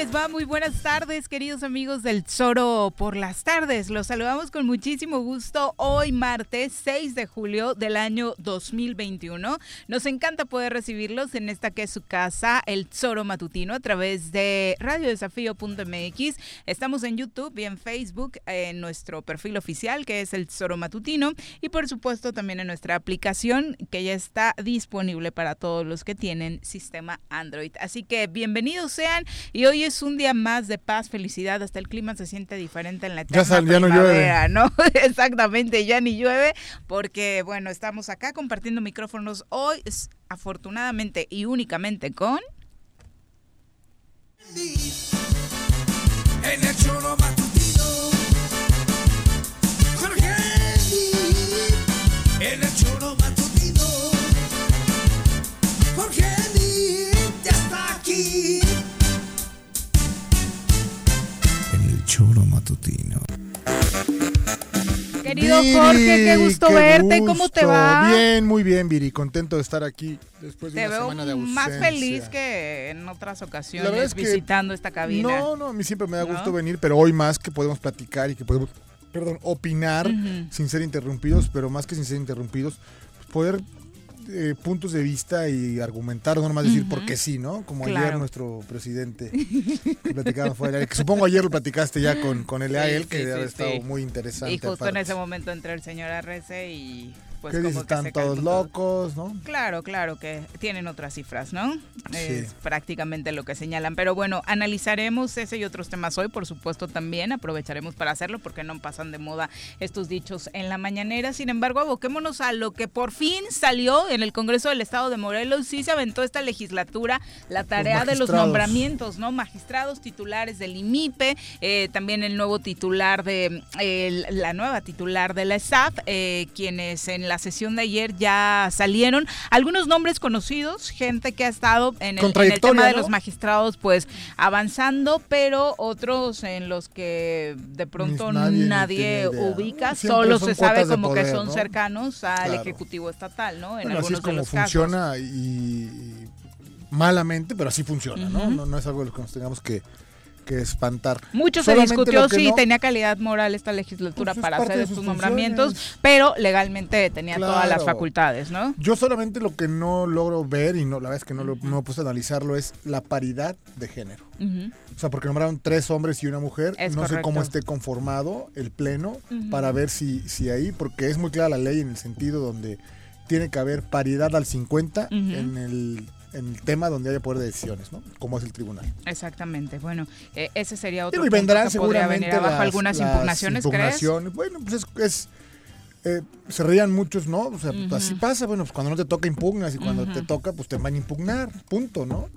les va? Muy buenas tardes, queridos amigos del Zoro por las tardes. Los saludamos con muchísimo gusto hoy martes 6 de julio del año 2021. Nos encanta poder recibirlos en esta que es su casa, el Zoro Matutino, a través de radiodesafío.mx. Estamos en YouTube y en Facebook, en nuestro perfil oficial que es el Zoro Matutino y por supuesto también en nuestra aplicación que ya está disponible para todos los que tienen sistema Android. Así que bienvenidos sean y hoy es un día más de paz, felicidad, hasta el clima se siente diferente en la ya, ya no llueve. ¿no? Exactamente, ya ni llueve, porque bueno, estamos acá compartiendo micrófonos hoy, afortunadamente y únicamente con... En el Querido Jorge, qué gusto verte, ¿cómo te va? Bien, muy bien, Viri, contento de estar aquí después de una semana de ausencia. más feliz que en otras ocasiones visitando esta cabina. No, no, a mí siempre me da gusto venir, pero hoy más que podemos platicar y que podemos, perdón, opinar sin ser interrumpidos, pero más que sin ser interrumpidos, poder eh, puntos de vista y argumentar, no nomás decir porque sí, ¿no? Como ayer nuestro presidente platicaba fuera, que supongo ayer lo platicaste ya con, con a él, que debe haber estado muy interesante. Y justo en ese momento entró el señor Arrece y pues están todos locos, ¿no? Claro, claro, que tienen otras cifras, ¿no? Es prácticamente lo que señalan. Pero bueno, analizaremos ese y otros temas hoy, por supuesto, también. Aprovecharemos para hacerlo porque no pasan de moda estos dichos en la mañanera. Sin embargo, aboquémonos a lo que por fin salió en el Congreso del Estado de Morelos. Sí se aventó esta legislatura la tarea de los nombramientos, ¿no? Magistrados titulares del IMIPE, eh, también el nuevo titular de, la nueva titular de la SAF, eh, quienes en la sesión de ayer ya salieron algunos nombres conocidos, gente que ha estado en el, tema de los magistrados pues avanzando, pero otros en los que de pronto nadie, ubica, solo se sabe como que son cercanos al Ejecutivo Estatal, ¿no? En algunos así es como funciona y, malamente, pero así funciona, ¿no? ¿no? ¿no? es algo de lo que nos tengamos que espantar. Mucho se discutió si tenía calidad moral esta legislatura pues para hacer estos nombramientos, pero legalmente tenía todas las facultades, ¿no? Yo solamente lo que no logro ver, y no la verdad es que no, lo, no puse a analizarlo, es la paridad de género. O sea, porque nombraron tres hombres y una mujer. no sé cómo esté conformado el pleno para ver si, si ahí, porque es muy clara la ley en el sentido donde tiene que haber paridad al 50 en el en el tema donde haya poder de decisiones, ¿no? Como es el tribunal. Exactamente. Bueno, eh, ese sería otro y vendrán seguramente venir abajo algunas impugnaciones, impugnaciones, Bueno, pues es, eh, se reían muchos, ¿no? O sea, pues así pasa, bueno, pues cuando no te toca impugnas y cuando te toca, pues te van a impugnar, punto, ¿no?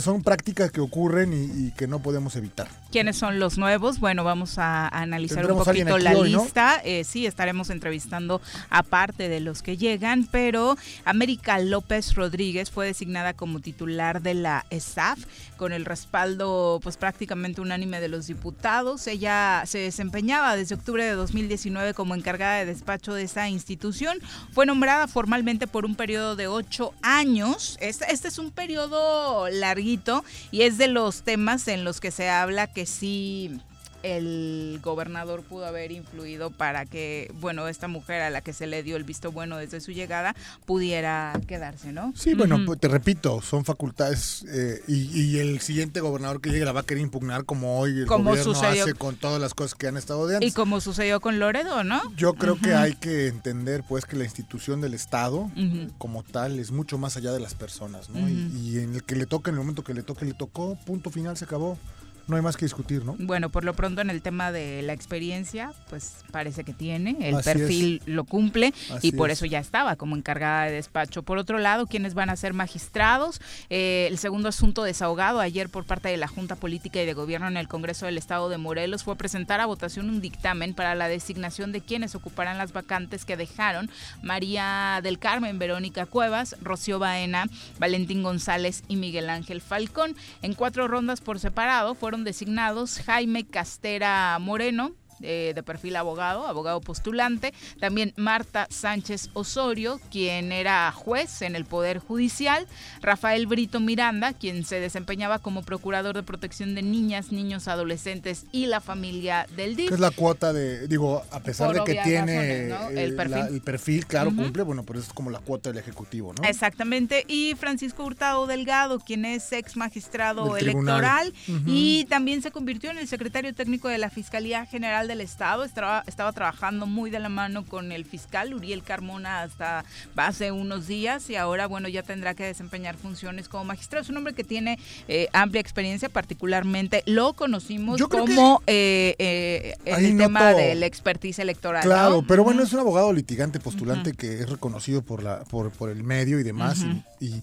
Son prácticas que ocurren y, que no podemos evitar. ¿Quiénes son los nuevos? Bueno, vamos a analizar un poquito la lista. Eh, sí, estaremos entrevistando a parte de los que llegan, pero América López Rodríguez fue designada como titular de la ESAF con el respaldo pues prácticamente unánime de los diputados. Ella se desempeñaba desde octubre de 2019 como encargada de despacho de esa institución. Fue nombrada formalmente por un periodo de ocho años. Este, este es un periodo y es de los temas en los que se habla que sí el gobernador pudo haber influido para que, bueno, esta mujer a la que se le dio el visto bueno desde su llegada pudiera quedarse, ¿no? Sí, bueno, pues, te repito, son facultades eh, y, el siguiente gobernador que llegue la va a querer impugnar como hoy el gobierno hace con todas las cosas que han estado de antes. Y como sucedió con Loredo, ¿no? Yo creo que hay que entender, pues, que la institución del Estado, como tal, es mucho más allá de las personas, ¿no? y, y en el que le toque, en el momento que le toque, le tocó, punto final, se acabó no hay más que discutir, ¿no? Bueno, por lo pronto en el tema de la experiencia, pues parece que tiene, el perfil lo cumple y por eso ya estaba como encargada de despacho. Por otro lado, ¿quiénes van a ser magistrados? Eh, el segundo asunto desahogado ayer por parte de la Junta Política y de Gobierno en el Congreso del Estado de Morelos fue presentar a votación un dictamen para la designación de quienes ocuparán las vacantes que dejaron María del Carmen, Verónica Cuevas, Rocío Baena, Valentín González y Miguel Ángel Falcón. En cuatro rondas por separado fueron designados Jaime Castera Moreno, eh, de perfil abogado, abogado postulante. También Marta Sánchez Osorio, quien era juez en el Poder Judicial. Rafael Brito Miranda, quien se desempeñaba como procurador de protección de niñas, niños, adolescentes y la familia del DIF. es la cuota de, digo, a pesar de que tiene el, perfil. claro, cumple, bueno, pero es como la cuota del Ejecutivo, ¿no? Exactamente. Y Francisco Hurtado Delgado, quien es ex magistrado electoral y también se convirtió en el secretario técnico de la Fiscalía General de del Estado. Estaba, estaba trabajando muy de la mano con el fiscal Uriel Carmona hasta hace unos días y ahora, bueno, ya tendrá que desempeñar funciones como magistrado. Es un hombre que tiene eh, amplia experiencia, particularmente lo conocimos como eh, eh, en el tema de la expertise electoral. Claro, pero bueno, es un abogado litigante, postulante que es reconocido por, la, por, por el medio y demás. y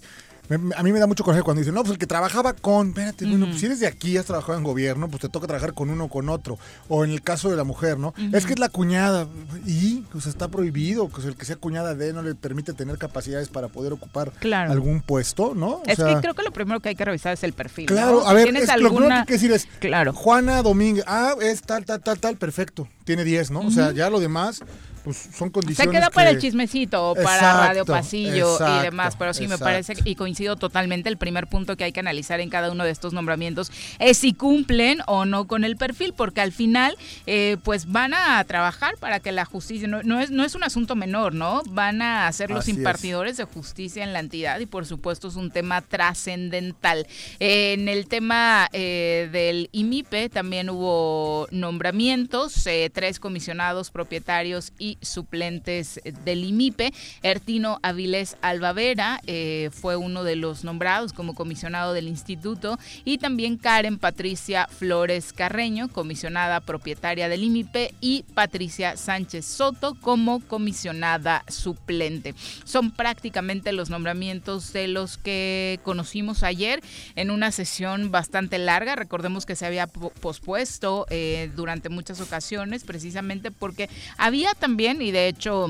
a mí me da mucho coraje cuando dicen, no, pues el que trabajaba con, espérate, bueno, pues si eres de aquí, has trabajado en gobierno, pues te toca trabajar con uno o con otro. O en el caso de la mujer, ¿no? Es que es la cuñada y pues está prohibido, pues el que sea cuñada de no le permite tener capacidades para poder ocupar algún puesto, ¿no? es que creo que lo primero que hay que revisar es el perfil. Claro, a ver, es, lo primero que hay que decir es, claro. Juana Domínguez, ah, es tal, tal, tal, tal, perfecto, tiene 10, ¿no? O sea, ya lo demás pues son condiciones. Se queda para el chismecito, para Radio Pasillo y demás, pero sí me parece, y coincido totalmente, el primer punto que hay que analizar en cada uno de estos nombramientos es si cumplen o no con el perfil, porque al final, eh, pues van a trabajar para que la justicia, no, es, no es un asunto menor, ¿no? Van a ser los impartidores de justicia en la entidad y por supuesto es un tema trascendental. en el tema eh, del IMIPE también hubo nombramientos, eh, tres comisionados propietarios y suplentes del IMIPE. Ertino Avilés Albavera eh, fue uno de los nombrados como comisionado del instituto y también Karen Patricia Flores Carreño, comisionada propietaria del IMIPE y Patricia Sánchez Soto como comisionada suplente. Son prácticamente los nombramientos de los que conocimos ayer en una sesión bastante larga. Recordemos que se había pospuesto eh, durante muchas ocasiones precisamente porque había también y de hecho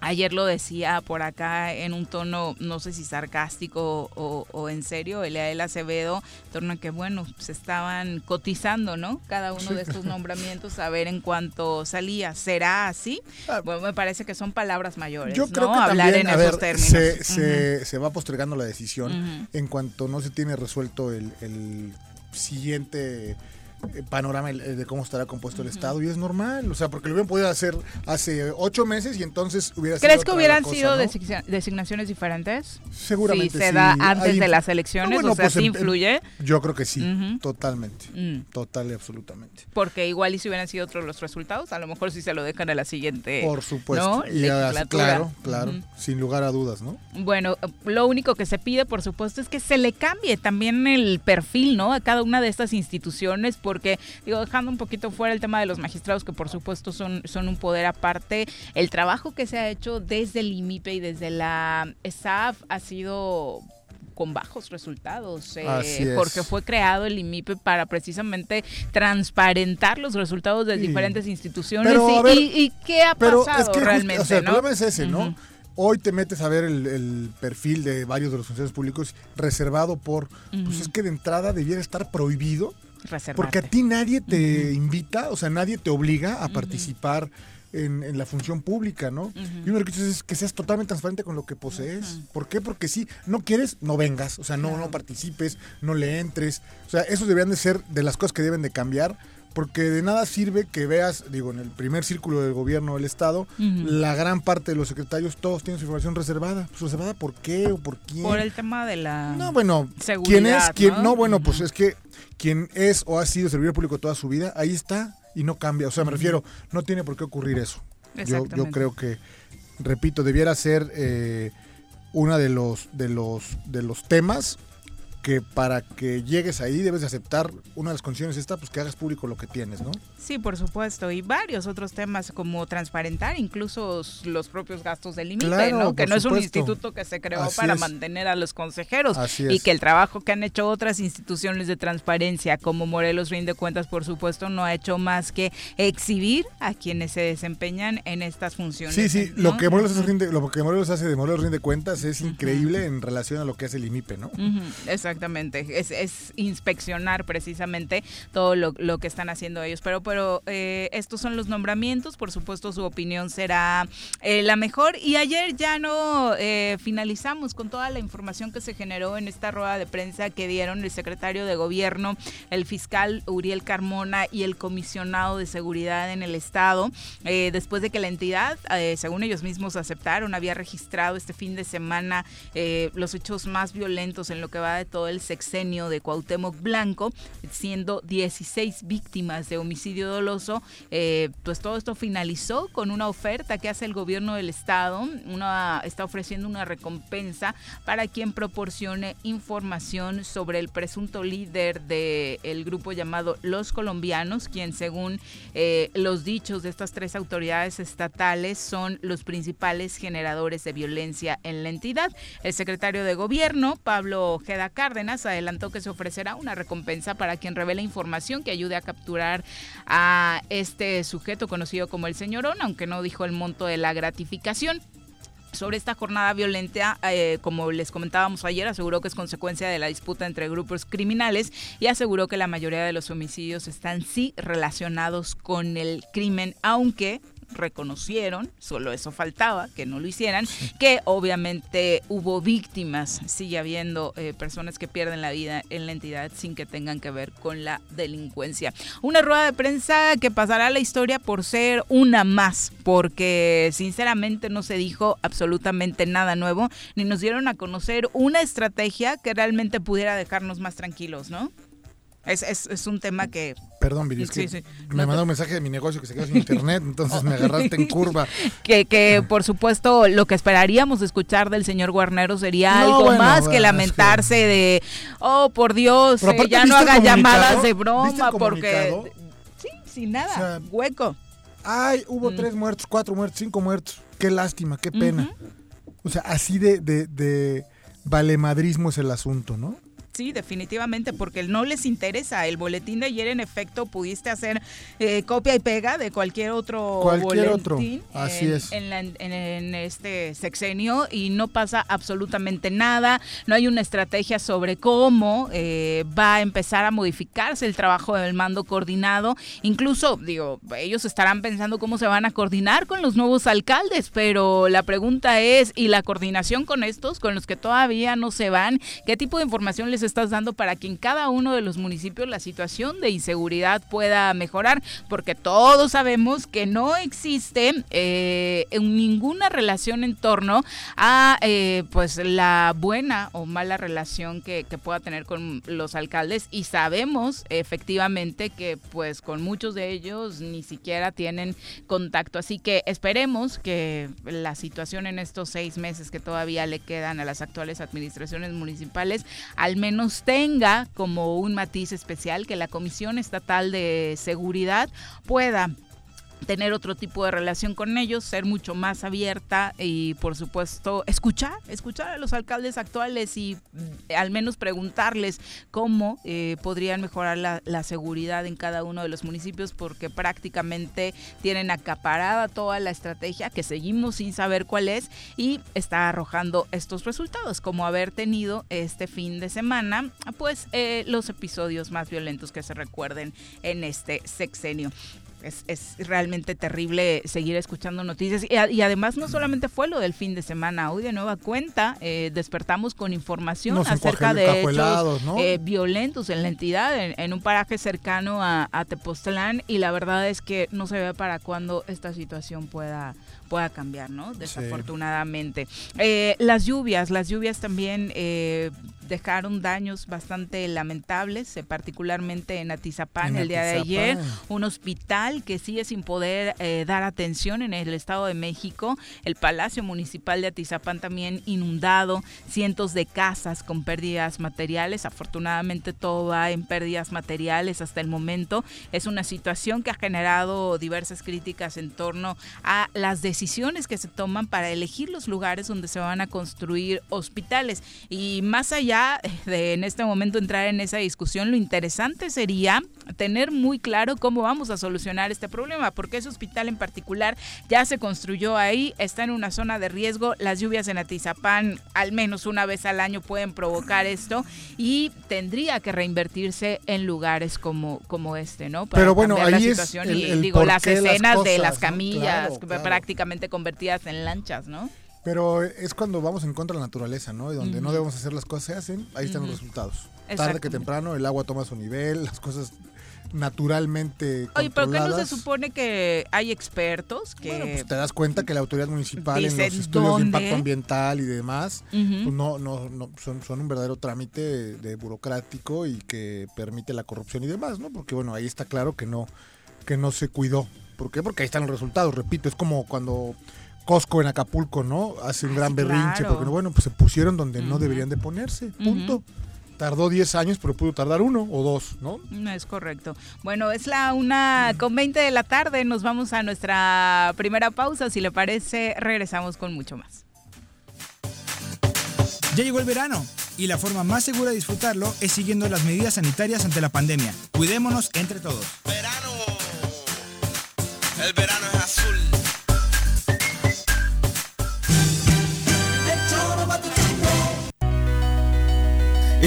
Ayer lo decía por acá en un tono, no sé si sarcástico o, en serio, Eliael Acevedo, en torno a que, bueno, se estaban cotizando, ¿no? Cada uno de estos nombramientos a ver en cuánto salía. ¿Será así? Ah. Bueno, me parece que son palabras mayores, Yo creo que Hablar en esos términos. Se, se, va postergando la decisión en cuanto no se tiene resuelto el, el siguiente panorama de cómo estará compuesto el Estado y es normal, o sea, porque lo hubieran podido hacer hace ocho meses y entonces hubiera ¿Crees que hubieran sido designaciones diferentes? Seguramente sí. se da antes de las elecciones, o sea, pues, ¿sí influye? Yo creo que sí, totalmente, mm. total y absolutamente. Porque igual y si hubieran sido otros los resultados, a lo mejor si se lo dejan a la siguiente Por supuesto, claro, claro, sin lugar a dudas, ¿no? Bueno, lo único que se pide, por supuesto, es que se le cambie también el perfil, ¿no? A cada una de estas instituciones, porque, digo, dejando un poquito fuera el tema de los magistrados, que por supuesto son, son un poder aparte, el trabajo que se ha hecho desde el IMIPE y desde la SAF ha sido con bajos resultados, eh, porque fue creado el IMIPE para precisamente transparentar los resultados de diferentes instituciones y, qué ha pasado realmente. o sea, el problema es ese, ¿no? Hoy te metes a ver el, perfil de varios de los funcionarios públicos reservado por, pues es que de entrada debiera estar prohibido. Porque a ti nadie te invita, o sea, nadie te obliga a participar en, la función pública, ¿no? Y uno los es que seas totalmente transparente con lo que posees. ¿Por qué? Porque si no quieres, no vengas, o sea, no, no participes, no le entres. O sea, esos deberían de ser de las cosas que deben de cambiar porque de nada sirve que veas, digo, en el primer círculo del gobierno del Estado, la gran parte de los secretarios todos tienen su información reservada. Pues, ¿Reservada por qué o por quién? Por el tema de la No, bueno, ¿quién es? ¿Quién? No, bueno, pues es que quien es o ha sido servidor público toda su vida, ahí está y no cambia. O sea, me refiero, no tiene por qué ocurrir eso. Yo, yo creo que, repito, debiera ser eh, una de los, de los, de los temas que para que llegues ahí debes de aceptar una de las condiciones esta, pues que hagas público lo que tienes, ¿no? Sí, por supuesto, y varios otros temas como transparentar incluso los propios gastos del límite, ¿no? Que no es un instituto que se creó para mantener a los consejeros y que el trabajo que han hecho otras instituciones de transparencia como Morelos Rinde Cuentas, por supuesto, no ha hecho más que exhibir a quienes se desempeñan en estas funciones. Sí, sí, lo que Morelos hace, lo que Morelos hace de Morelos Rinde Cuentas es increíble en relación a lo que hace el IMIPE, ¿no? Exactamente, es, inspeccionar precisamente todo lo, que están haciendo ellos. Pero, pero eh, estos son los nombramientos, por supuesto su opinión será eh, la mejor. Y ayer ya no eh, finalizamos con toda la información que se generó en esta rueda de prensa que dieron el secretario de gobierno, el fiscal Uriel Carmona y el comisionado de seguridad en el estado, después de que la entidad, según ellos mismos aceptaron, había registrado este fin de semana los hechos más violentos en lo que va de todo el sexenio de Cuauhtémoc Blanco, siendo 16 víctimas de homicidio doloso. Eh, pues todo esto finalizó con una oferta que hace el gobierno del estado, una, está ofreciendo una recompensa para quien proporcione información sobre el presunto líder del grupo llamado Los Colombianos, quien según eh, los dichos de estas tres autoridades estatales son los principales generadores de violencia en la entidad. El secretario de gobierno, Pablo Ojeda Cárdenas adelantó que se ofrecerá una recompensa para quien revele información que ayude a capturar a este sujeto conocido como el señorón, aunque no dijo el monto de la gratificación. Sobre esta jornada violenta, eh, como les comentábamos ayer, aseguró que es consecuencia de la disputa entre grupos criminales y aseguró que la mayoría de los homicidios están sí relacionados con el crimen, aunque reconocieron, solo eso faltaba, que no lo hicieran, que obviamente hubo víctimas, sigue habiendo eh, personas que pierden la vida en la entidad sin que tengan que ver con la delincuencia. Una rueda de prensa que pasará a la historia por ser una más, porque sinceramente no se dijo absolutamente nada nuevo, ni nos dieron a conocer una estrategia que realmente pudiera dejarnos más tranquilos, ¿no? Es, es, es un tema que... Perdón, Viri, me mandó un mensaje de mi negocio que se quedó sin internet, entonces me agarraste en curva. que, que por supuesto lo que esperaríamos escuchar del señor Guarnero sería algo más que lamentarse de, oh, por Dios, eh, ya no haga llamadas de broma, porque... Sí, sin nada, hueco. Ay, hubo mm. tres muertos, cuatro muertos, cinco muertos. Qué lástima, qué pena. O sea, así de, de, de valemadrismo es el asunto, ¿no? Sí, definitivamente, porque no les interesa. El boletín de ayer, en efecto, pudiste hacer eh, copia y pega de cualquier otro cualquier otro. Así en, es. En, este sexenio y no pasa absolutamente nada. No hay una estrategia sobre cómo eh, va a empezar a modificarse el trabajo del mando coordinado. Incluso, digo, ellos estarán pensando cómo se van a coordinar con los nuevos alcaldes, pero la pregunta es, ¿y la coordinación con estos, con los que todavía no se van? ¿Qué tipo de información les estás dando para que en cada uno de los municipios la situación de inseguridad pueda mejorar, porque todos sabemos que no existe eh, ninguna relación en torno a eh, pues la buena o mala relación que, que, pueda tener con los alcaldes. Y sabemos efectivamente que pues con muchos de ellos ni siquiera tienen contacto, así que esperemos que la situación en estos seis meses que todavía le quedan a las actuales administraciones municipales al menos nos tenga como un matiz especial que la Comisión Estatal de Seguridad pueda tener otro tipo de relación con ellos, ser mucho más abierta y por supuesto escuchar, escuchar a los alcaldes actuales y mm, al menos preguntarles cómo eh, podrían mejorar la, seguridad en cada uno de los municipios porque prácticamente tienen acaparada toda la estrategia que seguimos sin saber cuál es y está arrojando estos resultados como haber tenido este fin de semana pues eh, los episodios más violentos que se recuerden en este sexenio es, realmente terrible seguir escuchando noticias. Y, además no solamente fue lo del fin de semana, hoy de nueva cuenta eh, despertamos con información acerca de hechos eh, violentos en la entidad, en, un paraje cercano a, a, Tepoztlán, y la verdad es que no se ve para cuándo esta situación pueda pueda cambiar, ¿no? Desafortunadamente. Eh, las lluvias, las lluvias también eh, dejaron daños bastante lamentables, eh, particularmente en Atizapán el día de ayer, un hospital que sigue sin poder dar atención en el Estado de México, el Palacio Municipal de Atizapán también inundado, cientos de casas con pérdidas materiales, afortunadamente todo va en pérdidas materiales hasta el momento, es una situación que ha generado diversas críticas en torno a las decisiones que se toman para elegir los lugares donde se van a construir hospitales. Y más allá de en este momento entrar en esa discusión, lo interesante sería tener muy claro cómo vamos a solucionar este problema, porque ese hospital en particular ya se construyó ahí, está en una zona de riesgo, las lluvias en Atizapán al menos una vez al año pueden provocar esto y tendría que reinvertirse en lugares como, como este, ¿no? Para Pero bueno, ahí la situación y digo, las escenas de las camillas prácticamente convertidas en lanchas, ¿no? Pero es cuando vamos en contra de la naturaleza, ¿no? Y donde no debemos hacer las cosas se hacen, ahí están los resultados. Tarde que temprano el agua toma su nivel, las cosas naturalmente Oye, pero ¿qué no se supone que hay expertos que bueno, pues te das cuenta que la autoridad municipal en los estudios de impacto ambiental y demás pues no, no, no son, son un verdadero trámite de burocrático y que permite la corrupción y demás, ¿no? Porque bueno, ahí está claro que no que no se cuidó ¿Por qué? Porque ahí están los resultados, repito, es como cuando Costco en Acapulco, ¿no? Hace un gran berrinche, porque bueno, pues se pusieron donde no deberían de ponerse, punto. Tardó 10 años, pero pudo tardar uno o dos, ¿no? No es correcto. Bueno, es la una con 20 de la tarde. Nos vamos a nuestra primera pausa. Si le parece, regresamos con mucho más. Ya llegó el verano y la forma más segura de disfrutarlo es siguiendo las medidas sanitarias ante la pandemia. Cuidémonos entre todos. Verano el verano es azul.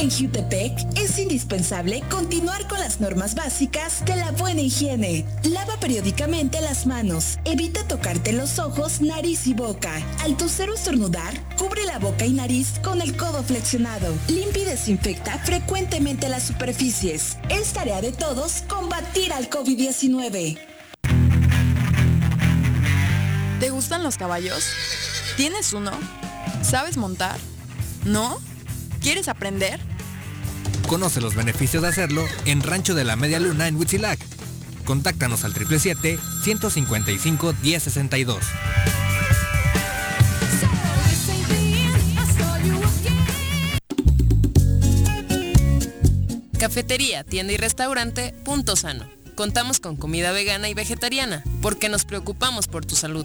En Jutepec es indispensable continuar con las normas básicas de la buena higiene. Lava periódicamente las manos. Evita tocarte los ojos, nariz y boca. Al toser o estornudar, cubre la boca y nariz con el codo flexionado. Limpia y desinfecta frecuentemente las superficies. Es tarea de todos combatir al COVID-19. ¿Te gustan los caballos? ¿Tienes uno? ¿Sabes montar? ¿No? ¿Quieres aprender? Conoce los beneficios de hacerlo en Rancho de la Media Luna en Huitzilac. Contáctanos al 777-155-1062. Cafetería, tienda y restaurante Punto Sano. Contamos con comida vegana y vegetariana porque nos preocupamos por tu salud.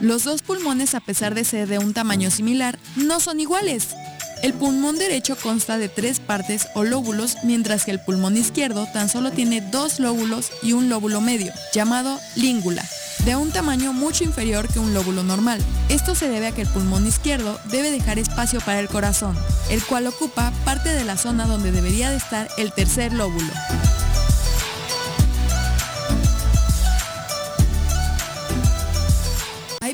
Los dos pulmones, a pesar de ser de un tamaño similar, no son iguales. El pulmón derecho consta de tres partes o lóbulos, mientras que el pulmón izquierdo tan solo tiene dos lóbulos y un lóbulo medio, llamado língula, de un tamaño mucho inferior que un lóbulo normal. Esto se debe a que el pulmón izquierdo debe dejar espacio para el corazón, el cual ocupa parte de la zona donde debería de estar el tercer lóbulo.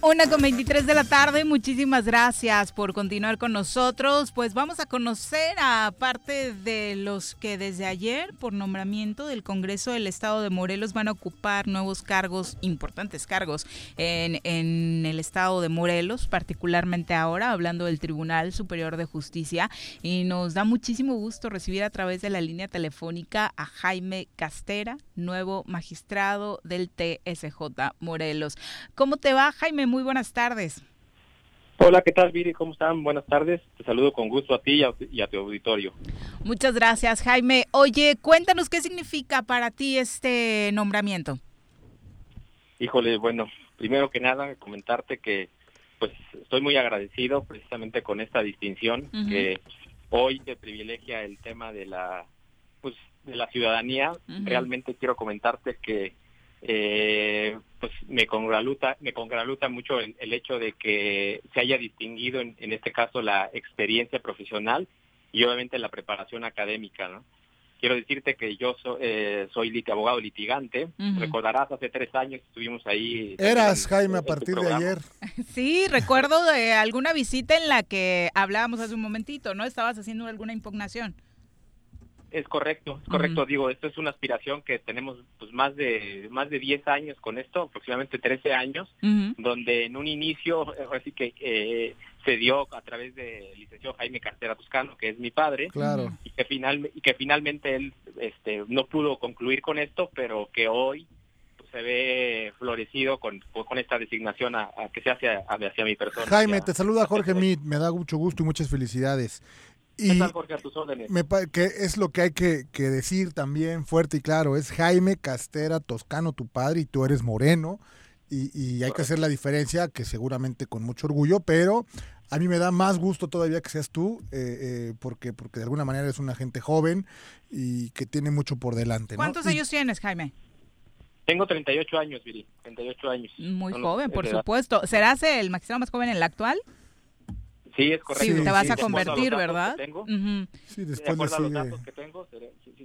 Una con 23 de la tarde, muchísimas gracias por continuar con nosotros. Pues vamos a conocer a parte de los que desde ayer, por nombramiento del Congreso del Estado de Morelos, van a ocupar nuevos cargos, importantes cargos, en, en el Estado de Morelos, particularmente ahora, hablando del Tribunal Superior de Justicia. Y nos da muchísimo gusto recibir a través de la línea telefónica a Jaime Castera, nuevo magistrado del TSJ Morelos. ¿Cómo te va, Jaime? Muy buenas tardes. Hola, ¿qué tal, Viri? ¿Cómo están? Buenas tardes. Te saludo con gusto a ti y a, tu auditorio. Muchas gracias, Jaime. Oye, cuéntanos qué significa para ti este nombramiento. Híjole, bueno, primero que nada, comentarte que pues estoy muy agradecido precisamente con esta distinción que hoy te privilegia el tema de la pues de la ciudadanía. Realmente quiero comentarte que eh, pues me congraluta, me congraluta mucho el, hecho de que se haya distinguido en, este caso la experiencia profesional y obviamente la preparación académica, ¿no? Quiero decirte que yo eh, soy abogado litigante. Recordarás, hace tres años estuvimos ahí. Eras, Jaime, a partir de ayer. Sí, recuerdo de alguna visita en la que hablábamos hace un momentito, ¿no? Estabas haciendo alguna impugnación. Es correcto, es correcto. Digo, esto es una aspiración que tenemos pues más de más de 10 años con esto, aproximadamente 13 años, donde en un inicio, así que eh, se dio a través del licenciado Jaime Cartera Toscano, que es mi padre, claro. y que final y que finalmente él este no pudo concluir con esto, pero que hoy pues, se ve florecido con, con esta designación a, que se hace hacia mi persona. Jaime, te saluda Jorge Mit, me da mucho gusto y muchas felicidades. Y Me, que es lo que hay que, decir también fuerte y claro, es Jaime Castera Toscano, tu padre, y tú eres moreno, y, hay que hacer la diferencia, que seguramente con mucho orgullo, pero a mí me da más gusto todavía que seas tú, eh, eh, porque, porque de alguna manera eres una gente joven y que tiene mucho por delante. ¿Cuántos años tienes, Jaime? Tengo 38 años, Viri, 38 años. Muy joven, por supuesto. ¿Serás el magistrado más joven en la actual? Sí, es correcto. Sí, te vas a convertir, ¿verdad? Sí, después de, a los datos que tengo,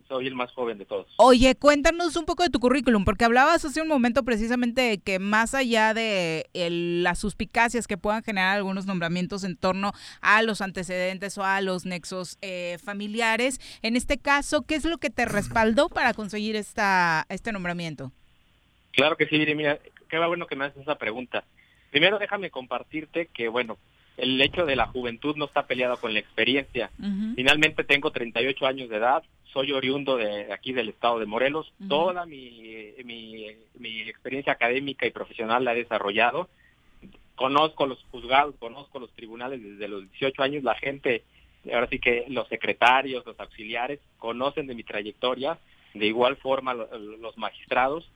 soy el más joven de todos. Oye, cuéntanos un poco de tu currículum, porque hablabas hace un momento precisamente de que más allá de las suspicacias que puedan generar algunos nombramientos en torno a los antecedentes o a los nexos eh, familiares, en este caso, ¿qué es lo que te respaldó para conseguir esta este nombramiento? Claro que sí, mira, qué bueno que me haces esa pregunta. Primero déjame compartirte que, bueno, el hecho de la juventud no está peleado con la experiencia. Finalmente tengo 38 años de edad, soy oriundo de aquí del estado de Morelos. Toda mi, mi, experiencia académica y profesional la he desarrollado. Conozco los juzgados, conozco los tribunales desde los 18 años. La gente, ahora sí que los secretarios, los auxiliares, conocen de mi trayectoria. De igual forma los magistrados.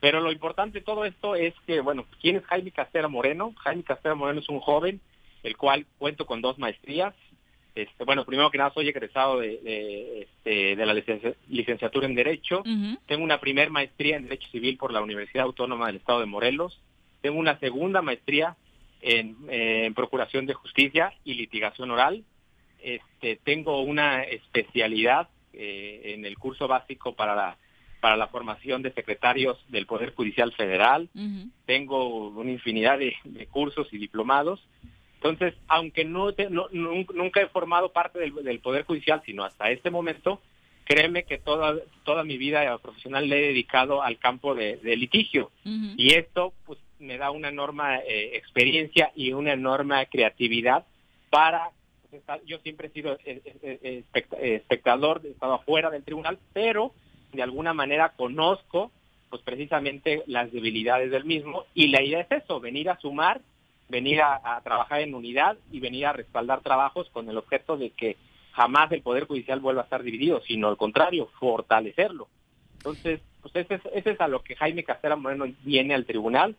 Pero lo importante de todo esto es que, bueno, ¿quién es Jaime Castera Moreno? Jaime Castera Moreno es un joven el cual cuento con dos maestrías. Este, bueno, primero que nada soy egresado de, de, este, la licenciatura en Derecho. Tengo una primer maestría en Derecho Civil por la Universidad Autónoma del Estado de Morelos. Tengo una segunda maestría en, Procuración de Justicia y Litigación Oral. Este, tengo una especialidad eh, en el curso básico para la para la formación de secretarios del Poder Judicial Federal. Tengo una infinidad de, cursos y diplomados entonces, aunque no, nunca he formado parte del, Poder Judicial, sino hasta este momento, créeme que toda, toda mi vida profesional le he dedicado al campo de, litigio. Y esto pues me da una enorme eh, experiencia y una enorme creatividad para... Pues, yo siempre he sido eh, eh, espectador, he estado afuera del tribunal, pero de alguna manera conozco pues precisamente las debilidades del mismo y la idea es eso, venir a sumar venir a, trabajar en unidad y venir a respaldar trabajos con el objeto de que jamás el Poder Judicial vuelva a estar dividido, sino al contrario, fortalecerlo. Entonces, pues ese es, es a lo que Jaime Castera Moreno viene al tribunal,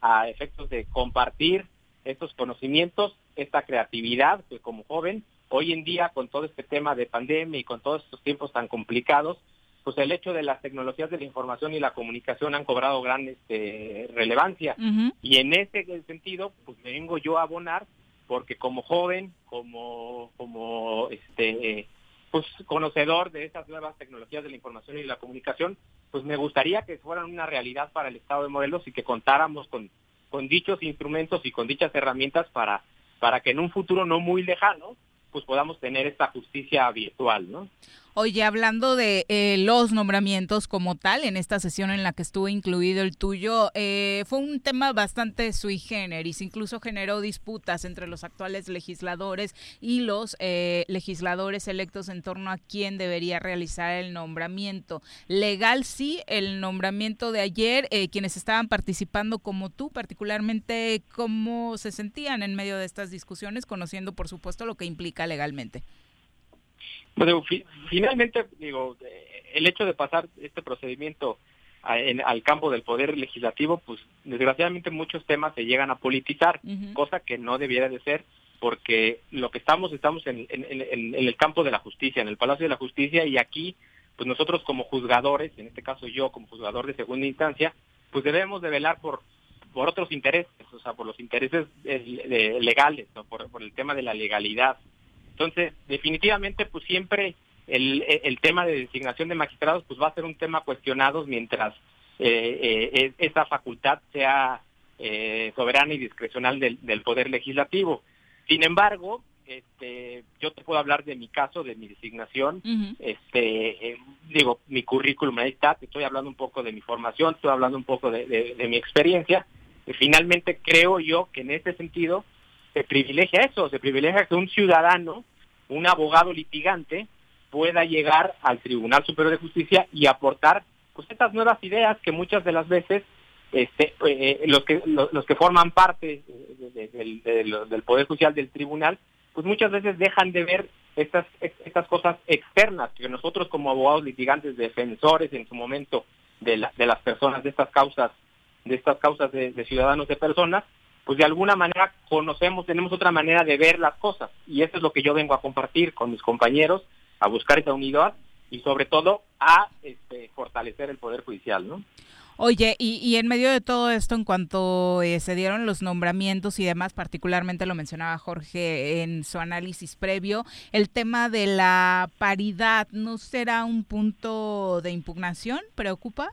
a efectos de compartir estos conocimientos, esta creatividad, que como joven, hoy en día con todo este tema de pandemia y con todos estos tiempos tan complicados, pues el hecho de las tecnologías de la información y la comunicación han cobrado gran este, relevancia. Y en ese sentido, pues me vengo yo a abonar porque como joven, como, como este, pues conocedor de esas nuevas tecnologías de la información y la comunicación, pues me gustaría que fueran una realidad para el Estado de Morelos y que contáramos con, con dichos instrumentos y con dichas herramientas para, para que en un futuro no muy lejano, pues podamos tener esta justicia virtual, ¿no? Oye, hablando de eh, los nombramientos como tal, en esta sesión en la que estuvo incluido el tuyo, eh, fue un tema bastante sui generis, incluso generó disputas entre los actuales legisladores y los eh, legisladores electos en torno a quién debería realizar el nombramiento. Legal sí, el nombramiento de ayer, quienes estaban participando como tú, particularmente, ¿cómo se sentían en medio de estas discusiones, conociendo por supuesto lo que implica legalmente? Bueno, finalmente, digo, el hecho de pasar este procedimiento al campo del poder legislativo, pues desgraciadamente muchos temas se llegan a politizar, cosa que no debiera de ser, porque lo que estamos, estamos en, el campo de la justicia, en el Palacio de la Justicia, y aquí, pues nosotros como juzgadores, en este caso yo como juzgador de segunda instancia, pues debemos de velar por por otros intereses, o sea, por los intereses eh, legales, por el tema de la legalidad, entonces, definitivamente, pues siempre el, el tema de designación de magistrados pues va a ser un tema cuestionado mientras eh, eh, esa facultad sea eh, soberana y discrecional del, del, Poder Legislativo. Sin embargo, este, yo te puedo hablar de mi caso, de mi designación, este, eh, digo, mi currículum ahí está, te estoy hablando un poco de mi formación, estoy hablando un poco de, de mi experiencia, y finalmente creo yo que en este sentido se privilegia eso, se privilegia que un ciudadano, un abogado litigante, pueda llegar al Tribunal Superior de Justicia y aportar pues estas nuevas ideas que muchas de las veces este, eh, los que los, que forman parte del Poder Judicial del Tribunal, pues muchas veces dejan de ver estas estas cosas externas que nosotros como abogados litigantes, defensores en su momento de, de las personas de estas causas de estas causas de ciudadanos de personas, pues de alguna manera conocemos, tenemos otra manera de ver las cosas. Y eso es lo que yo vengo a compartir con mis compañeros, a buscar esa unidad y sobre todo a este, fortalecer el Poder Judicial, ¿no? Oye, y, en medio de todo esto, en cuanto eh, se dieron los nombramientos y demás, particularmente lo mencionaba Jorge en su análisis previo, el tema de la paridad, ¿no será un punto de impugnación? ¿Preocupa?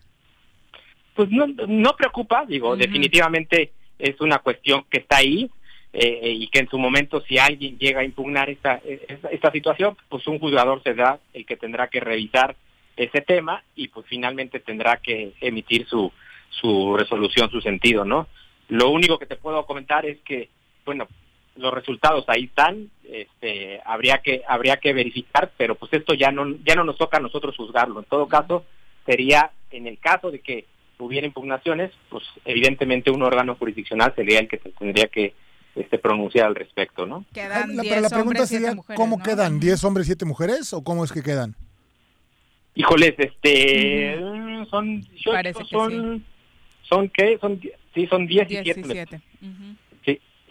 Pues no, no preocupa, digo, definitivamente es una cuestión que está ahí eh, y que en su momento si alguien llega a impugnar esta, esta, esta situación, pues un juzgador será el que tendrá que revisar ese tema y pues finalmente tendrá que emitir su, su resolución, su sentido, ¿no? Lo único que te puedo comentar es que, bueno, los resultados ahí están, este, habría que habría que verificar, pero pues esto ya no ya no nos toca a nosotros juzgarlo. En todo caso, sería en el caso de que hubiera impugnaciones, pues evidentemente un órgano jurisdiccional sería el que tendría que este, pronunciar al respecto, ¿no? Quedan la, pero la pregunta sería, ¿cómo quedan? ¿10 hombres, 7 mujeres o cómo es que quedan? Híjoles, este, son, son, son, ¿qué? Son, sí, son 17. Sí,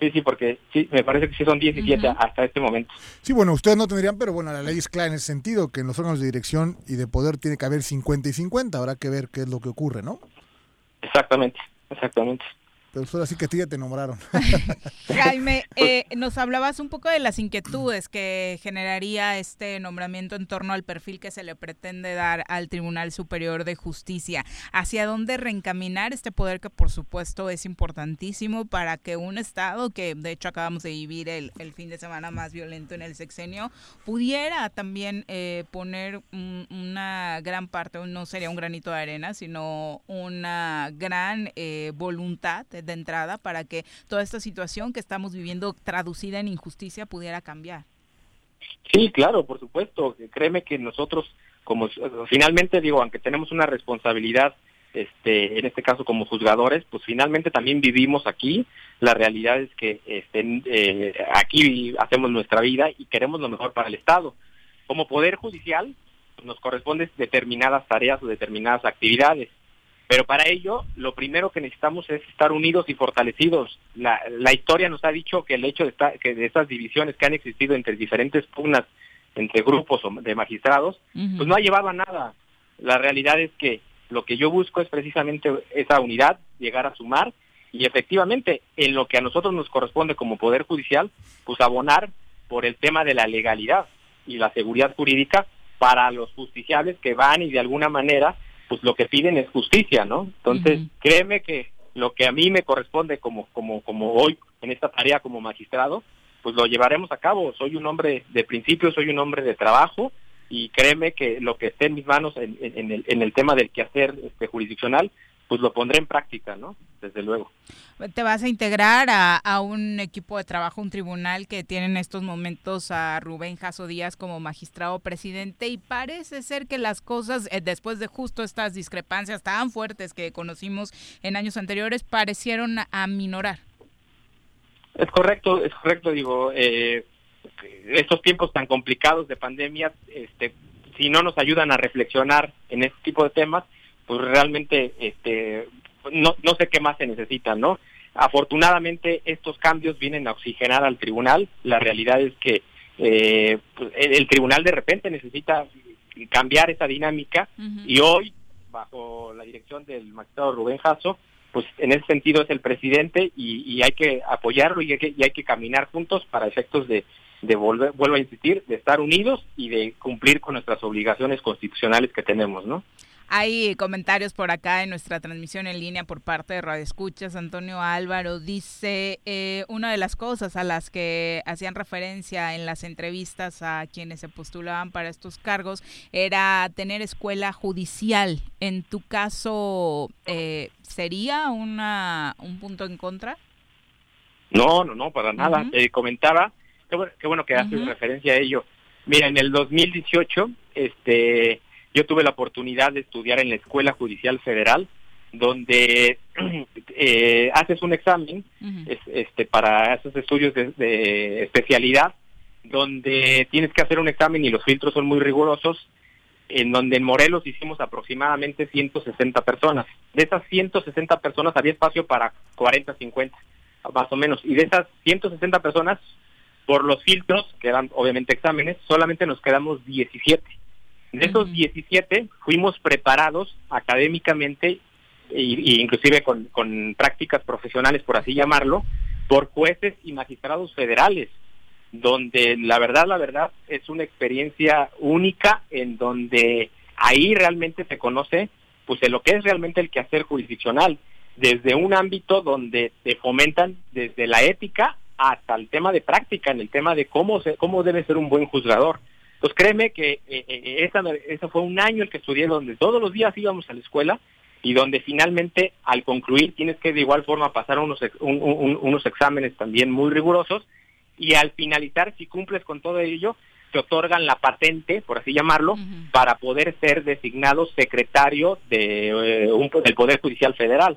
sí, sí, porque sí, me parece que sí son 17 hasta este momento. Sí, bueno, ustedes no tendrían, pero bueno, la ley es clara en ese sentido, que en los órganos de dirección y de poder tiene que haber 50 y 50, habrá que ver qué es lo que ocurre, ¿no? Exactamente, exactamente. Pero solo así que ya te nombraron. Jaime, eh, nos hablabas un poco de las inquietudes que generaría este nombramiento en torno al perfil que se le pretende dar al Tribunal Superior de Justicia. ¿Hacia dónde reencaminar este poder que por supuesto es importantísimo para que un Estado, que de hecho acabamos de vivir el, fin de semana más violento en el sexenio, pudiera también eh, poner una gran parte, no sería un granito de arena, sino una gran eh, voluntad de entrada para que toda esta situación que estamos viviendo traducida en injusticia pudiera cambiar. Sí, claro, por supuesto. Créeme que nosotros, como finalmente digo, aunque tenemos una responsabilidad, este, en este caso como juzgadores, pues finalmente también vivimos aquí. La realidad es que este, eh, aquí hacemos nuestra vida y queremos lo mejor para el Estado. Como poder judicial, nos corresponden determinadas tareas o determinadas actividades. Pero para ello, lo primero que necesitamos es estar unidos y fortalecidos. La, la historia nos ha dicho que el hecho de, estar, que de estas divisiones que han existido entre diferentes pugnas, entre grupos de magistrados, pues no ha llevado a nada. La realidad es que lo que yo busco es precisamente esa unidad, llegar a sumar y efectivamente en lo que a nosotros nos corresponde como Poder Judicial, pues abonar por el tema de la legalidad y la seguridad jurídica para los justiciables que van y de alguna manera pues lo que piden es justicia, ¿no? Entonces, créeme que lo que a mí me corresponde como, como, como hoy en esta tarea como magistrado, pues lo llevaremos a cabo. Soy un hombre de principio, soy un hombre de trabajo y créeme que lo que esté en mis manos en, en, el, en el tema del quehacer este, jurisdiccional, pues lo pondré en práctica, ¿no? Desde luego. Te vas a integrar a, un equipo de trabajo, un tribunal que tiene en estos momentos a Rubén Jaso Díaz como magistrado presidente y parece ser que las cosas, eh, después de justo estas discrepancias tan fuertes que conocimos en años anteriores, parecieron aminorar. Es correcto, es correcto, digo, eh, estos tiempos tan complicados de pandemia, este, si no nos ayudan a reflexionar en este tipo de temas, pues realmente este no, no sé qué más se necesita, ¿no? Afortunadamente estos cambios vienen a oxigenar al tribunal. La realidad es que eh, pues, el, tribunal de repente necesita cambiar esa dinámica y hoy, bajo la dirección del magistrado Rubén Jasso, pues en ese sentido es el presidente y, hay que apoyarlo y hay que, y hay que caminar juntos para efectos de, de volver, vuelvo a insistir, de estar unidos y de cumplir con nuestras obligaciones constitucionales que tenemos, ¿no? Hay comentarios por acá en nuestra transmisión en línea por parte de Radio Escuchas. Antonio Álvaro dice, eh, una de las cosas a las que hacían referencia en las entrevistas a quienes se postulaban para estos cargos era tener escuela judicial. En tu caso, eh, ¿sería una, un punto en contra? No, no, no, para nada. Eh, comentaba, qué bueno, que haces referencia a ello. Mira, en el 2018, este yo tuve la oportunidad de estudiar en la Escuela Judicial Federal, donde eh, haces un examen este, para esos estudios de, especialidad, donde tienes que hacer un examen y los filtros son muy rigurosos, en donde en Morelos hicimos aproximadamente 160 personas. De esas 160 personas había espacio para 40, 50, más o menos. Y de esas 160 personas, por los filtros, que eran obviamente exámenes, solamente nos quedamos 17. De esos 17 fuimos preparados académicamente y, inclusive con, con prácticas profesionales, por así llamarlo, por jueces y magistrados federales, donde la verdad, la verdad, es una experiencia única en donde ahí realmente se conoce pues de lo que es realmente el quehacer jurisdiccional, desde un ámbito donde se fomentan desde la ética hasta el tema de práctica, en el tema de cómo se, cómo debe ser un buen juzgador. Pues créeme que eh, eh, esa, ese fue un año el que estudié donde todos los días íbamos a la escuela y donde finalmente al concluir tienes que de igual forma pasar unos, unos exámenes también muy rigurosos y al finalizar si cumples con todo ello te otorgan la patente, por así llamarlo, para poder ser designado secretario de, eh, un, del Poder Judicial Federal.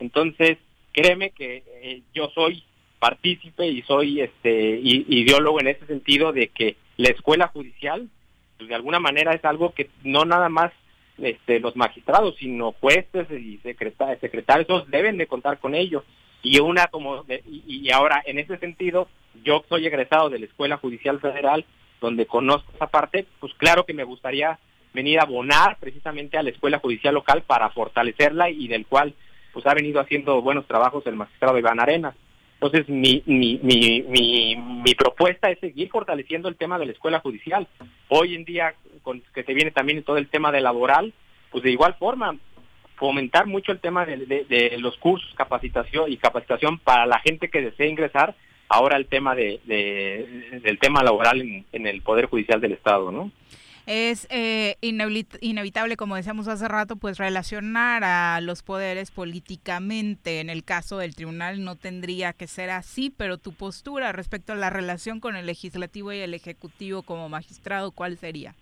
Entonces, créeme que eh, yo soy partícipe y soy este ideólogo en ese sentido de que la escuela judicial, pues, de alguna manera es algo que no nada más este, los magistrados, sino jueces y secretarios, secretarios deben de contar con ello. Y una como y ahora en ese sentido, yo soy egresado de la Escuela Judicial Federal donde conozco esa parte, pues claro que me gustaría venir a abonar precisamente a la escuela judicial local para fortalecerla y del cual pues ha venido haciendo buenos trabajos el magistrado Iván Arenas. Entonces mi, mi, mi, mi, propuesta es seguir fortaleciendo el tema de la escuela judicial. Hoy en día, con que se viene también todo el tema de laboral, pues de igual forma fomentar mucho el tema de, de los cursos, capacitación y capacitación para la gente que desee ingresar ahora el tema de, del tema laboral en, el Poder Judicial del Estado, ¿no? Es eh, inevitable, como decíamos hace rato, pues relacionar a los poderes políticamente. En el caso del tribunal no tendría que ser así, pero tu postura respecto a la relación con el legislativo y el ejecutivo como magistrado, ¿cuál sería?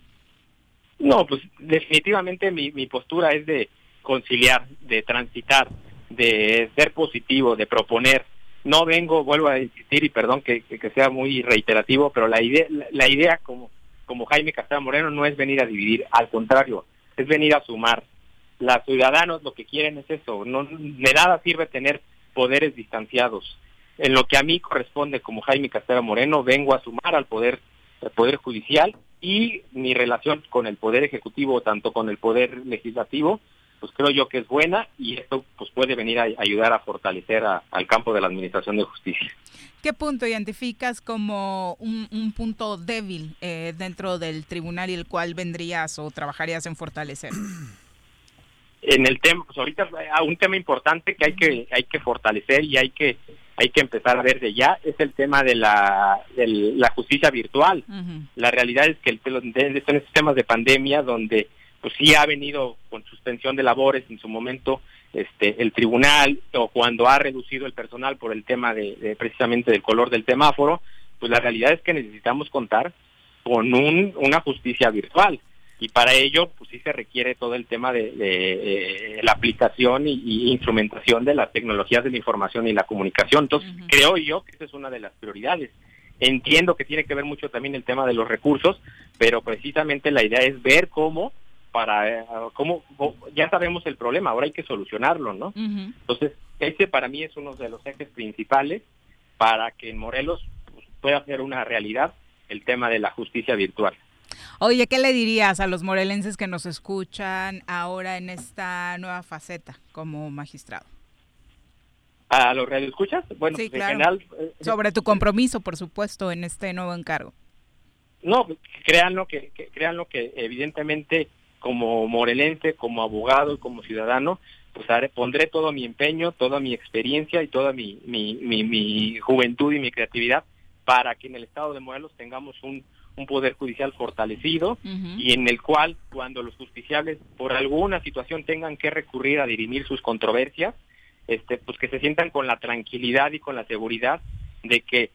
No, pues definitivamente mi, postura es de conciliar, de transitar, de ser positivo, de proponer, no vengo, vuelvo a insistir y perdón que, que, sea muy reiterativo, pero la idea, la, idea como, como Jaime Castellano Moreno no es venir a dividir, al contrario, es venir a sumar. Los ciudadanos lo que quieren es eso, no, de nada sirve tener poderes distanciados. En lo que a mí corresponde como Jaime Castellano Moreno, vengo a sumar al poder, al poder judicial y mi relación con el poder ejecutivo, tanto con el poder legislativo, pues creo yo que es buena y esto pues puede venir a ayudar a fortalecer al campo de la administración de justicia. ¿Qué punto identificas como un, punto débil eh, dentro del tribunal y el cual vendrías o trabajarías en fortalecer? En el tema, pues ahorita un tema importante que hay que hay que fortalecer y hay que hay que empezar a ver de ya es el tema de la, de la justicia virtual. La realidad es que el, en estos temas de pandemia donde pues sí ha venido con suspensión de labores en su momento este el tribunal o cuando ha reducido el personal por el tema de, precisamente del color del semáforo, pues la realidad es que necesitamos contar con un, una justicia virtual y para ello pues sí se requiere todo el tema de, la aplicación y, instrumentación de las tecnologías de la información y la comunicación. Entonces creo yo que esa es una de las prioridades. Entiendo que tiene que ver mucho también el tema de los recursos, pero precisamente la idea es ver cómo para eh, cómo, ya sabemos el problema, ahora hay que solucionarlo, ¿no? Entonces, ese para mí es uno de los ejes principales para que en Morelos pues, pueda ser una realidad el tema de la justicia virtual. Oye, ¿qué le dirías a los morelenses que nos escuchan ahora en esta nueva faceta como magistrado? ¿A los radioescuchas? Bueno, sí, pues, claro. Eh, Sobre tu compromiso, por supuesto, en este nuevo encargo. No, créanlo que, que créanlo que evidentemente como morelense, como abogado y como ciudadano, pues pondré todo mi empeño, toda mi experiencia y toda mi, mi, mi, juventud y mi creatividad para que en el estado de Morelos tengamos un, un poder judicial fortalecido y en el cual cuando los justiciables por alguna situación tengan que recurrir a dirimir sus controversias, este, pues que se sientan con la tranquilidad y con la seguridad de que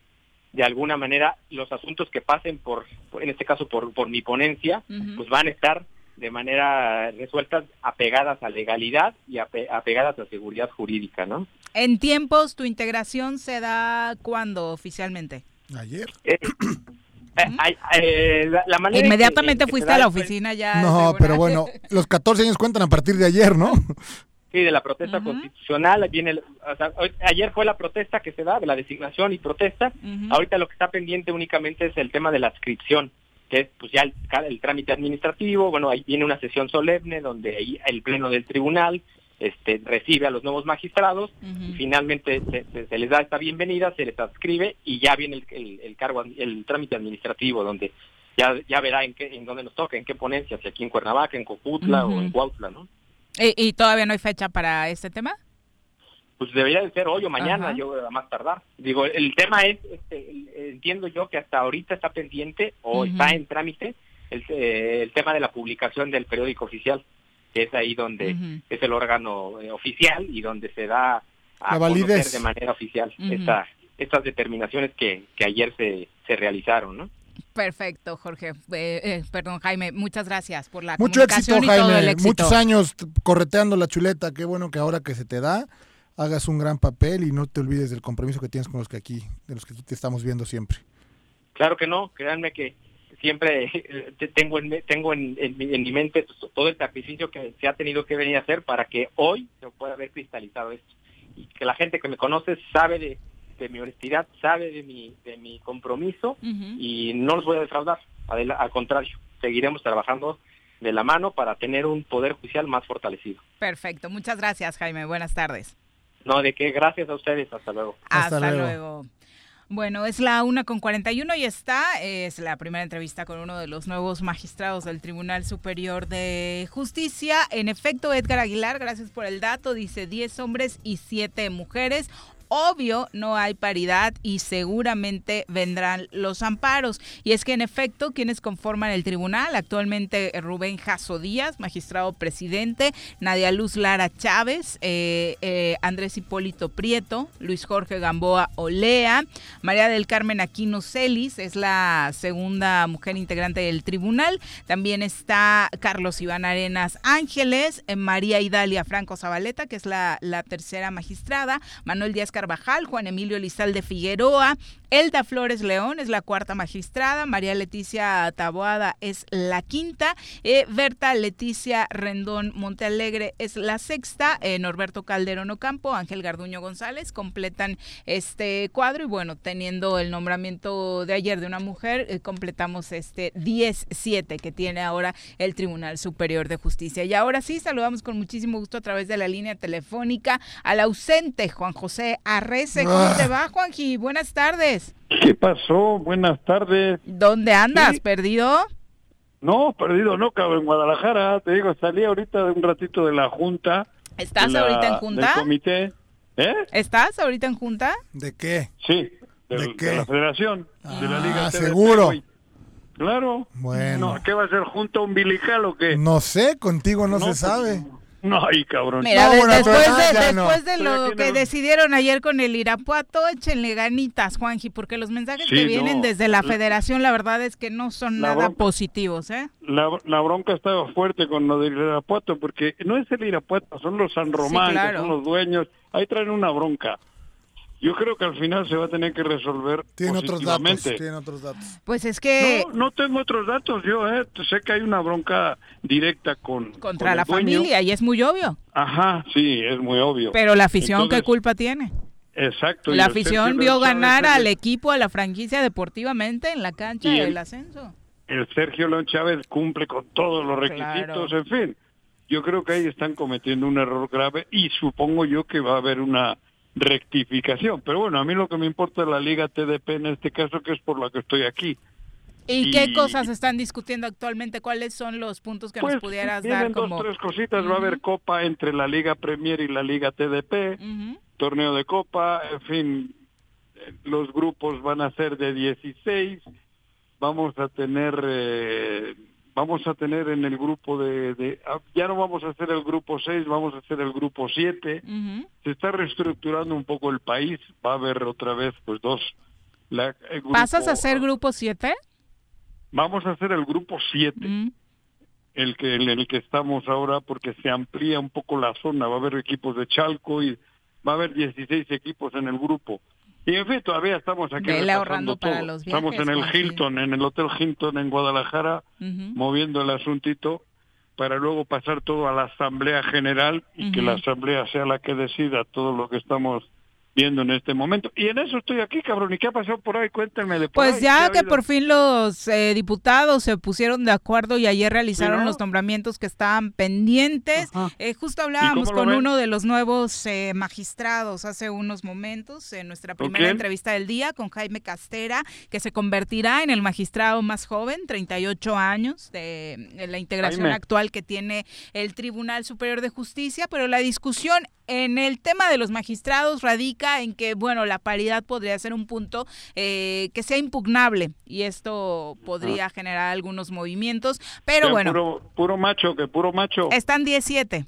de alguna manera los asuntos que pasen por, en este caso por, por mi ponencia, pues van a estar de manera resueltas apegadas a legalidad y apegadas a seguridad jurídica, ¿no? En tiempos, ¿tu integración se da cuándo oficialmente? Ayer. Eh, eh, eh, la, manera Inmediatamente fuiste a la oficina ya. No, pero bueno, los 14 años cuentan a partir de ayer, ¿no? Sí, de la protesta constitucional. Viene ayer fue la protesta que se da, de la designación y protesta. Ahorita lo que está pendiente únicamente es el tema de la adscripción que es pues ya el, trámite administrativo, bueno, ahí viene una sesión solemne donde ahí el pleno del tribunal este, recibe a los nuevos magistrados, finalmente se, les da esta bienvenida, se les adscribe y ya viene el, cargo, el trámite administrativo donde ya, ya verá en qué, en dónde nos toca, en qué ponencia, si aquí en Cuernavaca, en Coputla o en Cuautla, ¿no? ¿Y, todavía no hay fecha para este tema? Pues debería de ser hoy o mañana, yo a más tardar. Digo, el tema es, este, entiendo yo que hasta ahorita está pendiente o está en trámite el, eh, el tema de la publicación del periódico oficial que es ahí donde es el órgano eh, oficial y donde se da a conocer de manera oficial estas determinaciones que, que ayer se, se realizaron, ¿no? Perfecto, Jorge. Eh, eh, perdón, Jaime, muchas gracias por la Mucho éxito, Jaime. Muchos años correteando la chuleta. Qué bueno que ahora que se te da, hagas un gran papel y no te olvides del compromiso que tienes con los que aquí, de los que aquí te estamos viendo siempre. Claro que no, créanme que siempre tengo en, tengo en, mi mente todo el sacrificio que se ha tenido que venir a hacer para que hoy se pueda haber cristalizado esto y que la gente que me conoce sabe de, mi honestidad, sabe de mi, de mi compromiso y no los voy a defraudar, al contrario, seguiremos trabajando de la mano para tener un poder judicial más fortalecido. Perfecto, muchas gracias Jaime, buenas tardes. No, de qué, gracias a ustedes, hasta luego. Hasta, luego. Bueno, es la una con 41 y está, es la primera entrevista con uno de los nuevos magistrados del Tribunal Superior de Justicia. En efecto, Edgar Aguilar, gracias por el dato, dice 10 hombres y 7 mujeres obvio no hay paridad y seguramente vendrán los amparos. Y es que en efecto, quienes conforman el tribunal, actualmente Rubén Jasso Díaz, magistrado presidente, Nadia Luz Lara Chávez, eh, eh, Andrés Hipólito Prieto, Luis Jorge Gamboa Olea, María del Carmen Aquino Celis, es la segunda mujer integrante del tribunal. También está Carlos Iván Arenas Ángeles, eh, María Idalia Franco Zabaleta, que es la, la tercera magistrada, Manuel Díaz Juan Emilio Lizalde Figueroa, Elda Flores León es la cuarta magistrada, María Leticia Taboada es la quinta, eh, Berta Leticia Rendón Montealegre es la sexta, eh, Norberto Calderón Ocampo, Ángel Garduño González completan este cuadro y bueno, teniendo el nombramiento de ayer de una mujer, eh, completamos este 10-7 que tiene ahora el Tribunal Superior de Justicia. Y ahora sí, saludamos con muchísimo gusto a través de la línea telefónica al ausente Juan José Arrece. ¿Cómo ah. te va, Juanji? Buenas tardes. ¿Qué pasó? Buenas tardes. ¿Dónde andas? ¿Perdido? No, perdido no, cabrón, en Guadalajara. Te digo, salí ahorita de un ratito de la Junta. ¿Estás ahorita en Junta? Del comité. ¿Eh? ¿Estás ahorita en Junta? ¿De qué? Sí, de, qué? de la Federación, de la Liga ah, seguro. Claro. Bueno. ¿Qué va a ser junta umbilical o qué? No sé, contigo no, se pues, sabe. No, ay, cabrón. Mira, después, de, lo que decidieron ayer con el Irapuato, échenle ganitas, Juanji, porque los mensajes que vienen desde la federación, la verdad es que no son nada positivos, ¿eh? La, la, bronca estaba fuerte con lo del Irapuato, porque no es el Irapuato, son los San Román, son los dueños. Ahí traen una bronca. Yo creo que al final se va a tener que resolver tiene otros datos, tiene otros datos. Pues es que no, no tengo otros datos yo, eh. sé que hay una bronca directa con contra la familia y es muy obvio. Ajá, sí, es muy obvio. Pero la afición qué culpa tiene? Exacto. La afición vio ganar al equipo, a la franquicia deportivamente en la cancha del ascenso. El Sergio León Chávez cumple con todos los requisitos, en fin. Yo creo que ahí están cometiendo un error grave y supongo yo que va a haber una rectificación. Pero bueno, a mí lo que me importa es la Liga TDP en este caso, que es por la que estoy aquí. ¿Y, qué cosas están discutiendo actualmente? ¿Cuáles son los puntos que nos pues, pudieras dar como...? dos, tres cositas. Va a haber copa entre la Liga Premier y la Liga TDP, torneo de copa, en fin, los grupos van a ser de 16. Vamos a tener... Eh, vamos a tener en el grupo de, ah, ya no vamos a hacer el grupo 6, vamos a hacer el grupo 7. Se está reestructurando un poco el país, va a haber otra vez pues dos. La, ¿Pasas a hacer grupo 7? Vamos a hacer el grupo 7. El que en el que estamos ahora porque se amplía un poco la zona, va a haber equipos de Chalco y va a haber 16 equipos en el grupo. Y en fin, todavía estamos aquí. ahorrando para los estamos en el Hilton, en el Hotel Hilton en Guadalajara, moviendo el asuntito para luego pasar todo a la Asamblea General y que la Asamblea sea la que decida todo lo que estamos viendo en este momento. Y en eso estoy aquí, cabrón. ¿Y qué ha pasado por ahí? Cuéntenme de Pues ya que por fin los eh, diputados se pusieron de acuerdo y ayer realizaron los nombramientos que estaban pendientes. Eh, justo hablábamos con uno de los nuevos eh, magistrados hace unos momentos en nuestra primera entrevista del día con Jaime Castera, que se convertirá en el magistrado más joven, 38 años, de, de la integración actual que tiene el Tribunal Superior de Justicia, pero la discusión en el tema de los magistrados radica en que, bueno, la paridad podría ser un punto eh, que sea impugnable y esto podría ah. generar algunos movimientos, pero bueno. Puro, puro, macho, que puro macho. Están 17.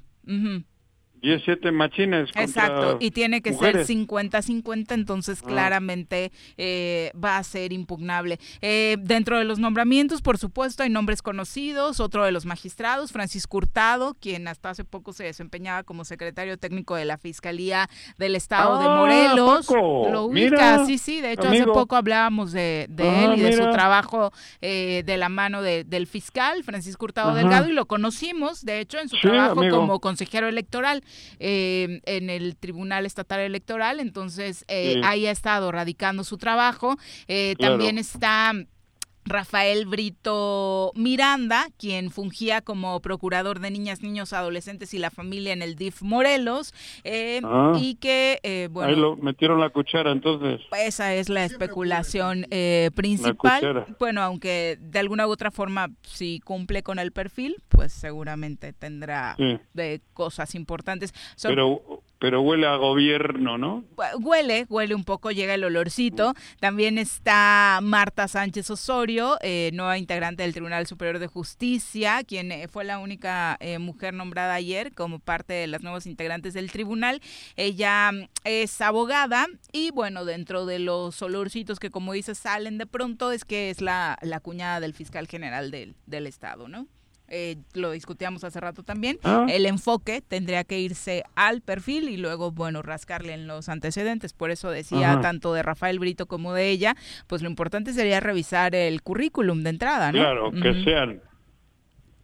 17 machines. Exacto, y tiene que ser 50-50, entonces ah. claramente eh, va a ser impugnable. Eh, dentro de los nombramientos, por supuesto, hay nombres conocidos, otro de los magistrados, Francisco Hurtado, quien hasta hace poco se desempeñaba como secretario técnico de la Fiscalía del Estado de ah, Morelos. Lo ubica, sí, sí, de hecho hace poco hablábamos de, ah, él y de su trabajo eh, de la mano del fiscal, Francisco Hurtado Delgado, y lo conocimos, de hecho, en su trabajo como consejero electoral. Eh, en el Tribunal Estatal Electoral, entonces eh, ahí ha estado radicando su trabajo. Eh, también está Rafael Brito Miranda, quien fungía como procurador de niñas, niños, adolescentes y la familia en el DIF Morelos, eh, ah. y que, eh, bueno... Ahí lo metieron la cuchara, entonces. Esa es la especulación eh, principal. Bueno, aunque de alguna u otra forma, si cumple con el perfil, pues seguramente tendrá de cosas importantes. Pero pero huele a gobierno, ¿no? Huele, huele un poco, llega el olorcito. También está Marta Sánchez Osorio, eh, nueva integrante del Tribunal Superior de Justicia, quien eh, fue la única eh, mujer nombrada ayer como parte de las nuevas integrantes del tribunal. Ella mm, es abogada y bueno, dentro de los olorcitos que como dices salen de pronto es que es la, la cuñada del fiscal general del, del Estado, ¿no? Eh, lo discutíamos hace rato también, ah. el enfoque tendría que irse al perfil y luego, bueno, rascarle en los antecedentes. Por eso decía tanto de Rafael Brito como de ella, pues lo importante sería revisar el currículum de entrada, ¿no? Claro, que sean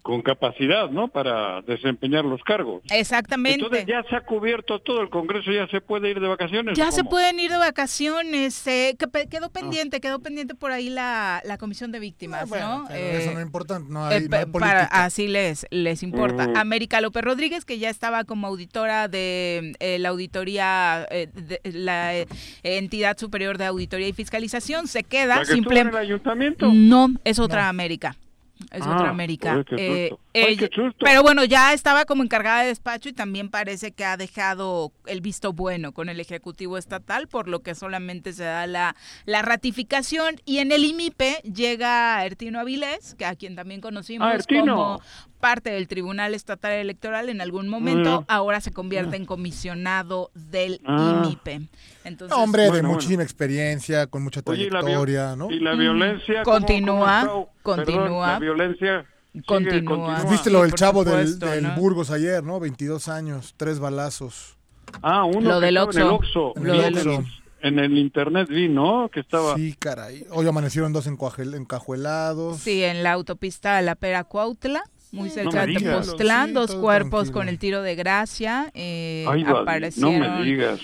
con capacidad, ¿no? Para desempeñar los cargos. Exactamente. Entonces ya se ha cubierto todo el Congreso, ya se puede ir de vacaciones. Ya se pueden ir de vacaciones. Eh, quedó ah. pendiente, quedó pendiente por ahí la, la comisión de víctimas, ah, ¿no? eso no es importante, no hay, eh, así les les importa. América López Rodríguez, que ya estaba como auditora de eh, la auditoría, de, la entidad superior de auditoría y fiscalización, se queda simplemente. el ayuntamiento? No, es otra América es otra ah, América. Eh, pero bueno, ya estaba como encargada de despacho y también parece que ha dejado el visto bueno con el Ejecutivo Estatal, por lo que solamente se da la, la ratificación. Y en el IMIPE llega Ertino Avilés, que a quien también conocimos ah, como parte del Tribunal Estatal Electoral en algún momento, ahora se convierte en comisionado del ah. IMIPE. Entonces, hombre de muchísima experiencia, con mucha trayectoria, ¿no? Y la violencia continúa, continúa. la violencia continúa. Viste lo del chavo del, Burgos ayer, ¿no? 22 años, tres balazos. Ah, uno lo del Oxxo. En el En el internet vi, ¿no? Que estaba... Sí, caray. Hoy amanecieron dos encajuelados. Sí, en la autopista La Pera Cuautla muy cerca de Tepoztlán, dos cuerpos con el tiro de gracia eh, aparecieron. No me digas.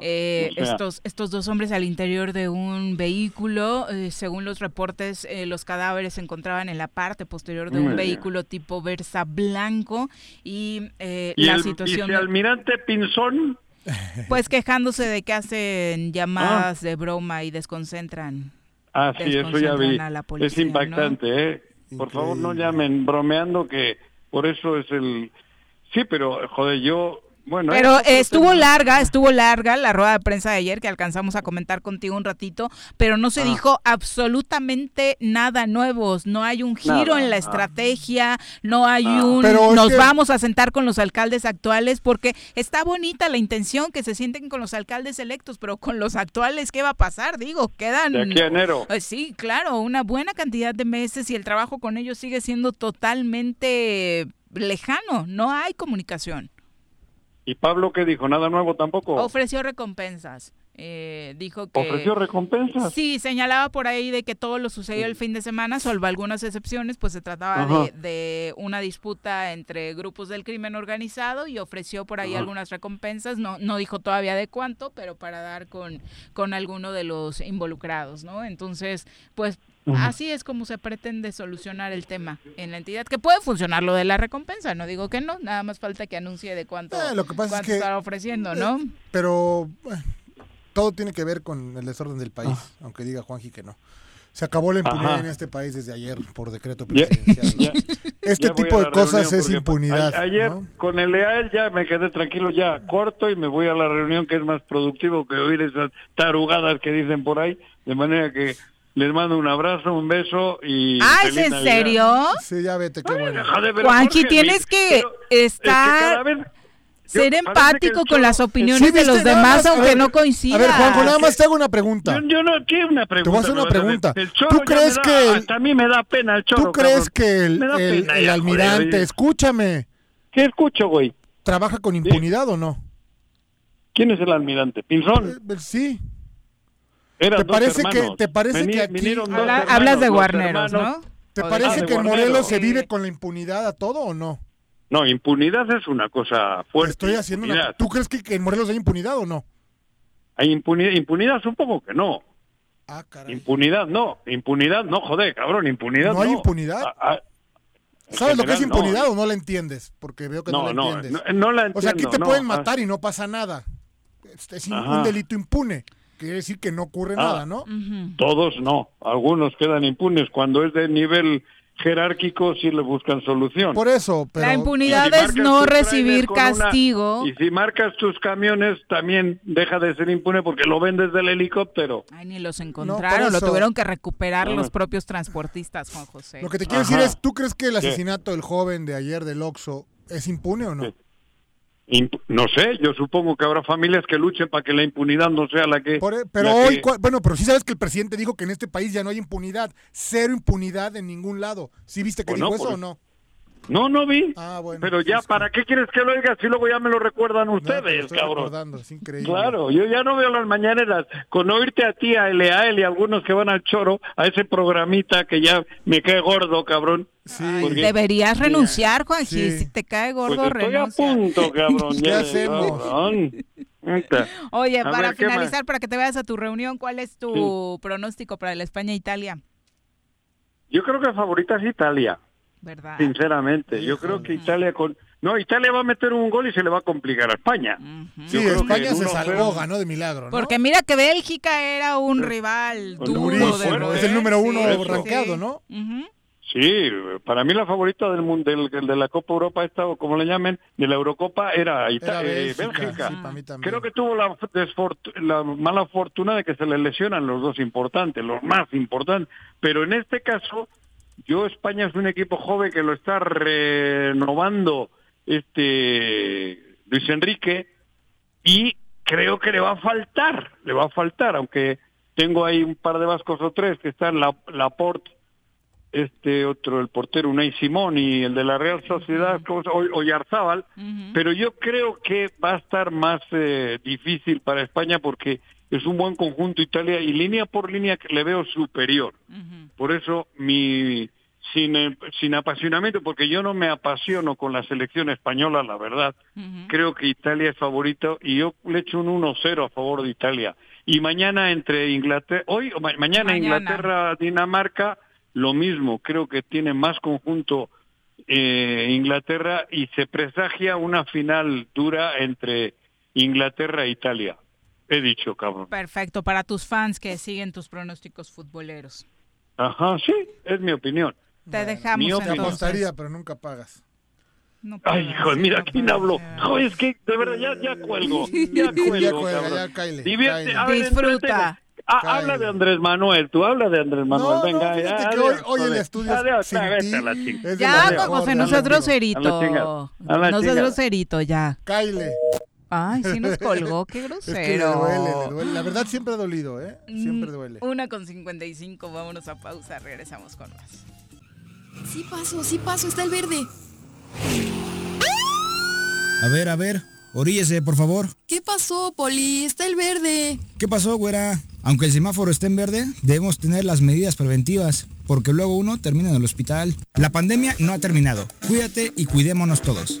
Eh, estos, estos dos hombres al interior de un vehículo, eh, según los reportes, eh, los cadáveres se encontraban en la parte posterior de un vehículo tipo Versa blanco y, la situación. ¿Y almirante Pinzón? Pues quejándose de que hacen llamadas ah. de broma y desconcentran. Ah, sí, eso ya vi. es impactante, ¿eh? Por favor, no llamen bromeando que por eso es el... Sí, pero joder, yo pero estuvo larga, estuvo larga la rueda de prensa de ayer que alcanzamos a comentar contigo un ratito, pero no se ah. dijo absolutamente nada nuevo, no hay un giro en la ah. estrategia, no hay ah. un nos vamos a sentar con los alcaldes actuales porque está bonita la intención que se sienten con los alcaldes electos, pero con los actuales qué va a pasar? Digo, quedan de aquí a enero. Eh, sí, claro, una buena cantidad de meses y el trabajo con ellos sigue siendo totalmente lejano, no hay comunicación. ¿Y Pablo qué dijo? ¿Nada nuevo tampoco? Ofreció recompensas. Eh, dijo que... ¿Ofreció recompensas? Sí, señalaba por ahí de que todo lo sucedió el fin de semana, salvo algunas excepciones, pues se trataba de, una disputa entre grupos del crimen organizado y ofreció por ahí algunas recompensas, no, no dijo todavía de cuánto, pero para dar con, con alguno de los involucrados, ¿no? Entonces, pues Así es como se pretende solucionar el tema en la entidad, que puede funcionar lo de la recompensa, no digo que no, nada más falta que anuncie de cuánto, eh, lo que pasa es está ofreciendo, ¿no? Eh, pero todo tiene que ver con el desorden del país, ah. aunque diga Juanji que no. Se acabó la impunidad en este país desde ayer por decreto presidencial. este tipo de cosas es impunidad. ayer con el EAL ya me quedé tranquilo, ya corto y me voy a la reunión que es más productivo que oír esas tarugadas que dicen por ahí. De manera que les mando un abrazo, un beso y. Ah, ¿es en serio? Sí, ya vete, qué bueno. Juanji, tienes que estar ser empático con las opiniones de los demás, aunque no coincidan. A ver, Juanjo, nada más te hago una pregunta. Yo, no quiero una pregunta. Te voy a hacer una pregunta. ¿Tú crees que el, a mí me da pena el choro? ¿Tú crees que el, el, almirante, escúchame? ¿Qué escucho, güey? ¿Trabaja con impunidad o no? ¿Quién es el almirante? ¿Pinzón? Eh, eh, ¿Te parece que te parece que aquí hablas de Guarneros, ¿no? ¿Te parece que en Morelos se vive con la impunidad a todo o no? No, impunidad es una cosa fuerte. Estoy haciendo una... ¿Tú crees que, en Morelos hay impunidad o no? Hay impunidad, impunidad supongo que no. Ah, caray. Impunidad no, impunidad no, joder, cabrón, impunidad no. ¿No hay impunidad? Ah, ah, ¿Sabes lo que es impunidad o no la entiendes? Porque veo que no, la entiendes. No, no, la entiendo. O sea, aquí te pueden matar y no pasa nada. Es, un delito impune. Quiere decir que no ocurre nada, ¿no? Todos no. Algunos quedan impunes. Cuando es de nivel jerárquicos sí le buscan solución. Por eso, pero... La impunidad es no recibir castigo. y si marcas tus camiones, también deja de ser impune porque lo vendes del helicóptero. Ay, ni los encontraron, lo tuvieron que recuperar los propios transportistas, Juan José. Lo que te quiero decir es, ¿tú crees que el asesinato del joven de ayer del Oxo es impune o no? No sé, yo supongo que habrá familias que luchen para que la impunidad no sea la que... E, pero hoy, bueno, pero sí sabes que el presidente dijo que en este país ya no hay impunidad, cero impunidad en ningún lado. ¿Sí viste que dijo eso o no? No, no vi. Ah, bueno, pero ya, ¿para qué quieres que lo oiga si luego ya me lo recuerdan ustedes, cabrón? Es increíble. Claro, yo ya no veo las mañaneras. Con oírte a ti, a Leal y algunos que van al choro, a ese programita que ya me cae gordo, cabrón. Sí. deberías renunciar, Juan. Si te cae gordo, pues estoy a punto, cabrón. ¿Qué hacemos? Oye, para finalizar, para que te vayas a tu reunión, ¿cuál es tu pronóstico para la España-Italia? Yo creo que favorita es Italia. Sinceramente, yo creo que Italia con no, Italia va a meter un gol y se le va a complicar a España. Sí, España se salvó, ganó de milagro. Porque mira que Bélgica era un rival duro. es el número uno rankeado, ¿no? Sí, para mí la favorita del, del, de la Copa Europa, esta, o como le llamen, de la Eurocopa, era, Italia, eh, Bélgica. Creo que tuvo la, la mala fortuna de que se le lesionan los dos importantes, los más importantes. Pero en este caso, yo España es un equipo joven que lo está renovando este Luis Enrique y creo que le va a faltar, le va a faltar, aunque tengo ahí un par de vascos o tres que están la Laporte, este otro, el portero Unai Simón y el de la Real Sociedad, o, Yarzábal, pero yo creo que va a estar más eh, difícil para España porque es un buen conjunto Italia y línea por línea que le veo superior. Por eso mi sin, eh, sin apasionamiento, porque yo no me apasiono con la selección española, la verdad. Creo que Italia es favorito y yo le echo un 1-0 a favor de Italia. Y mañana entre Inglaterra, hoy, mañana, Inglaterra-Dinamarca, lo mismo. Creo que tiene más conjunto eh, Inglaterra y se presagia una final dura entre Inglaterra e Italia. He dicho, cabrón. Perfecto, para tus fans que siguen tus pronósticos futboleros. Ajá, sí, es mi opinión. Te dejamos Mío, Te apostaría, pero nunca pagas. Ay, hijo, mira quién habló. Joder, es que de verdad ya, ya cuelgo. Ya cuelgo, ya ya caile, Divierte, Disfruta. Ah, habla de Andrés Manuel, tú habla de Andrés Manuel, venga. No, ya, que hoy, hoy el estudio adiós, sin ti, Ya, José, no seas groserito. No seas groserito, ya. Caile. Ay, sí nos colgó, qué grosero. Es que le duele, le duele. La verdad siempre ha dolido, ¿eh? Siempre duele. Una con 55, vámonos a pausa, regresamos con más. Sí paso, sí paso, está el verde. A ver, a ver, Oríllese, por favor. ¿Qué pasó, Poli? Está el verde. ¿Qué pasó, güera? Aunque el semáforo esté en verde, debemos tener las medidas preventivas, porque luego uno termina en el hospital. La pandemia no ha terminado. Cuídate y cuidémonos todos.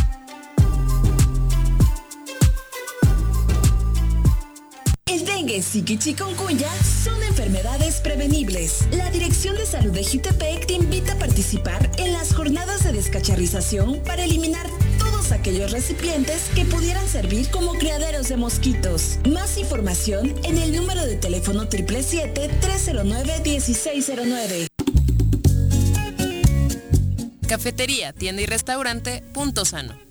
El dengue, zika y chikungunya son enfermedades prevenibles. La Dirección de Salud de Jutepec te invita a participar en las jornadas de descacharrización para eliminar todos aquellos recipientes que pudieran servir como criaderos de mosquitos. Más información en el número de teléfono 777-309-1609. Cafetería, tienda y restaurante Punto Sano.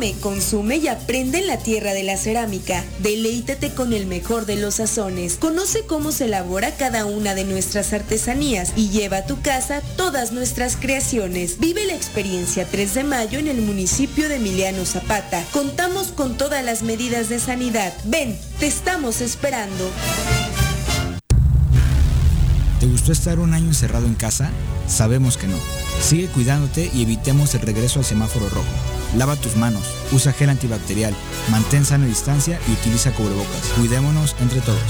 Come, consume y aprende en la tierra de la cerámica. Deleítate con el mejor de los sazones. Conoce cómo se elabora cada una de nuestras artesanías y lleva a tu casa todas nuestras creaciones. Vive la experiencia 3 de mayo en el municipio de Emiliano Zapata. Contamos con todas las medidas de sanidad. Ven, te estamos esperando. ¿Te gustó estar un año encerrado en casa? Sabemos que no. Sigue cuidándote y evitemos el regreso al semáforo rojo. Lava tus manos, usa gel antibacterial, mantén sana distancia y utiliza cubrebocas. Cuidémonos entre todos.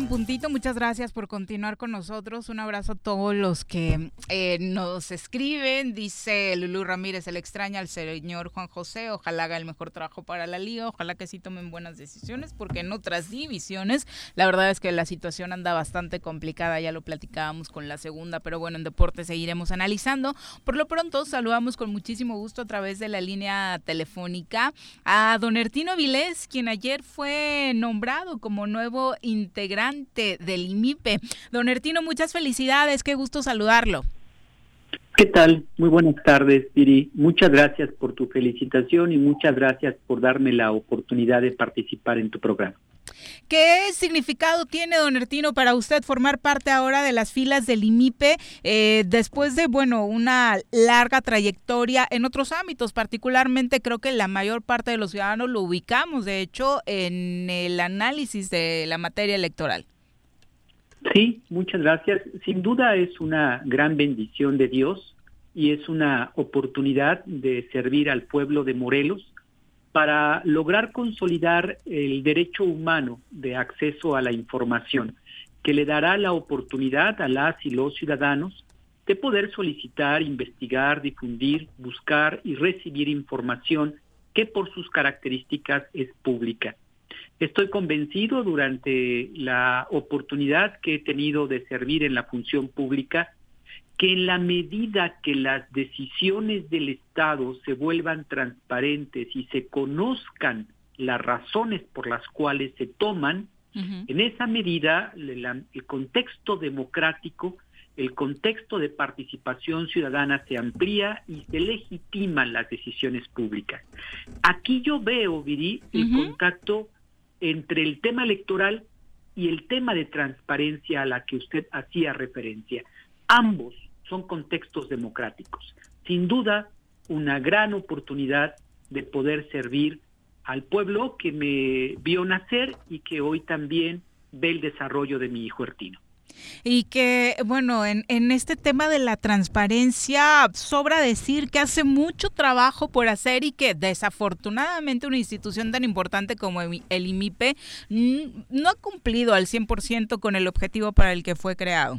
En puntito. Muchas gracias por continuar con nosotros. Un abrazo a todos los que eh, nos escriben. Dice Lulú Ramírez, el extraña al señor Juan José. Ojalá haga el mejor trabajo para la liga. Ojalá que sí tomen buenas decisiones, porque en otras divisiones, la verdad es que la situación anda bastante complicada. Ya lo platicábamos con la segunda, pero bueno, en deporte seguiremos analizando. Por lo pronto, saludamos con muchísimo gusto a través de la línea telefónica a don Ertino Vilés, quien ayer fue nombrado como nuevo integrante del IMIPE. Don Ertino, muchas felicidades, qué gusto saludarlo. ¿Qué tal? Muy buenas tardes, Piri. Muchas gracias por tu felicitación y muchas gracias por darme la oportunidad de participar en tu programa. ¿Qué significado tiene, don Ertino, para usted formar parte ahora de las filas del IMIPE eh, después de, bueno, una larga trayectoria en otros ámbitos? Particularmente creo que la mayor parte de los ciudadanos lo ubicamos, de hecho, en el análisis de la materia electoral. Sí, muchas gracias. Sin duda es una gran bendición de Dios y es una oportunidad de servir al pueblo de Morelos para lograr consolidar el derecho humano de acceso a la información, que le dará la oportunidad a las y los ciudadanos de poder solicitar, investigar, difundir, buscar y recibir información que por sus características es pública. Estoy convencido durante la oportunidad que he tenido de servir en la función pública que en la medida que las decisiones del Estado se vuelvan transparentes y se conozcan las razones por las cuales se toman, en esa medida el contexto democrático, el contexto de participación ciudadana se amplía y se legitiman las decisiones públicas. Aquí yo veo, Viri, el contacto entre el tema electoral y el tema de transparencia a la que usted hacía referencia. Ambos son contextos democráticos. Sin duda, una gran oportunidad de poder servir al pueblo que me vio nacer y que hoy también ve el desarrollo de mi hijo Ertino. Y que, bueno, en, en, este tema de la transparencia, sobra decir que hace mucho trabajo por hacer y que desafortunadamente una institución tan importante como el IMIPE no ha cumplido al 100% con el objetivo para el que fue creado.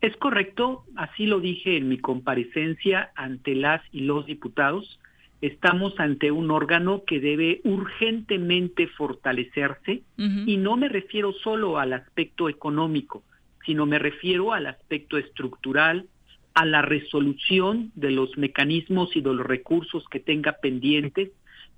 Es correcto, así lo dije en mi comparecencia ante las y los diputados. Estamos ante un órgano que debe urgentemente fortalecerse y no me refiero solo al aspecto económico, sino me refiero al aspecto estructural, a la resolución de los mecanismos y de los recursos que tenga pendientes,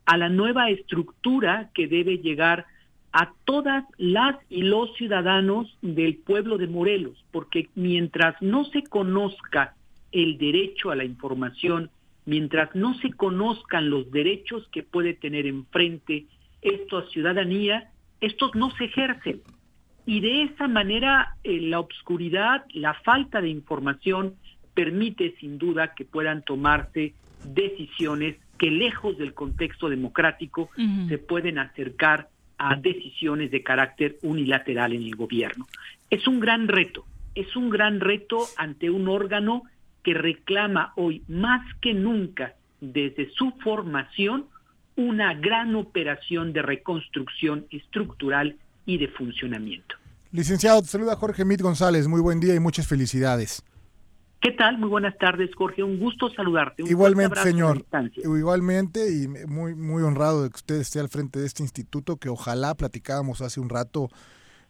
a la nueva estructura que debe llegar a todas las y los ciudadanos del pueblo de Morelos, porque mientras no se conozca el derecho a la información, mientras no se conozcan los derechos que puede tener enfrente esta ciudadanía, estos no se ejercen. Y de esa manera eh, la obscuridad, la falta de información permite sin duda que puedan tomarse decisiones que lejos del contexto democrático se pueden acercar a decisiones de carácter unilateral en el gobierno. Es un gran reto, es un gran reto ante un órgano que reclama hoy más que nunca desde su formación una gran operación de reconstrucción estructural y de funcionamiento. Licenciado, te saluda Jorge Mit González, muy buen día y muchas felicidades. ¿Qué tal? Muy buenas tardes, Jorge. Un gusto saludarte. igualmente, señor. Igualmente y muy muy honrado de que usted esté al frente de este instituto que ojalá platicábamos hace un rato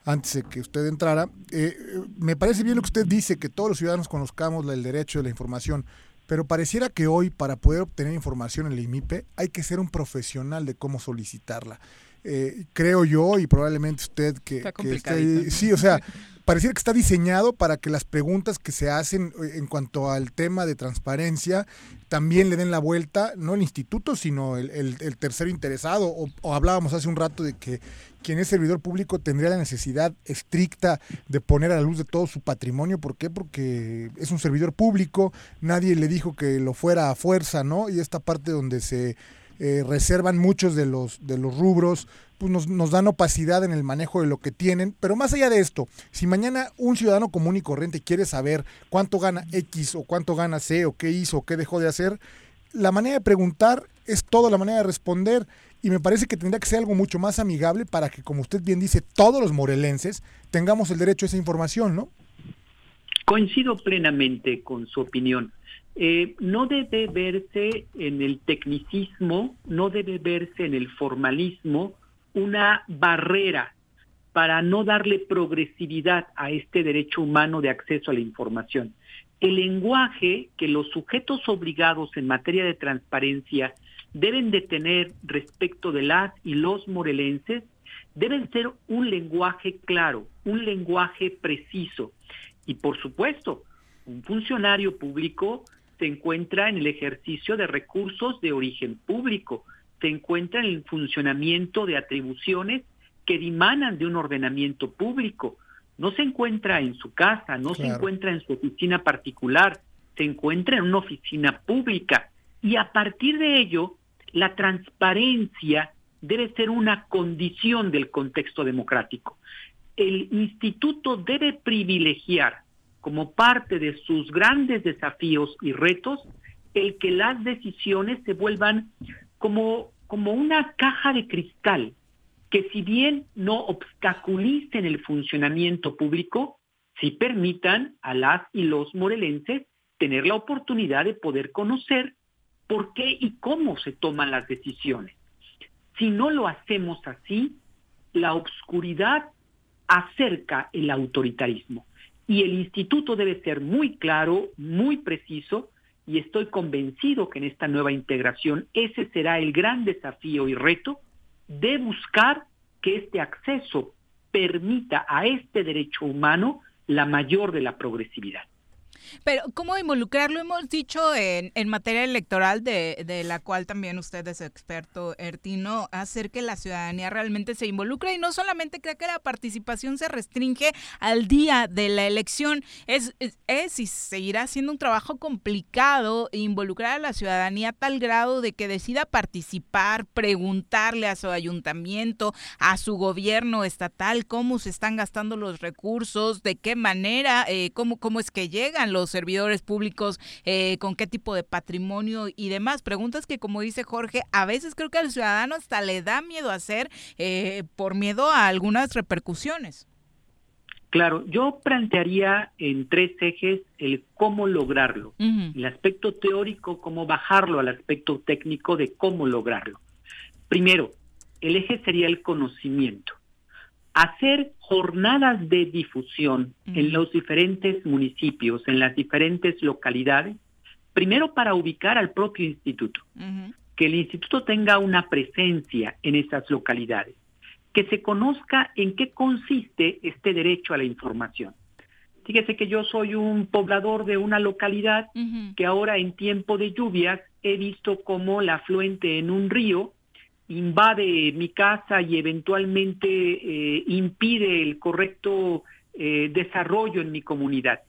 antes de que usted entrara. Eh, me parece bien lo que usted dice, que todos los ciudadanos conozcamos el derecho de la información, pero pareciera que hoy para poder obtener información en el IMIPE hay que ser un profesional de cómo solicitarla. Eh, creo yo y probablemente usted que, que esté, sí, o sea, pareciera que está diseñado para que las preguntas que se hacen eh, en cuanto al tema de transparencia también le den la vuelta, no el instituto, sino el, el, tercero interesado. O, hablábamos hace un rato de que quien es servidor público tendría la necesidad estricta de poner a la luz de todo su patrimonio. ¿Por qué? Porque es un servidor público, nadie le dijo que lo fuera a fuerza, ¿no? Y esta parte donde se eh, reservan muchos de los, de los rubros, pues nos, nos, dan opacidad en el manejo de lo que tienen. Pero más allá de esto, si mañana un ciudadano común y corriente quiere saber cuánto gana X o cuánto gana C o qué hizo o qué dejó de hacer, la manera de preguntar es toda la manera de responder. Y me parece que tendría que ser algo mucho más amigable para que, como usted bien dice, todos los morelenses tengamos el derecho a esa información, ¿no? Coincido plenamente con su opinión. Eh, no debe verse en el tecnicismo, no debe verse en el formalismo una barrera para no darle progresividad a este derecho humano de acceso a la información. El lenguaje que los sujetos obligados en materia de transparencia deben de tener respecto de las y los morelenses deben ser un lenguaje claro, un lenguaje preciso y por supuesto Un funcionario público se encuentra en el ejercicio de recursos de origen público, se encuentra en el funcionamiento de atribuciones que dimanan de un ordenamiento público. No se encuentra en su casa, no se encuentra en su oficina particular, se encuentra en una oficina pública. Y a partir de ello, la transparencia debe ser una condición del contexto democrático. El instituto debe privilegiar como parte de sus grandes desafíos y retos el que las decisiones se vuelvan como, como una caja de cristal, que si bien no obstaculicen el funcionamiento público, sí permitan a las y los morelenses tener la oportunidad de poder conocer por qué y cómo se toman las decisiones. Si no lo hacemos así, la obscuridad acerca el autoritarismo. Y el instituto debe ser muy claro, muy preciso, y estoy convencido que en esta nueva integración ese será el gran desafío y reto de buscar que este acceso permita a este derecho humano la mayor de la progresividad. Pero, ¿cómo involucrarlo? Hemos dicho en, en materia electoral, de, de, la cual también usted es experto, Ertino, hacer que la ciudadanía realmente se involucre y no solamente cree que la participación se restringe al día de la elección. Es, es, y seguirá siendo un trabajo complicado involucrar a la ciudadanía a tal grado de que decida participar, preguntarle a su ayuntamiento, a su gobierno estatal, cómo se están gastando los recursos, de qué manera, eh, cómo, cómo es que llegan los servidores públicos, eh, con qué tipo de patrimonio y demás. Preguntas que, como dice Jorge, a veces creo que al ciudadano hasta le da miedo hacer eh, por miedo a algunas repercusiones. Claro, yo plantearía en tres ejes el cómo lograrlo. El aspecto teórico, cómo bajarlo al aspecto técnico de cómo lograrlo. Primero, el eje sería el conocimiento hacer jornadas de difusión en los diferentes municipios, en las diferentes localidades, primero para ubicar al propio instituto, que el instituto tenga una presencia en esas localidades, que se conozca en qué consiste este derecho a la información. Fíjese que yo soy un poblador de una localidad que ahora en tiempo de lluvias he visto como la afluente en un río invade mi casa y eventualmente eh, impide el correcto eh, desarrollo en mi comunidad.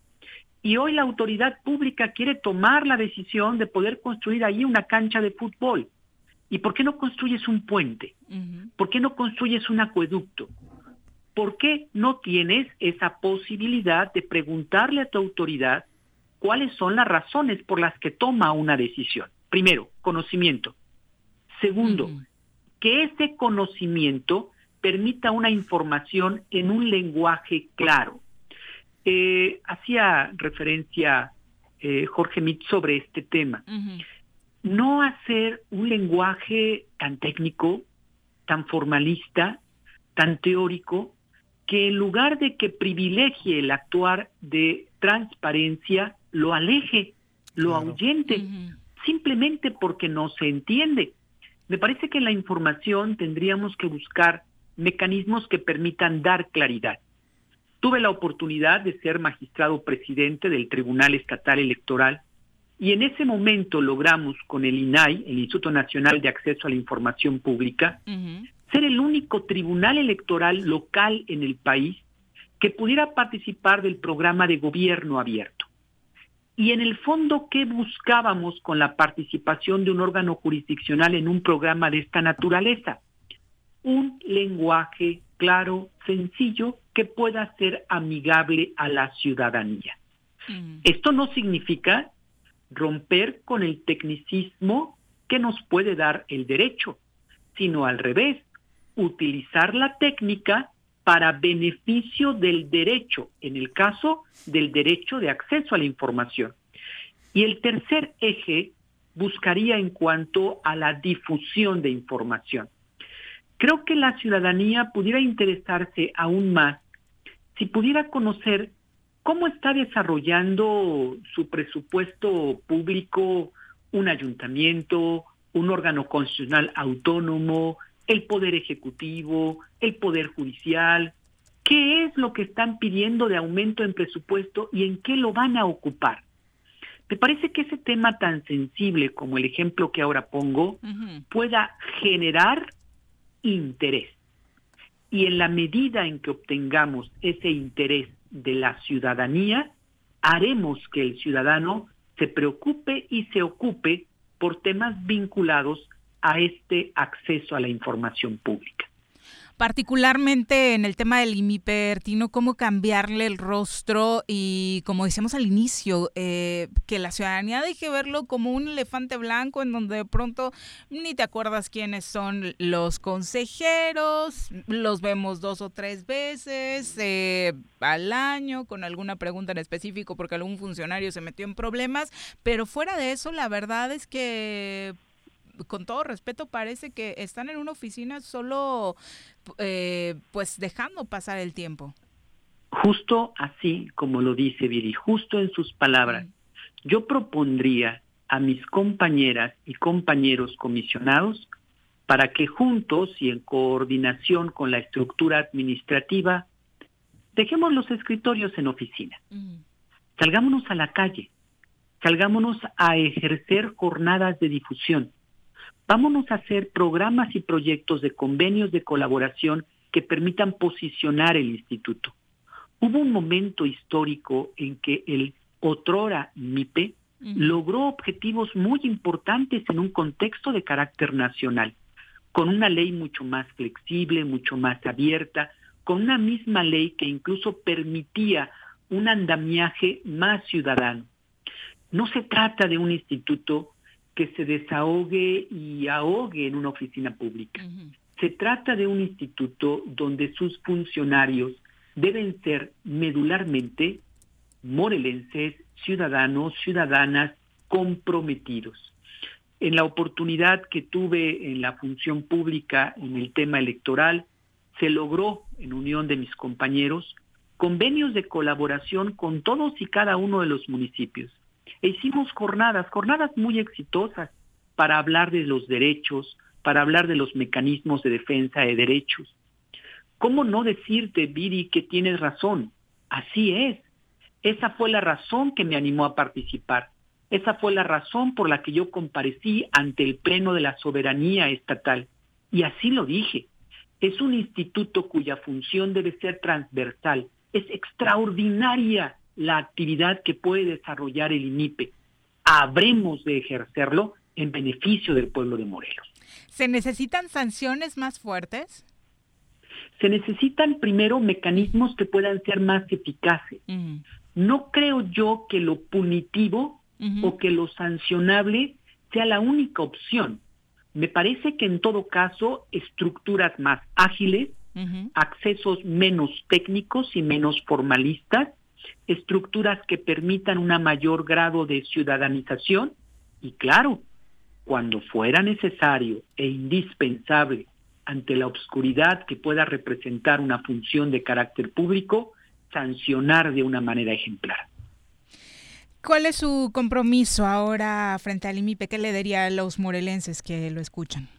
Y hoy la autoridad pública quiere tomar la decisión de poder construir ahí una cancha de fútbol. ¿Y por qué no construyes un puente? ¿Por qué no construyes un acueducto? ¿Por qué no tienes esa posibilidad de preguntarle a tu autoridad cuáles son las razones por las que toma una decisión? Primero, conocimiento. Segundo, que ese conocimiento permita una información en un lenguaje claro. Eh, hacía referencia eh, Jorge Mit sobre este tema. No hacer un lenguaje tan técnico, tan formalista, tan teórico, que en lugar de que privilegie el actuar de transparencia, lo aleje, lo ahuyente, simplemente porque no se entiende. Me parece que en la información tendríamos que buscar mecanismos que permitan dar claridad. Tuve la oportunidad de ser magistrado presidente del Tribunal Estatal Electoral y en ese momento logramos con el INAI, el Instituto Nacional de Acceso a la Información Pública, ser el único tribunal electoral local en el país que pudiera participar del programa de gobierno abierto. Y en el fondo, ¿qué buscábamos con la participación de un órgano jurisdiccional en un programa de esta naturaleza? Un lenguaje claro, sencillo, que pueda ser amigable a la ciudadanía. Mm. Esto no significa romper con el tecnicismo que nos puede dar el derecho, sino al revés, utilizar la técnica para beneficio del derecho, en el caso del derecho de acceso a la información. Y el tercer eje buscaría en cuanto a la difusión de información. Creo que la ciudadanía pudiera interesarse aún más si pudiera conocer cómo está desarrollando su presupuesto público un ayuntamiento, un órgano constitucional autónomo, el poder ejecutivo, el poder judicial, ¿Qué es lo que están pidiendo de aumento en presupuesto y en qué lo van a ocupar? Me parece que ese tema tan sensible como el ejemplo que ahora pongo pueda generar interés. Y en la medida en que obtengamos ese interés de la ciudadanía, haremos que el ciudadano se preocupe y se ocupe por temas vinculados a este acceso a la información pública. Particularmente en el tema del IMIPERTINO, cómo cambiarle el rostro y, como decíamos al inicio, eh, que la ciudadanía deje verlo como un elefante blanco en donde de pronto ni te acuerdas quiénes son los consejeros, los vemos dos o tres veces eh, al año con alguna pregunta en específico porque algún funcionario se metió en problemas, pero fuera de eso, la verdad es que con todo respeto, parece que están en una oficina solo, eh, pues dejando pasar el tiempo. Justo así como lo dice Viri, justo en sus palabras, yo propondría a mis compañeras y compañeros comisionados para que juntos y en coordinación con la estructura administrativa dejemos los escritorios en oficina. Salgámonos a la calle, salgámonos a ejercer jornadas de difusión, Vámonos a hacer programas y proyectos de convenios de colaboración que permitan posicionar el instituto. Hubo un momento histórico en que el otrora MIPE logró objetivos muy importantes en un contexto de carácter nacional, con una ley mucho más flexible, mucho más abierta, con una misma ley que incluso permitía un andamiaje más ciudadano. No se trata de un instituto que se desahogue y ahogue en una oficina pública. Se trata de un instituto donde sus funcionarios deben ser medularmente morelenses, ciudadanos, ciudadanas comprometidos. En la oportunidad que tuve en la función pública en el tema electoral, se logró, en unión de mis compañeros, convenios de colaboración con todos y cada uno de los municipios e hicimos jornadas, jornadas muy exitosas para hablar de los derechos, para hablar de los mecanismos de defensa de derechos. ¿Cómo no decirte, Viri, que tienes razón? Así es. Esa fue la razón que me animó a participar. Esa fue la razón por la que yo comparecí ante el Pleno de la Soberanía Estatal. Y así lo dije. Es un instituto cuya función debe ser transversal. Es extraordinaria la actividad que puede desarrollar el INIPE. Habremos de ejercerlo en beneficio del pueblo de Morelos. ¿Se necesitan sanciones más fuertes? Se necesitan primero mecanismos que puedan ser más eficaces. No creo yo que lo punitivo o que lo sancionable sea la única opción. Me parece que en todo caso estructuras más ágiles, accesos menos técnicos y menos formalistas, estructuras que permitan un mayor grado de ciudadanización y claro, cuando fuera necesario e indispensable ante la obscuridad que pueda representar una función de carácter público, sancionar de una manera ejemplar. ¿Cuál es su compromiso ahora frente al IMIPE? ¿Qué le diría a los morelenses que lo escuchan?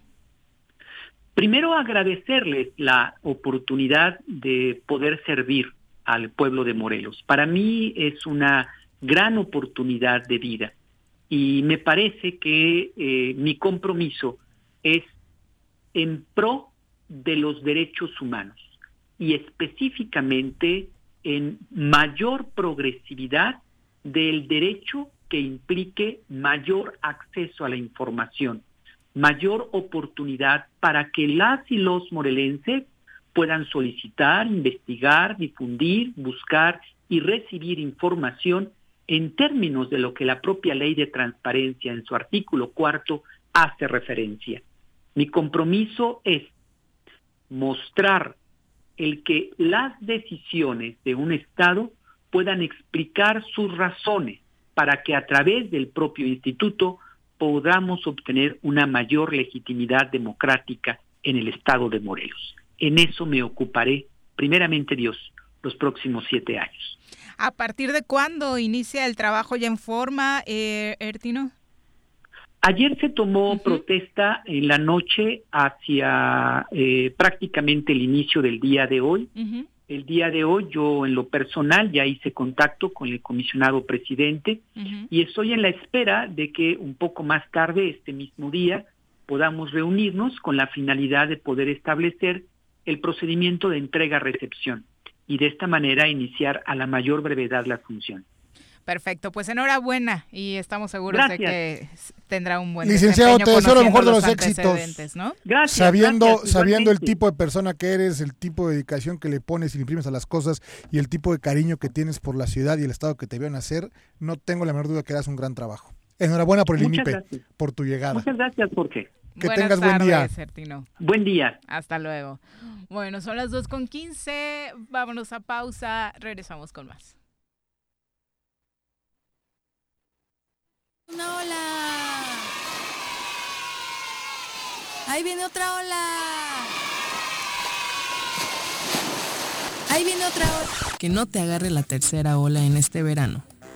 Primero agradecerles la oportunidad de poder servir al pueblo de Morelos. Para mí es una gran oportunidad de vida y me parece que eh, mi compromiso es en pro de los derechos humanos y específicamente en mayor progresividad del derecho que implique mayor acceso a la información, mayor oportunidad para que las y los morelenses puedan solicitar, investigar, difundir, buscar y recibir información en términos de lo que la propia ley de transparencia en su artículo cuarto hace referencia. Mi compromiso es mostrar el que las decisiones de un Estado puedan explicar sus razones para que a través del propio instituto podamos obtener una mayor legitimidad democrática en el Estado de Morelos. En eso me ocuparé, primeramente Dios, los próximos siete años. ¿A partir de cuándo inicia el trabajo ya en forma, eh, Ertino? Ayer se tomó protesta en la noche hacia eh, prácticamente el inicio del día de hoy El día de hoy yo en lo personal ya hice contacto con el comisionado presidente y estoy en la espera de que un poco más tarde, este mismo día, podamos reunirnos con la finalidad de poder establecer el procedimiento de entrega-recepción y de esta manera iniciar a la mayor brevedad la función. Perfecto, pues enhorabuena y estamos seguros de que tendrá un buen Licenciado, te deseo lo mejor de los éxitos. Gracias. Sabiendo, sabiendo el tipo de persona que eres, el tipo de dedicación que le pones y le imprimes a las cosas y el tipo de cariño que tienes por la ciudad y el estado que te vieron hacer, no tengo la menor duda que harás un gran trabajo. Enhorabuena por el INIPE, por tu llegada. Muchas gracias, Jorge. Que tengas buen día. Buen día. Hasta luego. Bueno, son las 2 con 15. Vámonos a pausa. Regresamos con más. Una ola. Ahí viene otra ola. Ahí viene otra ola. Que no te agarre la tercera ola en este verano.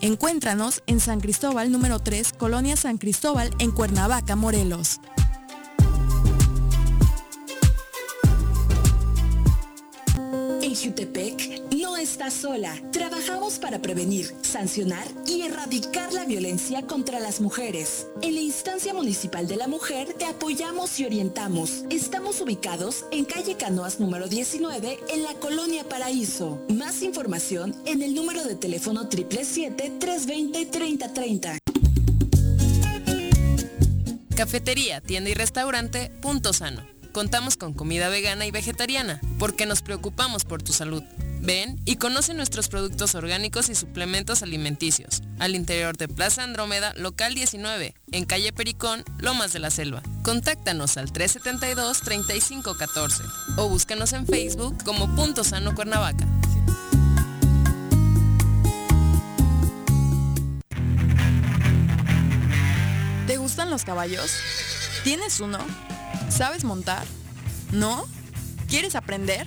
Encuéntranos en San Cristóbal número 3, Colonia San Cristóbal, en Cuernavaca, Morelos. En Jutepec estás sola. Trabajamos para prevenir, sancionar y erradicar la violencia contra las mujeres. En la instancia municipal de la mujer te apoyamos y orientamos. Estamos ubicados en calle Canoas número 19 en la colonia Paraíso. Más información en el número de teléfono 777-320-3030. Cafetería, tienda y restaurante, punto sano contamos con comida vegana y vegetariana, porque nos preocupamos por tu salud. Ven y conoce nuestros productos orgánicos y suplementos alimenticios, al interior de Plaza Andrómeda, local 19, en calle Pericón, Lomas de la Selva. Contáctanos al 372-3514 o búscanos en Facebook como Punto Sano Cuernavaca. ¿Te gustan los caballos? ¿Tienes uno? ¿Sabes montar? ¿No? ¿Quieres aprender?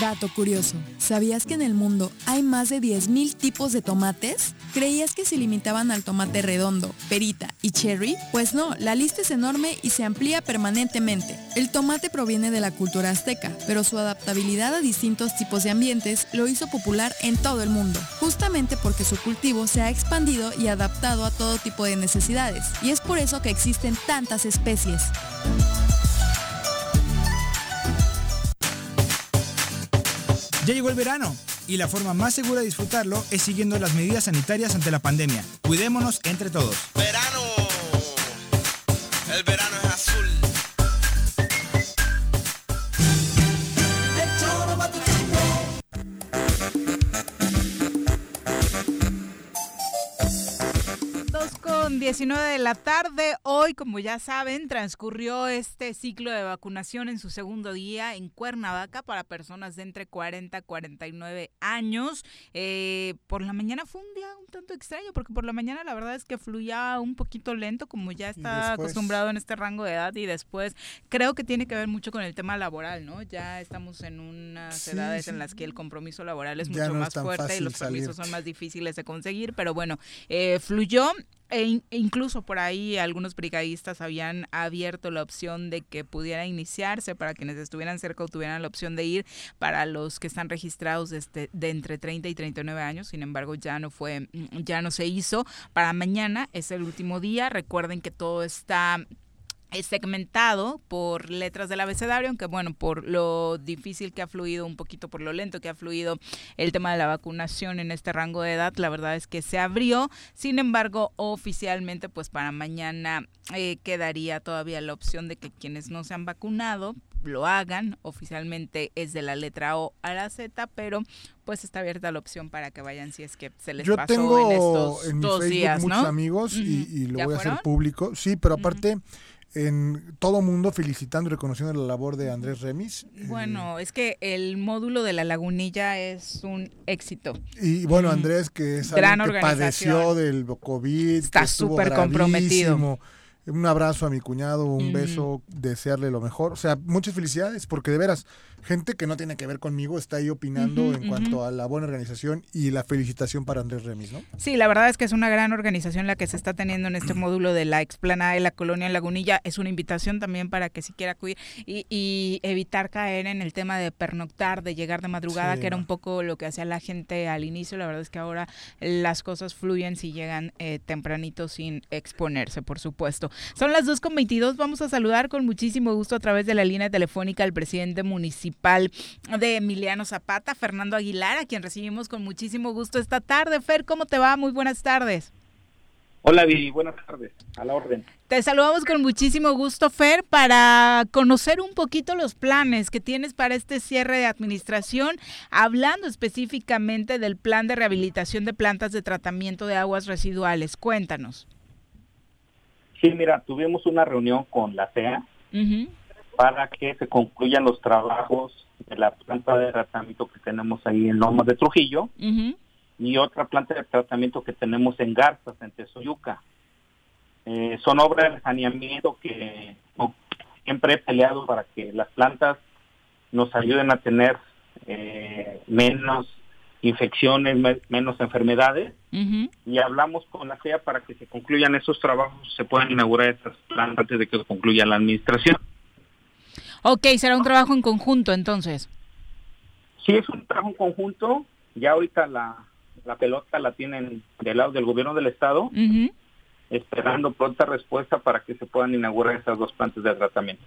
Dato curioso, ¿sabías que en el mundo hay más de 10.000 tipos de tomates? ¿Creías que se limitaban al tomate redondo, perita y cherry? Pues no, la lista es enorme y se amplía permanentemente. El tomate proviene de la cultura azteca, pero su adaptabilidad a distintos tipos de ambientes lo hizo popular en todo el mundo, justamente porque su cultivo se ha expandido y adaptado a todo tipo de necesidades, y es por eso que existen tantas especies. Ya llegó el verano y la forma más segura de disfrutarlo es siguiendo las medidas sanitarias ante la pandemia. Cuidémonos entre todos. 19 de la tarde. Hoy, como ya saben, transcurrió este ciclo de vacunación en su segundo día en Cuernavaca para personas de entre 40 y 49 años. Eh, por la mañana fue un día un tanto extraño porque por la mañana la verdad es que fluía un poquito lento como ya está acostumbrado en este rango de edad y después creo que tiene que ver mucho con el tema laboral, ¿no? Ya estamos en unas edades en las que el compromiso laboral es mucho más fuerte y los permisos son más difíciles de conseguir, pero bueno, eh, fluyó e, incluso por ahí algunos brigadistas habían abierto la opción de que pudiera iniciarse para quienes estuvieran cerca o tuvieran la opción de ir para los que están registrados de, este, de entre 30 y 39 años. Sin embargo, ya no fue, ya no se hizo. Para mañana es el último día. Recuerden que todo está es segmentado por letras del abecedario, aunque bueno, por lo difícil que ha fluido, un poquito por lo lento que ha fluido el tema de la vacunación en este rango de edad, la verdad es que se abrió, sin embargo, oficialmente pues para mañana eh, quedaría todavía la opción de que quienes no se han vacunado lo hagan, oficialmente es de la letra O a la Z, pero pues está abierta la opción para que vayan si es que se les pasó en estos dos días, muchos amigos y, lo voy a hacer público, sí, pero aparte en todo mundo felicitando y reconociendo la labor de Andrés Remis. Bueno, es que el módulo de la lagunilla es un éxito. Y bueno, Andrés, que es alguien que padeció del COVID, está súper comprometido. Un abrazo a mi cuñado, un beso, desearle lo mejor. O sea, muchas felicidades, porque de veras, gente que no tiene que ver conmigo está ahí opinando en cuanto a la buena organización y la felicitación para Andrés Remis, ¿no? Sí, la verdad es que es una gran organización la que se está teniendo en este módulo de la explanada de la colonia Lagunilla. Es una invitación también para que si quiera acudir y, evitar caer en el tema de pernoctar, de llegar de madrugada, que era un poco lo que hacía la gente al inicio. La verdad es que ahora las cosas fluyen si llegan eh, tempranito sin exponerse, por supuesto. Son las 2.22, vamos a saludar con muchísimo gusto a través de la línea telefónica al presidente municipal de Emiliano Zapata, Fernando Aguilar, a quien recibimos con muchísimo gusto esta tarde. Fer, ¿cómo te va? Muy buenas tardes. Hola, Vivi, buenas tardes, a la orden. Te saludamos con muchísimo gusto, Fer, para conocer un poquito los planes que tienes para este cierre de administración, hablando específicamente del plan de rehabilitación de plantas de tratamiento de aguas residuales. Cuéntanos. Sí, mira, tuvimos una reunión con la CEA, para que se concluyan los trabajos de la planta de tratamiento que tenemos ahí en Lomas de Trujillo y otra planta de tratamiento que tenemos en Garzas, en Tezoyuca. Eh, son obras de saneamiento que siempre he peleado para que las plantas nos ayuden a tener eh, menos infecciones, menos enfermedades. Y hablamos con la CEA para que se concluyan esos trabajos, se puedan inaugurar esas plantas antes de que concluya la administración. Ok, será un trabajo en conjunto entonces. Sí, es un trabajo en conjunto. Ya ahorita la, pelota la tienen del lado del gobierno del estado, esperando pronta respuesta para que se puedan inaugurar esas dos plantas de tratamiento.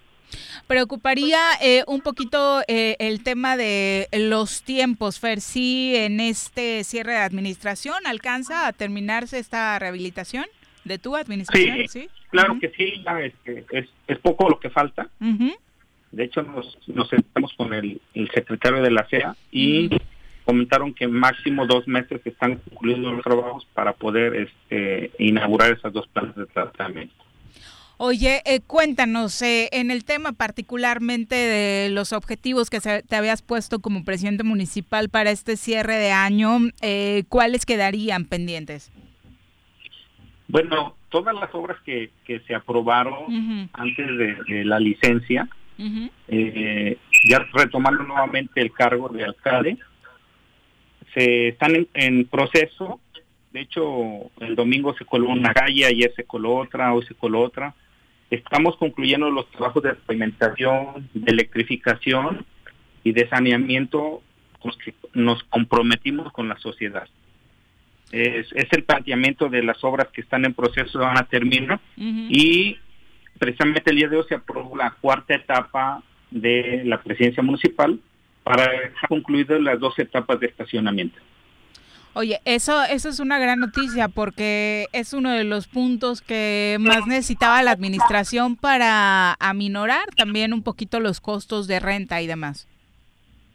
Preocuparía eh, un poquito eh, el tema de los tiempos, Fer. Si en este cierre de administración alcanza a terminarse esta rehabilitación de tu administración. Sí, claro que sí, es, es, poco lo que falta. De hecho, nos, nos sentamos con el, secretario de la CEA y comentaron que máximo dos meses están concluyendo los trabajos para poder este, inaugurar esas dos plantas de tratamiento. Oye, eh, cuéntanos, eh, en el tema particularmente de los objetivos que te habías puesto como presidente municipal para este cierre de año, eh, ¿cuáles quedarían pendientes? Bueno, todas las obras que, que se aprobaron antes de, la licencia, eh, ya retomando nuevamente el cargo de alcalde. Se están en, proceso, de hecho el domingo se coló una calle, ayer se coló otra, hoy se coló otra. Estamos concluyendo los trabajos de pavimentación, de electrificación y de saneamiento con que nos comprometimos con la sociedad. Es, el planteamiento de las obras que están en proceso van a terminar y precisamente el día de hoy se aprobó la cuarta etapa de la presidencia municipal para dejar concluidas las dos etapas de estacionamiento. Oye, eso, eso es una gran noticia porque es uno de los puntos que más necesitaba la administración para aminorar también un poquito los costos de renta y demás.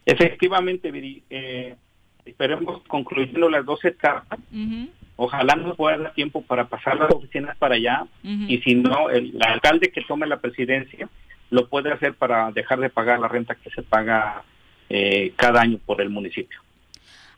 Efectivamente, eh, esperemos concluyendo las dos etapas. Ojalá nos pueda dar tiempo para pasar las oficinas para allá y si no, el alcalde que tome la presidencia lo puede hacer para dejar de pagar la renta que se paga eh, cada año por el municipio.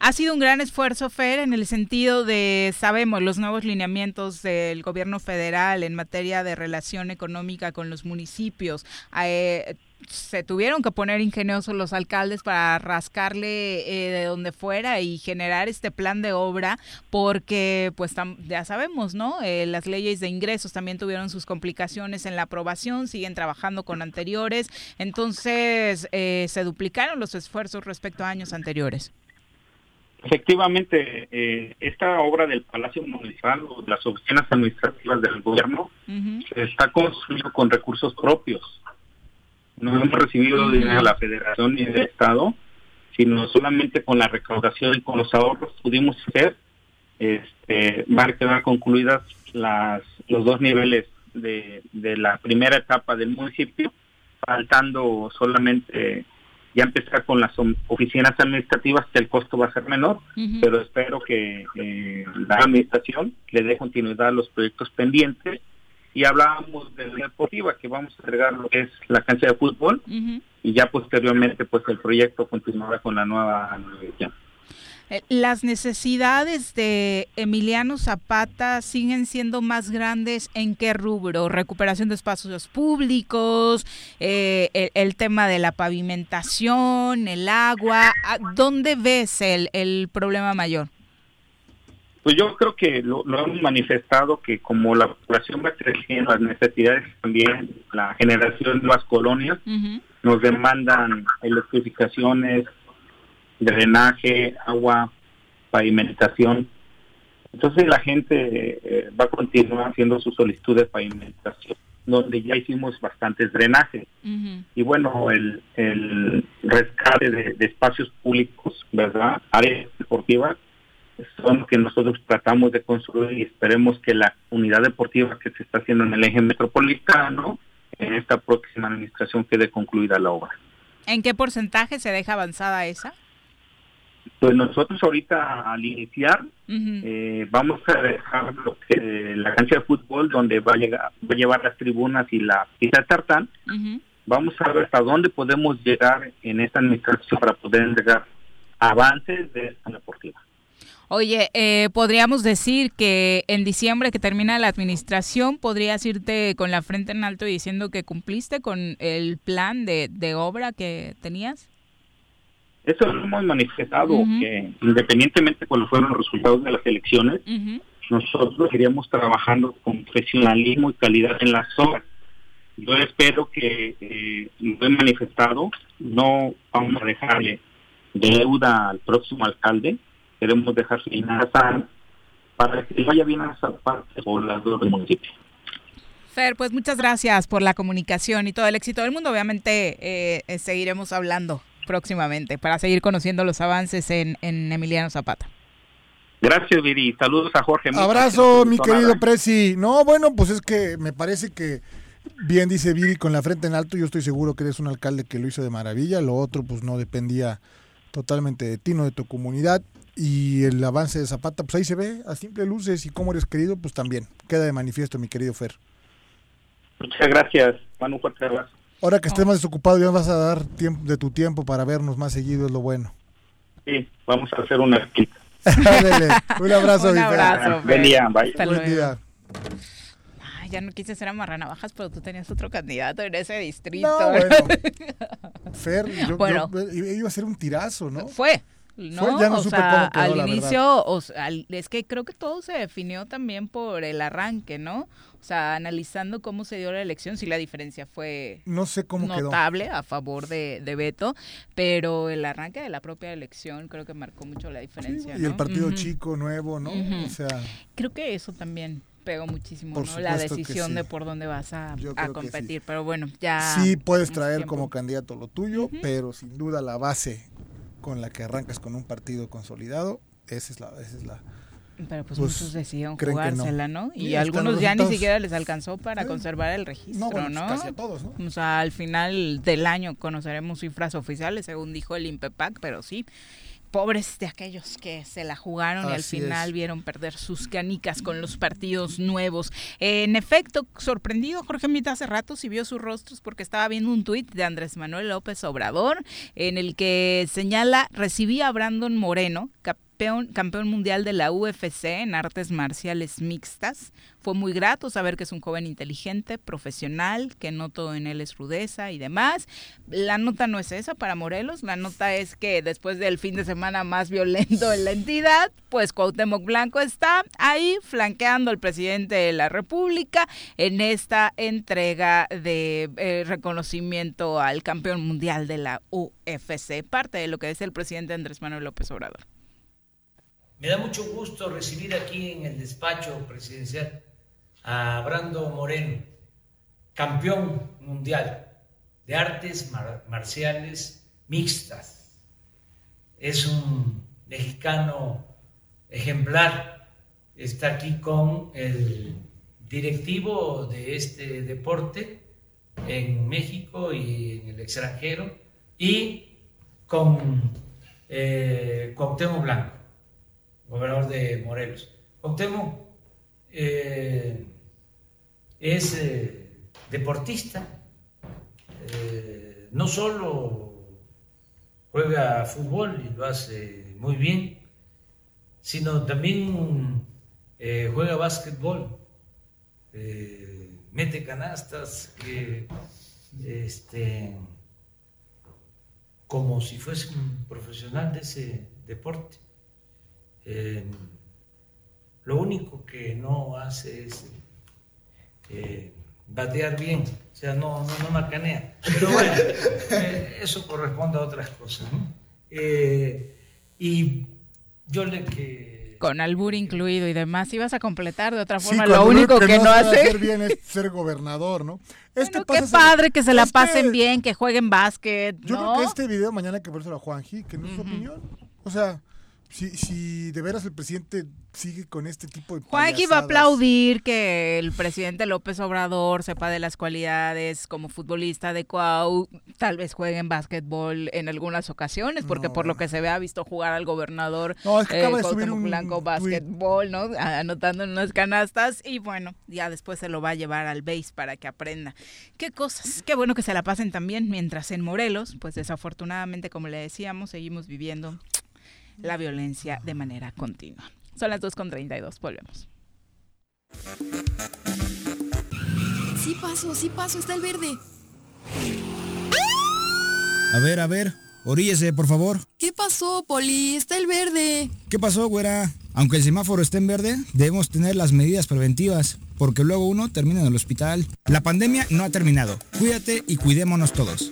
Ha sido un gran esfuerzo, Fer, en el sentido de, sabemos, los nuevos lineamientos del gobierno federal en materia de relación económica con los municipios. Eh, se tuvieron que poner ingeniosos los alcaldes para rascarle eh, de donde fuera y generar este plan de obra porque pues ya sabemos, ¿no? Eh, las leyes de ingresos también tuvieron sus complicaciones en la aprobación, siguen trabajando con anteriores, entonces se duplicaron los esfuerzos respecto a años anteriores. Efectivamente, eh, esta obra del Palacio Municipal o las oficinas administrativas del gobierno se está construyendo con recursos propios. No hemos recibido dinero de la federación ni del Estado, sino solamente con la recaudación y con los ahorros pudimos hacer. Este, van a quedar concluidas las, los dos niveles de, de la primera etapa del municipio, faltando solamente ya empezar con las oficinas administrativas que el costo va a ser menor, pero espero que eh, la administración le dé continuidad a los proyectos pendientes y hablábamos de la deportiva que vamos a entregar lo que es la cancha de fútbol y ya posteriormente pues el proyecto continuará con la nueva universidad. Eh, las necesidades de Emiliano Zapata siguen siendo más grandes en qué rubro? Recuperación de espacios públicos, eh, el, tema de la pavimentación, el agua. ¿Dónde ves el, el problema mayor? Pues yo creo que lo, hemos manifestado que como la población va creciendo, las necesidades también, la generación de nuevas colonias, nos demandan electrificaciones, drenaje, agua, pavimentación. Entonces la gente eh, va a continuar haciendo su solicitud de pavimentación, donde ya hicimos bastantes drenajes. Y bueno, el, el rescate de, espacios públicos, ¿verdad? Áreas deportivas, son que nosotros tratamos de construir y esperemos que la unidad deportiva que se está haciendo en el eje metropolitano, en esta próxima administración quede concluida la obra. ¿En qué porcentaje se deja avanzada esa? Pues nosotros ahorita al iniciar eh, vamos a dejar lo que, la cancha de fútbol donde va a, llegar, va a llevar las tribunas y la pista tartán. Vamos a ver hasta dónde podemos llegar en esta administración para poder entregar avances de esta deportiva. Oye, eh, podríamos decir que en diciembre que termina la administración, podrías irte con la frente en alto diciendo que cumpliste con el plan de, de obra que tenías. Eso lo hemos manifestado, que independientemente de cuáles fueron los resultados de las elecciones, nosotros iríamos trabajando con profesionalismo y calidad en las obras. Yo espero que eh, lo he manifestado, no vamos a dejarle deuda al próximo alcalde, queremos dejar sana para que vaya bien a esa parte poblador del municipio. Fer, pues muchas gracias por la comunicación y todo el éxito del mundo. Obviamente eh, seguiremos hablando próximamente para seguir conociendo los avances en, Emiliano Zapata. Gracias, Viri. Saludos a Jorge. Abrazo, mi querido Presi. No, bueno, pues es que me parece que bien dice Viri con la frente en alto. Yo estoy seguro que eres un alcalde que lo hizo de maravilla. Lo otro, pues no dependía totalmente de ti, no de tu comunidad. Y el avance de Zapata, pues ahí se ve a simple luces. Y cómo eres querido, pues también. Queda de manifiesto, mi querido Fer. Muchas gracias, Manu. Un fuerte abrazo. Ahora que estés más desocupado, ya vas a dar tiempo de tu tiempo para vernos más seguido, es lo bueno. Sí, vamos a hacer una un abrazo. un abrazo. Buen día, bye. Buen día. ya no quise ser amarranavajas, pero tú tenías otro candidato en ese distrito. No, bueno. Fer, yo, bueno, iba a ser un tirazo, ¿no? Fue. ¿No? Ya no o sea, al inicio, o sea, es que creo que todo se definió también por el arranque, ¿no? O sea, analizando cómo se dio la elección, sí la diferencia fue no sé cómo notable a favor de, de, Beto, pero el arranque de la propia elección creo que marcó mucho la diferencia. y el partido chico, nuevo, ¿no? O sea, creo que eso también pegó muchísimo, ¿no? La decisión de por dónde vas a, competir, pero bueno, ya... Sí puedes traer como candidato lo tuyo, pero sin duda la base con la que arrancas con un partido consolidado, esa es la... Esa es la pero pues, pues muchos decidieron jugársela, ¿no? Y, algunos ya ni siquiera les alcanzó para conservar el registro, pues, ¿no? Casi a todos, ¿no? O sea, al final del año conoceremos cifras oficiales, según dijo el INPEPAC, pero sí, pobres de aquellos que se la jugaron y al final vieron perder sus canicas con los partidos nuevos. en efecto, sorprendido Jorge Mita hace rato si vio sus rostros porque estaba viendo un tuit de Andrés Manuel López Obrador en el que señala recibí a Brandon Moreno, campeón, mundial de la UFC en artes marciales mixtas. Fue muy grato saber que es un joven inteligente, profesional, que no todo en él es rudeza y demás. La nota no es esa para Morelos, la nota es que después del fin de semana más violento en la entidad, pues Cuauhtémoc Blanco está ahí flanqueando al presidente de la República en esta entrega de eh, reconocimiento al campeón mundial de la UFC, parte de lo que es el presidente Andrés Manuel López Obrador. Me da mucho gusto recibir aquí en el despacho presidencial a Brando Moreno, campeón mundial de artes marciales mixtas. Es un mexicano ejemplar. Está aquí con el directivo de este deporte en México y en el extranjero y con eh, Blanco gobernador de Morelos. Octemo eh, es eh, deportista, eh, no solo juega fútbol y lo hace muy bien, sino también juega básquetbol, mete canastas, este, como si fuese un profesional de ese deporte. Eh, lo único que no hace es eh, batear bien, o sea, no, no, no macanea. Pero bueno, eh, eso corresponde a otras cosas. y yo le que con albur incluido y demás, ibas a completar de otra forma. lo único que, no, hace hacer bien es ser gobernador, ¿no? Este qué padre que se la pasen bien, que jueguen básquet. Yo creo que este video mañana que verse a Juanji, que no es su opinión. O sea, si, si de veras el presidente sigue con este tipo de Juanqui va a aplaudir que el presidente López Obrador sepa de las cualidades como futbolista de Cuau, tal vez juegue en básquetbol en algunas ocasiones, porque por lo que se ve ha visto jugar al gobernador no, es que acaba de eh, subir un blanco básquetbol, ¿no? Anotando en unas canastas y bueno, ya después se lo va a llevar al base para que aprenda. Qué cosas, qué bueno que se la pasen también, mientras en Morelos, pues desafortunadamente, como le decíamos, seguimos viviendo la violencia de manera continua. Son las 2.32, volvemos. Sí paso, sí paso, está el verde. A ver, a ver, oríllese, por favor. ¿Qué pasó, Poli? Está el verde. ¿Qué pasó, güera? Aunque el semáforo esté en verde, debemos tener las medidas preventivas, porque luego uno termina en el hospital. La pandemia no ha terminado. Cuídate y cuidémonos todos.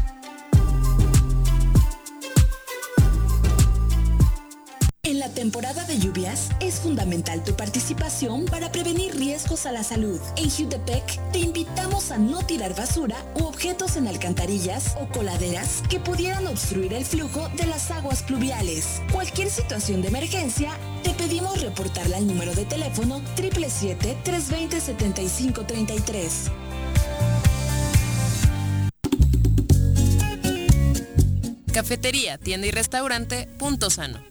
En la temporada de lluvias es fundamental tu participación para prevenir riesgos a la salud. En Jutepec te invitamos a no tirar basura u objetos en alcantarillas o coladeras que pudieran obstruir el flujo de las aguas pluviales. Cualquier situación de emergencia, te pedimos reportarla al número de teléfono 777-320-7533. Cafetería, tienda y restaurante, punto sano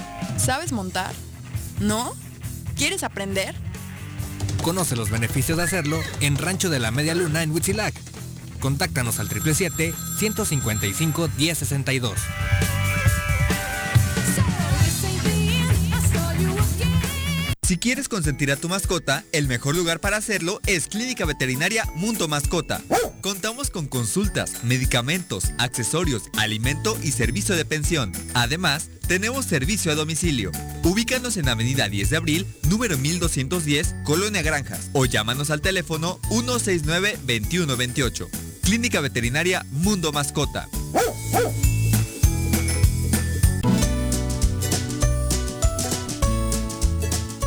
¿Sabes montar? ¿No? ¿Quieres aprender? Conoce los beneficios de hacerlo en Rancho de la Media Luna en Huitzilac. Contáctanos al 777-155-1062. Si quieres consentir a tu mascota, el mejor lugar para hacerlo es Clínica Veterinaria Mundo Mascota. Contamos con consultas, medicamentos, accesorios, alimento y servicio de pensión. Además, tenemos servicio a domicilio. Ubícanos en Avenida 10 de Abril, número 1210, Colonia Granjas, o llámanos al teléfono 169-2128. Clínica Veterinaria Mundo Mascota.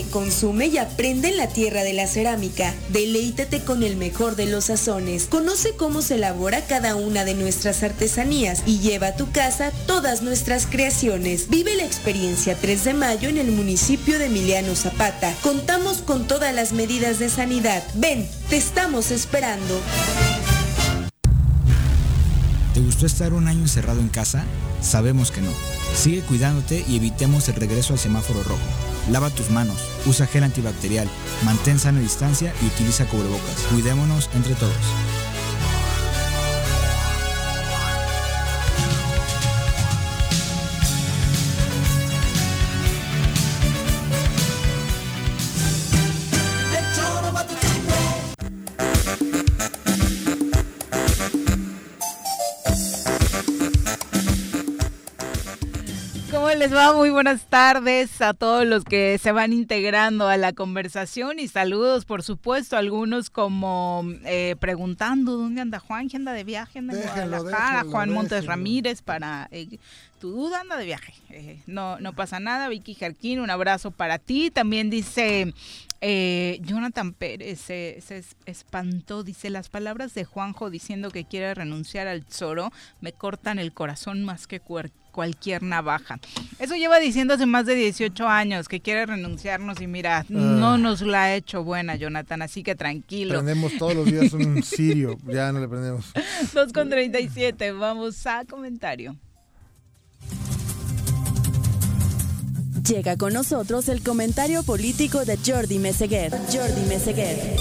consume y aprende en la tierra de la cerámica. Deleítate con el mejor de los sazones. Conoce cómo se elabora cada una de nuestras artesanías y lleva a tu casa todas nuestras creaciones. Vive la experiencia 3 de mayo en el municipio de Emiliano Zapata. Contamos con todas las medidas de sanidad. Ven, te estamos esperando. ¿Te gustó estar un año encerrado en casa? Sabemos que no. Sigue cuidándote y evitemos el regreso al semáforo rojo. Lava tus manos, usa gel antibacterial, mantén sana distancia y utiliza cubrebocas. Cuidémonos entre todos. Va? Muy buenas tardes a todos los que se van integrando a la conversación y saludos, por supuesto, algunos como eh, preguntando dónde anda Juan, ¿Quién anda de viaje, anda en Guadalajara, Juan Montes Ramírez para eh, tu duda anda de viaje. Eh, no, no pasa nada, Vicky Jarquín, un abrazo para ti. También dice Jonathan Pérez, se, se, espantó, dice las palabras de Juanjo diciendo que quiere renunciar al Zoro, me cortan el corazón más que cuerpo cualquier navaja. Eso lleva diciendo hace más de 18 años que quiere renunciarnos y mira, ah. no nos la ha hecho buena, Jonathan, así que tranquilo. Prendemos todos los días un sirio, ya no le prendemos. 2 con 37, vamos a comentario. Llega con nosotros el comentario político de Jordi Meseguer. Jordi Meseguer.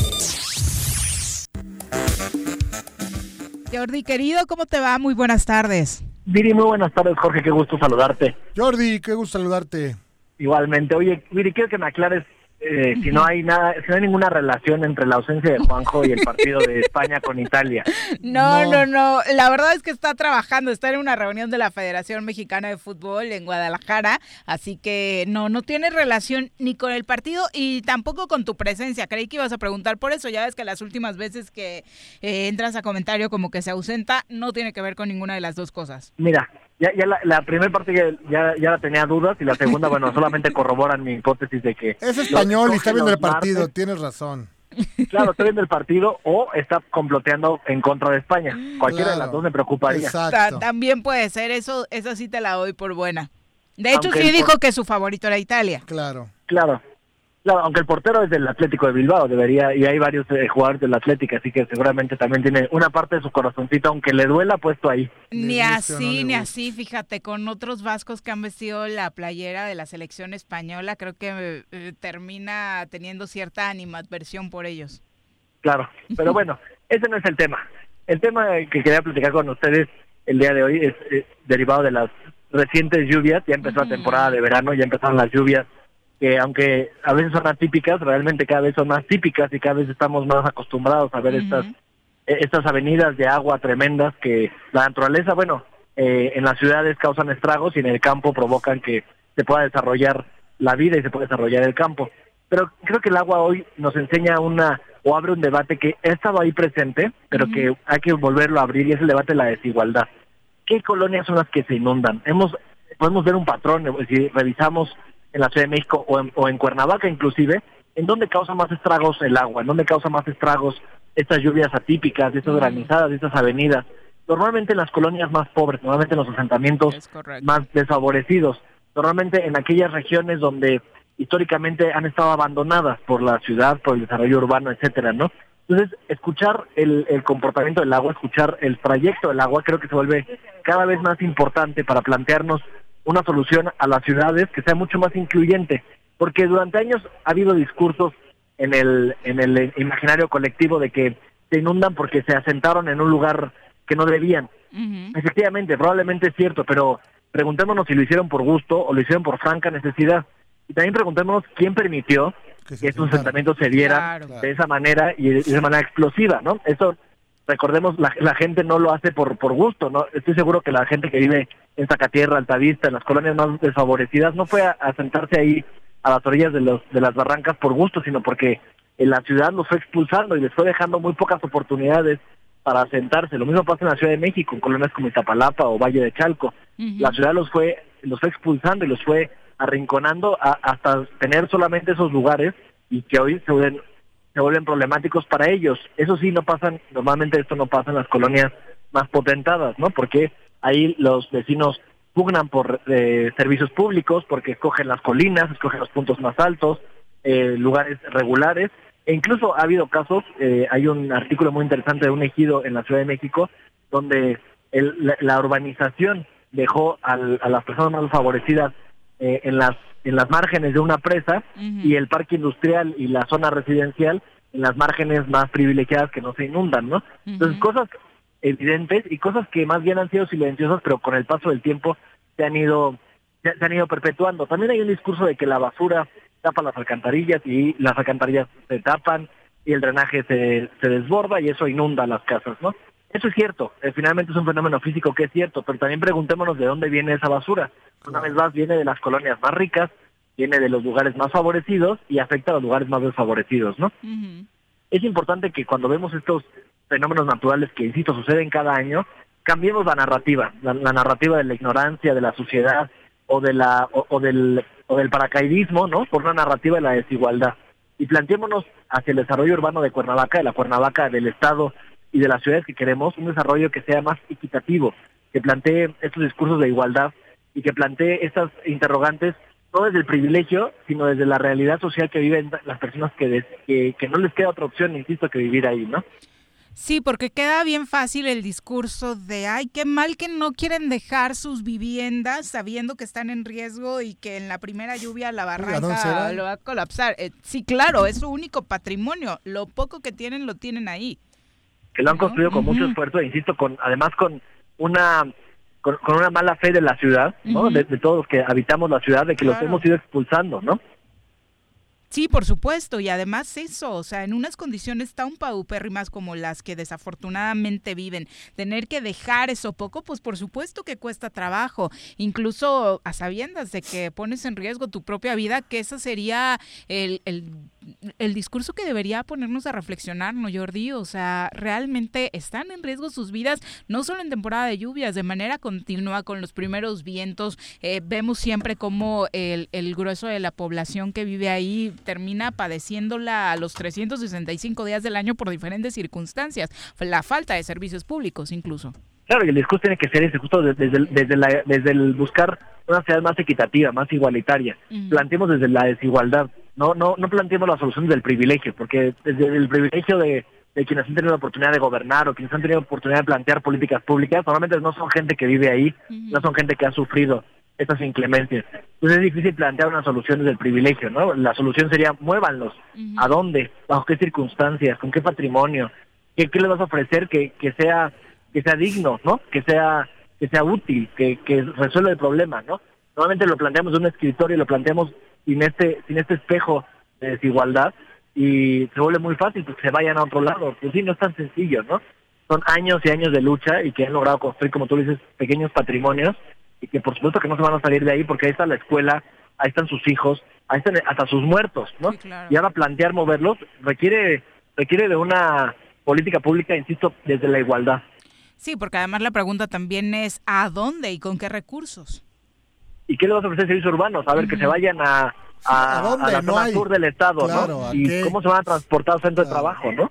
Jordi, querido, ¿cómo te va? Muy buenas tardes. Viri, muy buenas tardes, Jorge, qué gusto saludarte. Jordi, qué gusto saludarte. Igualmente. Oye, Viri, quiero que me aclares eh, si no hay nada, si no hay ninguna relación entre la ausencia de Juanjo y el partido de España con Italia. No, no, no, La verdad es que está trabajando, está en una reunión de la Federación Mexicana de Fútbol en Guadalajara, así que no, no tiene relación ni con el partido y tampoco con tu presencia. Creí que ibas a preguntar por eso. Ya ves que las últimas veces que eh, entras a comentario como que se ausenta, no tiene que ver con ninguna de las dos cosas. Mira, ya, ya la, primera parte ya, ya, la tenía dudas y la segunda, bueno, solamente corroboran mi hipótesis de que... Es español y está viendo el partido, tienes razón. Claro, está viendo el partido o está comploteando en contra de España. Cualquiera de las dos me preocuparía. También puede ser, eso, eso sí te la doy por buena. De hecho, sí dijo que su favorito era Italia. Claro. Claro. Claro, aunque el portero es del Atlético de Bilbao, debería, y hay varios eh, jugadores del Atlético, así que seguramente también tiene una parte de su corazoncito, aunque le duela puesto ahí. Ni así, ni así, fíjate, con otros vascos que han vestido la playera de la selección española, creo que eh, termina teniendo cierta animadversión por ellos. Claro, pero bueno, ese no es el tema. El tema que quería platicar con ustedes el día de hoy es, derivado de las recientes lluvias, ya empezó la temporada de verano, ya empezaron las lluvias que aunque a veces son atípicas, realmente cada vez son más típicas y cada vez estamos más acostumbrados a ver estas e, estas avenidas de agua tremendas que la naturaleza, bueno, eh, en las ciudades causan estragos y en el campo provocan que se pueda desarrollar la vida y se pueda desarrollar el campo. Pero creo que el agua hoy nos enseña una o abre un debate que ha estado ahí presente, pero que hay que volverlo a abrir y es el debate de la desigualdad. ¿Qué colonias son las que se inundan? Hemos podemos ver un patrón si revisamos en la Ciudad de México o en, o en Cuernavaca inclusive, en dónde causa más estragos el agua, en dónde causa más estragos estas lluvias atípicas, estas granizadas, estas avenidas. Normalmente en las colonias más pobres, normalmente en los asentamientos más desfavorecidos, normalmente en aquellas regiones donde históricamente han estado abandonadas por la ciudad, por el desarrollo urbano, etcétera, ¿no? Entonces, escuchar el, el comportamiento del agua, escuchar el trayecto del agua, creo que se vuelve cada vez más importante para plantearnos una solución a las ciudades que sea mucho más incluyente, porque durante años ha habido discursos en el, en el imaginario colectivo de que se inundan porque se asentaron en un lugar que no debían. Efectivamente, probablemente es cierto, pero preguntémonos si lo hicieron por gusto o lo hicieron por franca necesidad. Y también preguntémonos quién permitió que, estos asentamientos se dieran de esa manera y de, esa manera explosiva, ¿no? Eso recordemos, la, la, gente no lo hace por, por gusto, ¿no? Estoy seguro que la gente que vive en Zacatierra, Altavista, en las colonias más desfavorecidas, no fue a, sentarse ahí a las orillas de, los, de las barrancas por gusto, sino porque en la ciudad los fue expulsando y les fue dejando muy pocas oportunidades para sentarse. Lo mismo pasa en la Ciudad de México, en colonias como Iztapalapa o Valle de Chalco. La ciudad los fue, los fue expulsando y los fue arrinconando hasta tener solamente esos lugares y que hoy se vuelven se vuelven problemáticos para ellos. Eso sí, no pasan, normalmente esto no pasa en las colonias más potentadas, ¿no? Porque ahí los vecinos pugnan por eh, servicios públicos, porque escogen las colinas, escogen los puntos más altos, eh, lugares regulares, e incluso ha habido casos, eh, hay un artículo muy interesante de un ejido en la Ciudad de México, donde el, la, urbanización dejó a las personas más favorecidas en las en las márgenes de una presa y el parque industrial y la zona residencial en las márgenes más privilegiadas que no se inundan, ¿no? Entonces, cosas evidentes y cosas que más bien han sido silenciosas, pero con el paso del tiempo se han ido se, han ido perpetuando. También hay un discurso de que la basura tapa las alcantarillas y las alcantarillas se tapan y el drenaje se, se desborda y eso inunda las casas, ¿no? Eso es cierto, eh, finalmente es un fenómeno físico que es cierto, pero también preguntémonos de dónde viene esa basura. Una vez más, viene de las colonias más ricas, viene de los lugares más favorecidos y afecta a los lugares más desfavorecidos, ¿no? Es importante que cuando vemos estos fenómenos naturales que, insisto, suceden cada año, cambiemos la narrativa, la, narrativa de la ignorancia, de la suciedad o de la o, del o del paracaidismo, ¿no? Por una narrativa de la desigualdad y planteémonos hacia el desarrollo urbano de Cuernavaca, de la Cuernavaca del Estado y de las ciudades que queremos, un desarrollo que sea más equitativo, que plantee estos discursos de igualdad y que plantee estas interrogantes no desde el privilegio, sino desde la realidad social que viven las personas que, que, que no les queda otra opción, insisto, que vivir ahí, ¿no? Sí, porque queda bien fácil el discurso de, ay, qué mal que no quieren dejar sus viviendas sabiendo que están en riesgo y que en la primera lluvia la barranca lo va a colapsar. Eh, sí, claro, es su único patrimonio. Lo poco que tienen lo tienen ahí que lo han construido con mucho esfuerzo, e insisto, con además con una con, una mala fe de la ciudad, ¿no? de, todos los que habitamos la ciudad, de que los hemos ido expulsando, ¿no? Sí, por supuesto, y además eso, o sea, en unas condiciones tan paupérrimas como las que desafortunadamente viven, tener que dejar eso poco, pues por supuesto que cuesta trabajo, incluso a sabiendas de que pones en riesgo tu propia vida, que ese sería el, el, el discurso que debería ponernos a reflexionar, ¿no, Jordi? O sea, realmente están en riesgo sus vidas, no solo en temporada de lluvias, de manera continua con los primeros vientos, eh, vemos siempre como el, el grueso de la población que vive ahí termina padeciéndola a los 365 días del año por diferentes circunstancias, la falta de servicios públicos incluso. Claro, y el discurso tiene que ser ese, justo desde, desde, desde el buscar una sociedad más equitativa, más igualitaria. Planteemos desde la desigualdad, no, no, no planteemos la solución del privilegio, porque desde el privilegio de, quienes han tenido la oportunidad de gobernar o quienes han tenido la oportunidad de plantear políticas públicas, normalmente no son gente que vive ahí, no son gente que ha sufrido estas inclemencias. Entonces es difícil plantear una solución desde el privilegio, ¿no? La solución sería muévanlos. ¿A dónde? ¿Bajo qué circunstancias? ¿Con qué patrimonio? ¿Qué, qué les vas a ofrecer que, que sea que sea digno, ¿no? Que sea que sea útil, que, que resuelva el problema, ¿no? Normalmente lo planteamos en un escritorio y lo planteamos sin este sin este espejo de desigualdad y se vuelve muy fácil que se vayan a otro lado. Pues sí, no es tan sencillo, ¿no? Son años y años de lucha y que han logrado construir, como tú dices, pequeños patrimonios y que por supuesto que no se van a salir de ahí porque ahí está la escuela, ahí están sus hijos, ahí están hasta sus muertos, ¿no? Y ahora plantear moverlos requiere requiere de una política pública, insisto, desde la igualdad. Sí, porque además la pregunta también es ¿a dónde y con qué recursos? ¿Y qué le vas a ofrecer servicios urbanos? A ver, que se vayan a, a, la zona sur del estado, ¿no? ¿Y cómo se van a transportar al centro de trabajo, no?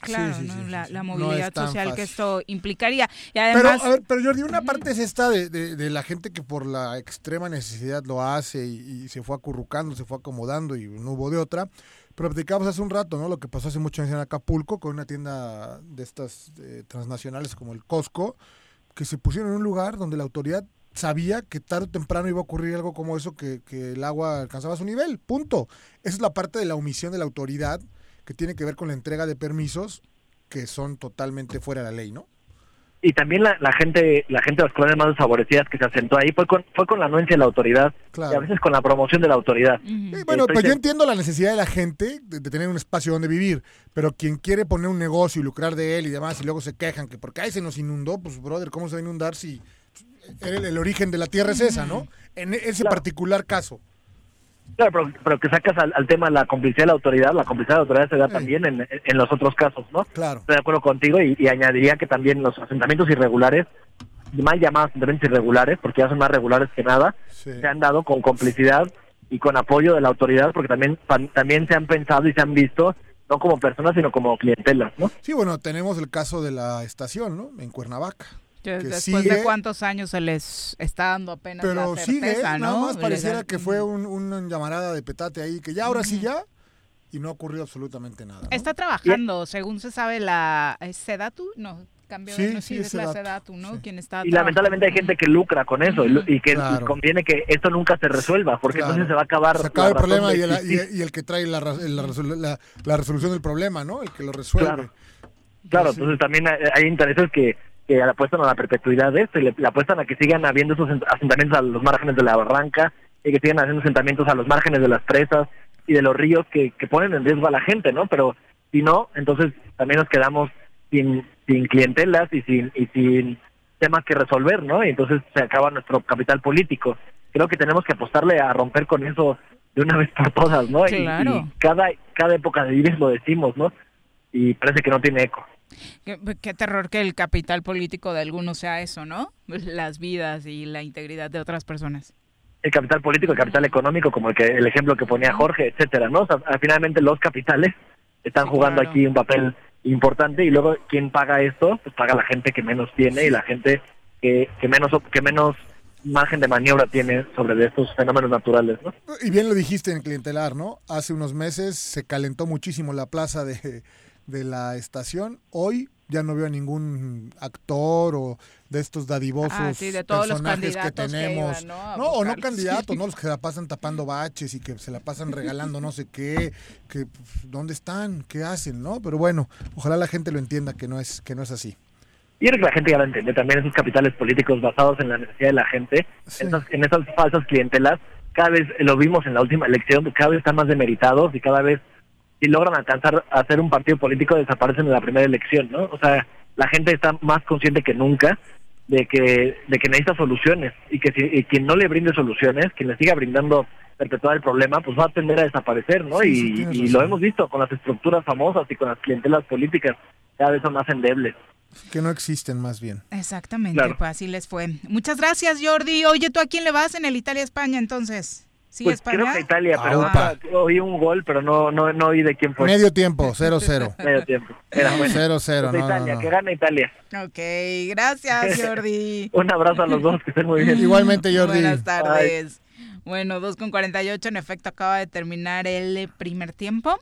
Claro, la, movilidad social que esto implicaría. Y además... pero, pero Jordi, una parte es esta de, de, la gente que por la extrema necesidad lo hace y, se fue acurrucando, se fue acomodando y no hubo de otra. Pero platicábamos hace un rato, ¿no? Lo que pasó hace mucho en Acapulco con una tienda de estas eh, transnacionales como el Costco, que se pusieron en un lugar donde la autoridad sabía que tarde o temprano iba a ocurrir algo como eso, que, que el agua alcanzaba su nivel, punto. Esa es la parte de la omisión de la autoridad que tiene que ver con la entrega de permisos que son totalmente fuera de la ley, ¿no? Y también la, gente la gente de las colonias más desfavorecidas que se asentó ahí fue con, fue con la anuencia de la autoridad y a veces con la promoción de la autoridad. bueno, pues yo entiendo la necesidad de la gente de, tener un espacio donde vivir, pero quien quiere poner un negocio y lucrar de él y demás y luego se quejan que porque ahí se nos inundó, pues brother, ¿cómo se va a inundar si el, origen de la tierra es esa, ¿no? En ese particular caso. Claro, pero, que sacas al, tema la complicidad de la autoridad, la complicidad de la autoridad se da también en, en, los otros casos, ¿no? Claro. Estoy de acuerdo contigo y, añadiría que también los asentamientos irregulares, mal llamados asentamientos irregulares, porque ya son más regulares que nada, se han dado con complicidad y con apoyo de la autoridad, porque también, también se han pensado y se han visto no como personas, sino como clientelas, ¿no? Sí, bueno, tenemos el caso de la estación, ¿no? En Cuernavaca después de cuántos años se les está dando apenas pero la certeza, sigue, ¿no? Nada más pareciera que fue un, una llamarada de petate ahí, que ya ahora sí ya, y no ha ocurrido absolutamente nada. Está trabajando, según se sabe, la Sedatu, no, cambió sí, no, sí, es la Sedatu, ¿no? Quien está y lamentablemente hay gente que lucra con eso y que conviene que esto nunca se resuelva, porque entonces se va a acabar. Se acaba el problema y el, y, el, que trae la, la, la, resolución del problema, ¿no? El que lo resuelve. Claro, claro entonces también hay intereses que que apuestan a la perpetuidad de esto y le, apuestan a que sigan habiendo esos asentamientos a los márgenes de la barranca y que sigan haciendo asentamientos a los márgenes de las presas y de los ríos que, que ponen en riesgo a la gente, ¿no? Pero si no, entonces también nos quedamos sin, sin clientelas y sin, y sin temas que resolver, ¿no? Y entonces se acaba nuestro capital político. Creo que tenemos que apostarle a romper con eso de una vez por todas, ¿no? Y, cada, cada época de vivir lo decimos, ¿no? Y parece que no tiene eco. Qué, terror que el capital político de algunos sea eso, ¿no? Las vidas y la integridad de otras personas. El capital político, el capital económico, como el, que, el ejemplo que ponía Jorge, etcétera, ¿no? finalmente los capitales están jugando aquí un papel importante y luego quién paga esto, pues paga la gente que menos tiene y la gente que, que menos que menos margen de maniobra tiene sobre estos fenómenos naturales, ¿no? Y bien lo dijiste en clientelar, ¿no? Hace unos meses se calentó muchísimo la plaza de de la estación. Hoy ya no veo a ningún actor o de estos dadivosos ah, personajes que tenemos. ¿no? o no candidatos, ¿no? Los que se la pasan tapando baches y que se la pasan regalando no sé qué, que pues, dónde están, qué hacen, ¿no? Pero bueno, ojalá la gente lo entienda que no es que no es así. Y creo que la gente ya lo entiende también esos capitales políticos basados en la necesidad de la gente, en esas falsas clientelas, cada vez lo vimos en la última elección, cada vez están más demeritados y cada vez si logran alcanzar a ser un partido político desaparecen en la primera elección, ¿no? O sea, la gente está más consciente que nunca de que de que necesita soluciones y que si quien no le brinde soluciones, quien le siga brindando perpetuar el problema, pues va a tender a desaparecer, ¿no? y, lo hemos visto con las estructuras famosas y con las clientelas políticas, cada vez son más endebles. Que no existen más bien. Exactamente, pues así les fue. Muchas gracias, Jordi. Oye, ¿tú a quién le vas en el Italia-España entonces? Sí, pues España. Creo que Italia, pero ah, oí un gol, pero no, no, no oí de quién fue. Medio tiempo, 0-0. Medio tiempo. 0-0, pues Italia, que gana Italia. Ok, gracias, Jordi. un abrazo a los dos, que estén muy bien. Igualmente, Jordi. Buenas tardes. Bueno, 2 con 48, en efecto, acaba de terminar el primer tiempo.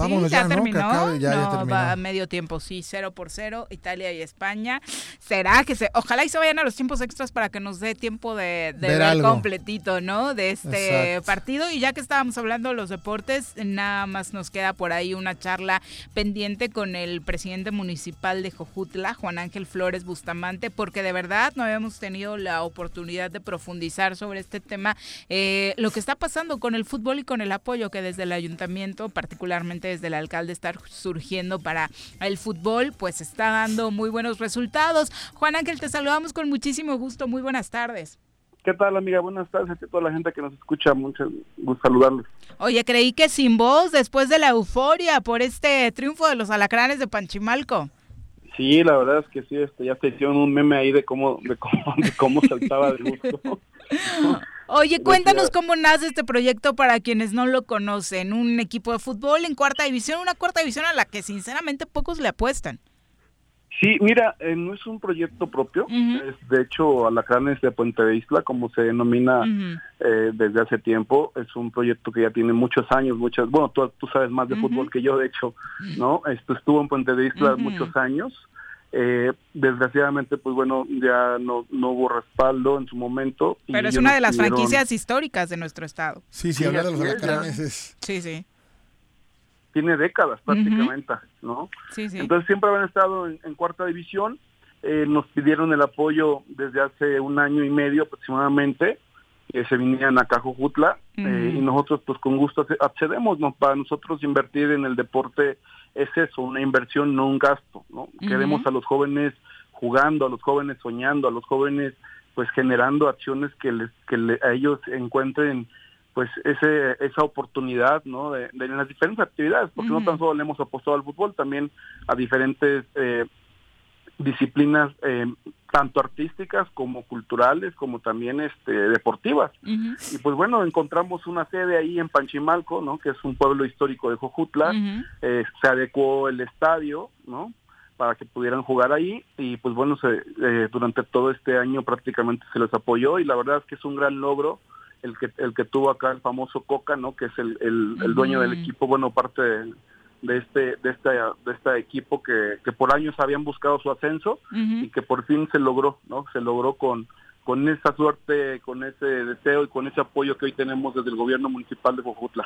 Vámonos ya, terminó. ¿no? ya, no, va a medio tiempo, sí, 0 por 0, Italia y España. ¿Será que se, ojalá y se vayan a los tiempos extras para que nos dé tiempo de, ver, completito, ¿no? De este partido. Y ya que estábamos hablando de los deportes, nada más nos queda por ahí una charla pendiente con el presidente municipal de Jojutla, Juan Ángel Flores Bustamante, porque de verdad no habíamos tenido la oportunidad de profundizar sobre este tema, eh, lo que está pasando con el fútbol y con el apoyo que desde el ayuntamiento, particularmente desde el alcalde estar surgiendo para el fútbol, pues está dando muy buenos resultados. Juan Ángel, te saludamos con muchísimo gusto. Muy buenas tardes. ¿Qué tal, amiga? Buenas tardes a toda la gente que nos escucha. Mucho gusto saludarles. Oye, creí que sin voz, después de la euforia por este triunfo de los alacranes de Panchimalco. Sí, la verdad es que sí, este, ya te hicieron un meme ahí de cómo, de cómo, de cómo saltaba de gusto. Oye, cuéntanos cómo nace este proyecto para quienes no lo conocen. Un equipo de fútbol en cuarta división, una cuarta división a la que sinceramente pocos le apuestan. Sí, mira, eh, no es un proyecto propio, es de hecho Alacranes de Puente de Isla, como se denomina eh, desde hace tiempo, es un proyecto que ya tiene muchos años, muchas, bueno, tú, tú sabes más de fútbol que yo, de hecho, ¿no? Esto estuvo en Puente de Isla muchos años, eh, desgraciadamente, pues bueno, ya no, no hubo respaldo en su momento. Pero es una de las franquicias históricas de nuestro estado. Sí, sí, hablar de los alacranes es... Sí, sí. Tiene décadas prácticamente, ¿no? Sí, sí. Entonces siempre habían estado en, cuarta división. Eh, nos pidieron el apoyo desde hace un año y medio aproximadamente que se vinieran a Cajojutla eh, y nosotros pues con gusto accedemos, ¿no? Para nosotros invertir en el deporte es eso, una inversión, no un gasto, ¿no? Queremos a los jóvenes jugando, a los jóvenes soñando, a los jóvenes pues generando acciones que les que a ellos encuentren pues ese esa oportunidad, ¿no? De, de las diferentes actividades, porque no tan solo le hemos apostado al fútbol, también a diferentes eh, disciplinas eh, tanto artísticas como culturales como también este deportivas. Y pues bueno encontramos una sede ahí en Panchimalco no que es un pueblo histórico de Jojutla. Eh, se adecuó el estadio no para que pudieran jugar ahí. Y pues bueno se, eh, durante todo este año prácticamente se les apoyó. Y la verdad es que es un gran logro el que el que tuvo acá el famoso Coca no que es el, el, dueño del equipo bueno parte de, de este de este de este equipo que, que por años habían buscado su ascenso y que por fin se logró no se logró con con esa suerte, con ese deseo y con ese apoyo que hoy tenemos desde el gobierno municipal de Jojutla.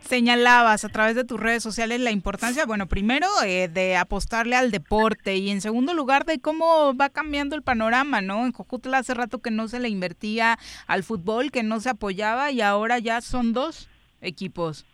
Señalabas a través de tus redes sociales la importancia, bueno, primero eh, de apostarle al deporte y en segundo lugar de cómo va cambiando el panorama, ¿no? En Jojutla hace rato que no se le invertía al fútbol, que no se apoyaba y ahora ya son dos equipos.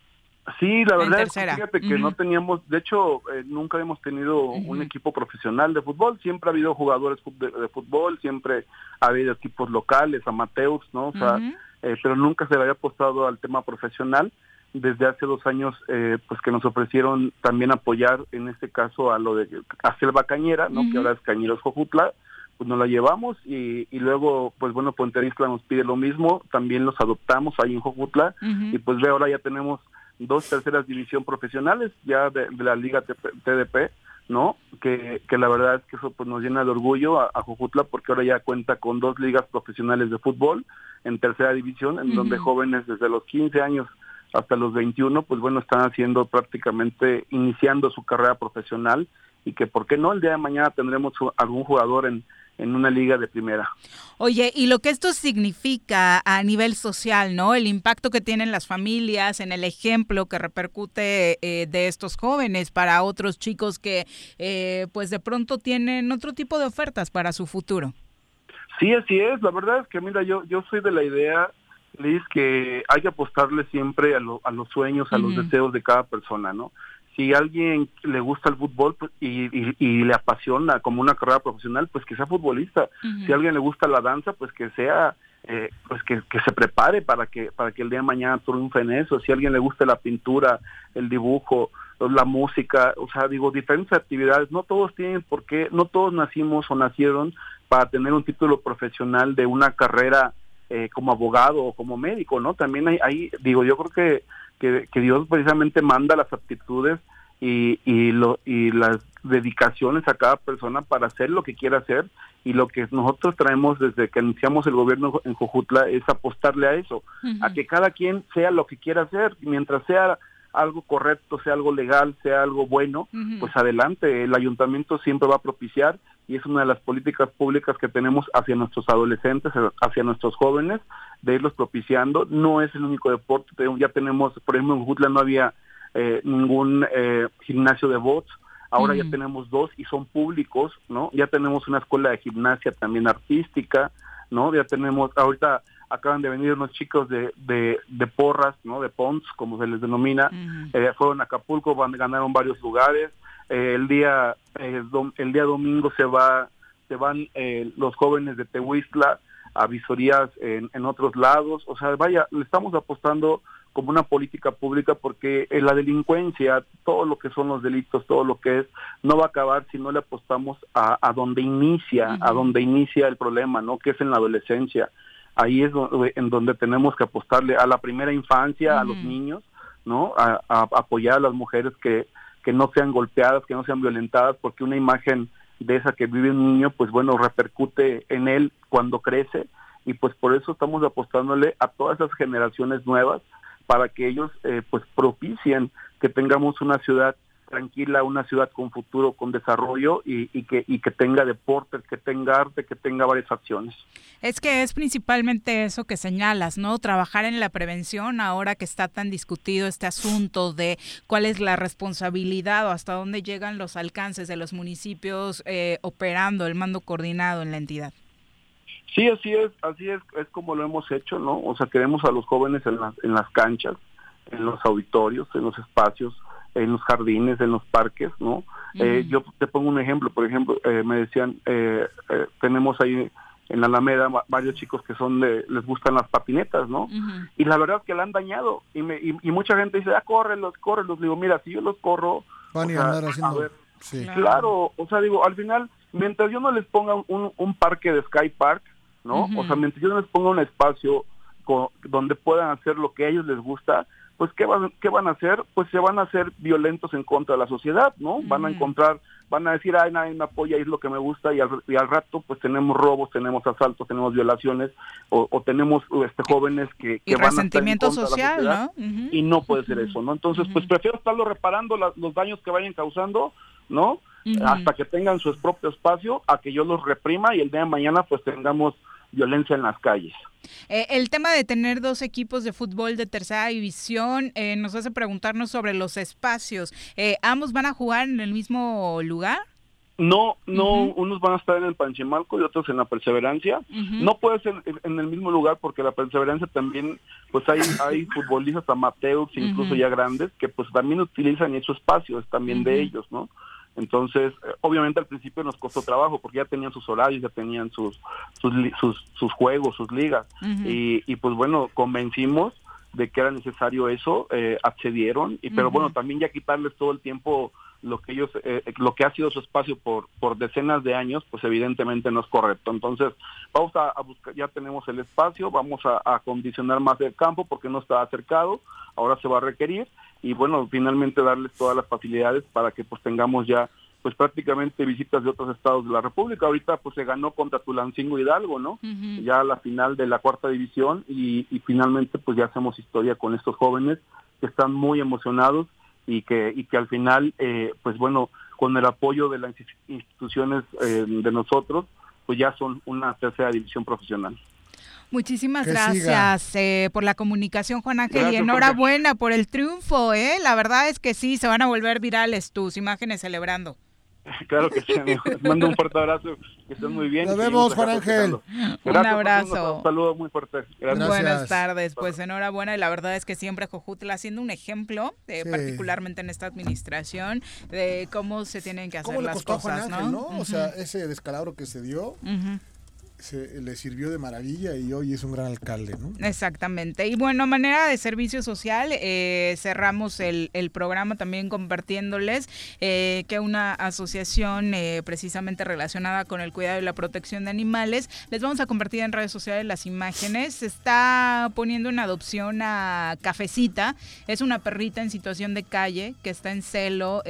Sí, la verdad es que fíjate que no teníamos, de hecho, eh, nunca hemos tenido un equipo profesional de fútbol, siempre ha habido jugadores de, fútbol, siempre ha habido equipos locales, amateurs, ¿no? O sea, eh, pero nunca se le había apostado al tema profesional. Desde hace dos años, eh, pues que nos ofrecieron también apoyar, en este caso, a lo de a Selva Cañera, ¿no? Que ahora es Cañeros Jojutla, pues nos la llevamos y, y luego, pues bueno, Puente Isla nos pide lo mismo, también los adoptamos ahí en Jojutla. Y pues ve, ahora ya tenemos dos terceras división profesionales ya de, la liga TDP, ¿no? Que, que, la verdad es que eso pues nos llena de orgullo a, Jujutla porque ahora ya cuenta con dos ligas profesionales de fútbol en tercera división, en donde jóvenes desde los 15 años hasta los 21, pues bueno, están haciendo prácticamente, iniciando su carrera profesional y que, ¿por qué no? El día de mañana tendremos algún jugador en, en una liga de primera. Oye, y lo que esto significa a nivel social, ¿no? El impacto que tienen las familias, en el ejemplo que repercute eh, de estos jóvenes para otros chicos que eh, pues de pronto tienen otro tipo de ofertas para su futuro. Sí, así es. La verdad es que mira, yo yo soy de la idea, Liz, que hay que apostarle siempre a, a los sueños, a los deseos de cada persona, ¿no? Si alguien le gusta el fútbol pues, y, y, le apasiona como una carrera profesional, pues que sea futbolista. Si a alguien le gusta la danza, pues que sea, eh, pues que, que, se prepare para que para que el día de mañana triunfe en eso. Si a alguien le gusta la pintura, el dibujo, la música, o sea, digo, diferentes actividades. No todos tienen por qué, no todos nacimos o nacieron para tener un título profesional de una carrera eh, como abogado o como médico, ¿no? También hay, hay digo, yo creo que, que, que, Dios precisamente manda las aptitudes y, y, lo, y las dedicaciones a cada persona para hacer lo que quiera hacer. Y lo que nosotros traemos desde que iniciamos el gobierno en Jojutla es apostarle a eso, a que cada quien sea lo que quiera hacer, mientras sea algo correcto, sea algo legal, sea algo bueno, pues adelante, el ayuntamiento siempre va a propiciar y es una de las políticas públicas que tenemos hacia nuestros adolescentes, hacia nuestros jóvenes, de irlos propiciando. No es el único deporte, ya tenemos, por ejemplo, en Jojutla no había eh, ningún eh, gimnasio de bots, Ahora ya tenemos dos y son públicos, ¿no? Ya tenemos una escuela de gimnasia también artística, ¿no? Ya tenemos, ahorita acaban de venir unos chicos de, de, porras, ¿no? De Pons, como se les denomina, eh, fueron a Acapulco, van, ganaron varios lugares. Eh, el día eh, el día domingo se va se van los jóvenes de Tehuistla a visorías en, en otros lados. O sea, vaya, le estamos apostando como una política pública porque eh, la delincuencia, todo lo que son los delitos, todo lo que es, no va a acabar si no le apostamos a, a donde inicia, a donde inicia el problema, ¿no? Que es en la adolescencia. Ahí es en donde tenemos que apostarle a la primera infancia, a los niños, ¿no? A, apoyar a las mujeres que, que no sean golpeadas, que no sean violentadas, porque una imagen de esa que vive un niño, pues bueno, repercute en él cuando crece. Y pues por eso estamos apostándole a todas esas generaciones nuevas para que ellos eh, pues propicien que tengamos una ciudad tranquila, una ciudad con futuro, con desarrollo y, que, y que tenga deportes, que tenga arte, que tenga varias acciones. Es que es principalmente eso que señalas, ¿no? Trabajar en la prevención ahora que está tan discutido este asunto de cuál es la responsabilidad o hasta dónde llegan los alcances de los municipios eh, operando el mando coordinado en la entidad. Sí, así es, así es, es como lo hemos hecho, ¿no? O sea, queremos a los jóvenes en las, en las canchas, en los auditorios, en los espacios, en los jardines, en los parques, ¿no? Eh, yo te pongo un ejemplo, por ejemplo, eh, me decían, eh, tenemos ahí en la Alameda varios chicos que son de, les gustan las patinetas, ¿no? Y la verdad es que la han dañado y, me, y, mucha gente dice, ah, córrelos, córrelos. Digo, mira, si yo los corro, Van a, andar haciendo... Claro, o sea, digo, al final, mientras yo no les ponga un, un parque de Sky Park, ¿no? O sea, mientras yo no les ponga un espacio donde puedan hacer lo que a ellos les gusta, pues ¿qué van, ¿qué van a hacer? Pues se van a hacer violentos en contra de la sociedad, ¿no? Van a encontrar, van a decir, ay, nadie me apoya, es lo que me gusta, y al, y al rato pues tenemos robos, tenemos asaltos, tenemos violaciones, o, tenemos este jóvenes que, que van a estar en social, ¿no? Y no puede ser eso, ¿no? Entonces, pues prefiero estarlo reparando los daños que vayan causando, ¿no? Hasta que tengan su propio espacio, a que yo los reprima y el día de mañana pues tengamos violencia en las calles. Eh, el tema de tener dos equipos de fútbol de tercera división eh, nos hace preguntarnos sobre los espacios. Eh, ¿Ambos van a jugar en el mismo lugar? No, no, unos van a estar en el Panchimalco y otros en la Perseverancia. No puede ser en, el mismo lugar porque la Perseverancia también, pues hay, hay futbolistas amateurs, incluso ya grandes, que pues también utilizan esos espacios también de ellos, ¿no? Entonces, eh, obviamente al principio nos costó trabajo porque ya tenían sus horarios, ya tenían sus sus, sus, sus juegos, sus ligas. y, y pues bueno, convencimos de que era necesario eso, eh, accedieron, y pero bueno, también ya quitarles todo el tiempo lo que ellos, eh, lo que ha sido su espacio por, por decenas de años, pues evidentemente no es correcto. Entonces, vamos a, buscar, ya tenemos el espacio, vamos a, a acondicionar más el campo porque no está acercado, ahora se va a requerir, y bueno, finalmente darles todas las facilidades para que pues tengamos ya pues prácticamente visitas de otros estados de la República. Ahorita pues se ganó contra Tulancingo Hidalgo, ¿no? Ya la final de la cuarta división y, finalmente pues ya hacemos historia con estos jóvenes que están muy emocionados y que, y que al final eh, pues bueno, con el apoyo de las instituciones eh, de nosotros pues ya son una tercera división profesional. Muchísimas gracias eh, por la comunicación, Juan Ángel, y enhorabuena por el triunfo, ¿eh? La verdad es que sí, se van a volver virales tus imágenes celebrando. Claro que sí, amigo. Mando un fuerte abrazo, que estén muy bien. Nos vemos, Juan Ángel. un abrazo. Un saludo muy fuerte. Gracias. Buenas tardes, pues enhorabuena y la verdad es que siempre Jojutla haciendo un ejemplo, eh, particularmente en esta administración, de cómo se tienen que hacer las cosas, ¿no? O sea, ese descalabro que se dio se, le sirvió de maravilla y hoy es un gran alcalde, ¿no? Exactamente. Y bueno, manera de servicio social, eh, cerramos el, programa también compartiéndoles eh, que una asociación eh, precisamente relacionada con el cuidado y la protección de animales, les vamos a compartir en redes sociales las imágenes. Se está poniendo en adopción a Cafecita, es una perrita en situación de calle que está en celo.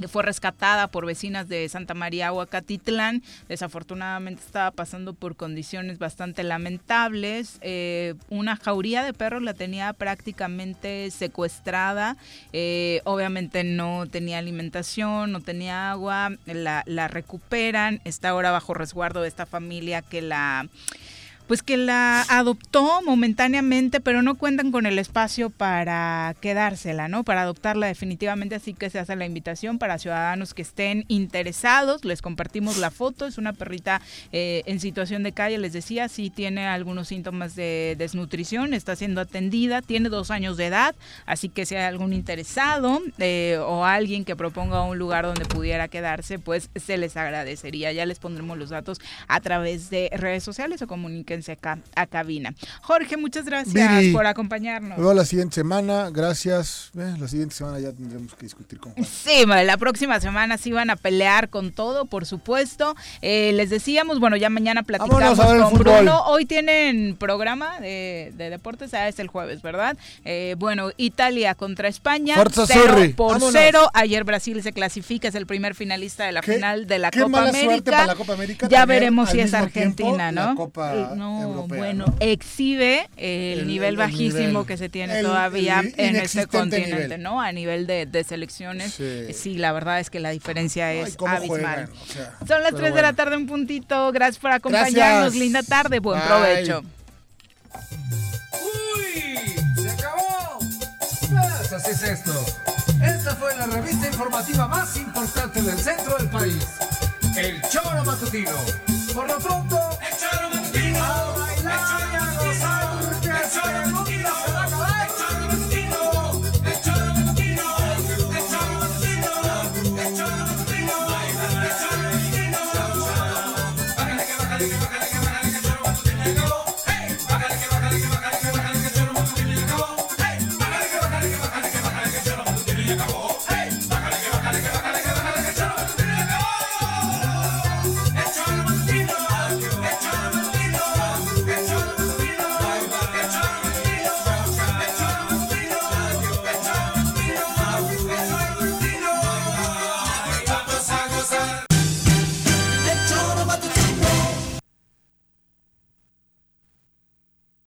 Que fue rescatada por vecinas de Santa María Huacatitlán. Desafortunadamente estaba pasando por condiciones bastante lamentables. Eh, una jauría de perros la tenía prácticamente secuestrada. Eh, obviamente no tenía alimentación, no tenía agua. La recuperan. Está ahora bajo resguardo de esta familia que la pues que la adoptó momentáneamente, pero no cuentan con el espacio para quedársela, ¿no? Para adoptarla definitivamente, así que se hace la invitación para ciudadanos que estén interesados. Les compartimos la foto, es una perrita eh, en situación de calle, les decía, sí tiene algunos síntomas de desnutrición, está siendo atendida, tiene dos años de edad, así que si hay algún interesado eh, o alguien que proponga un lugar donde pudiera quedarse, pues se les agradecería. Ya les pondremos los datos a través de redes sociales o comunicación acá a cabina. Jorge, muchas gracias por acompañarnos. Luego la siguiente semana, gracias. Eh, la siguiente semana ya tendremos que discutir con Juan. Sí, la próxima semana sí van a pelear con todo, por supuesto. Eh, les decíamos, bueno, ya mañana platicamos con Bruno. Hoy tienen programa de, deportes, ah, es el jueves, ¿verdad? Eh, bueno, Italia contra España, cero por cero. Ayer Brasil se clasifica, es el primer finalista de la final de la Copa América. la Copa América. Ya veremos si es Argentina, ¿no? no, bueno, exhibe el, nivel bajísimo que se tiene todavía en este continente, ¿no? A nivel de, selecciones. Sí. la verdad es que la diferencia es abismal. Son las 3 de la tarde, un puntito. Gracias por acompañarnos. Linda tarde, buen provecho. ¡Uy! ¡Se acabó! Pues así es esto. Esta fue la revista informativa más importante del centro del país. El Choro Matutino. Por lo pronto,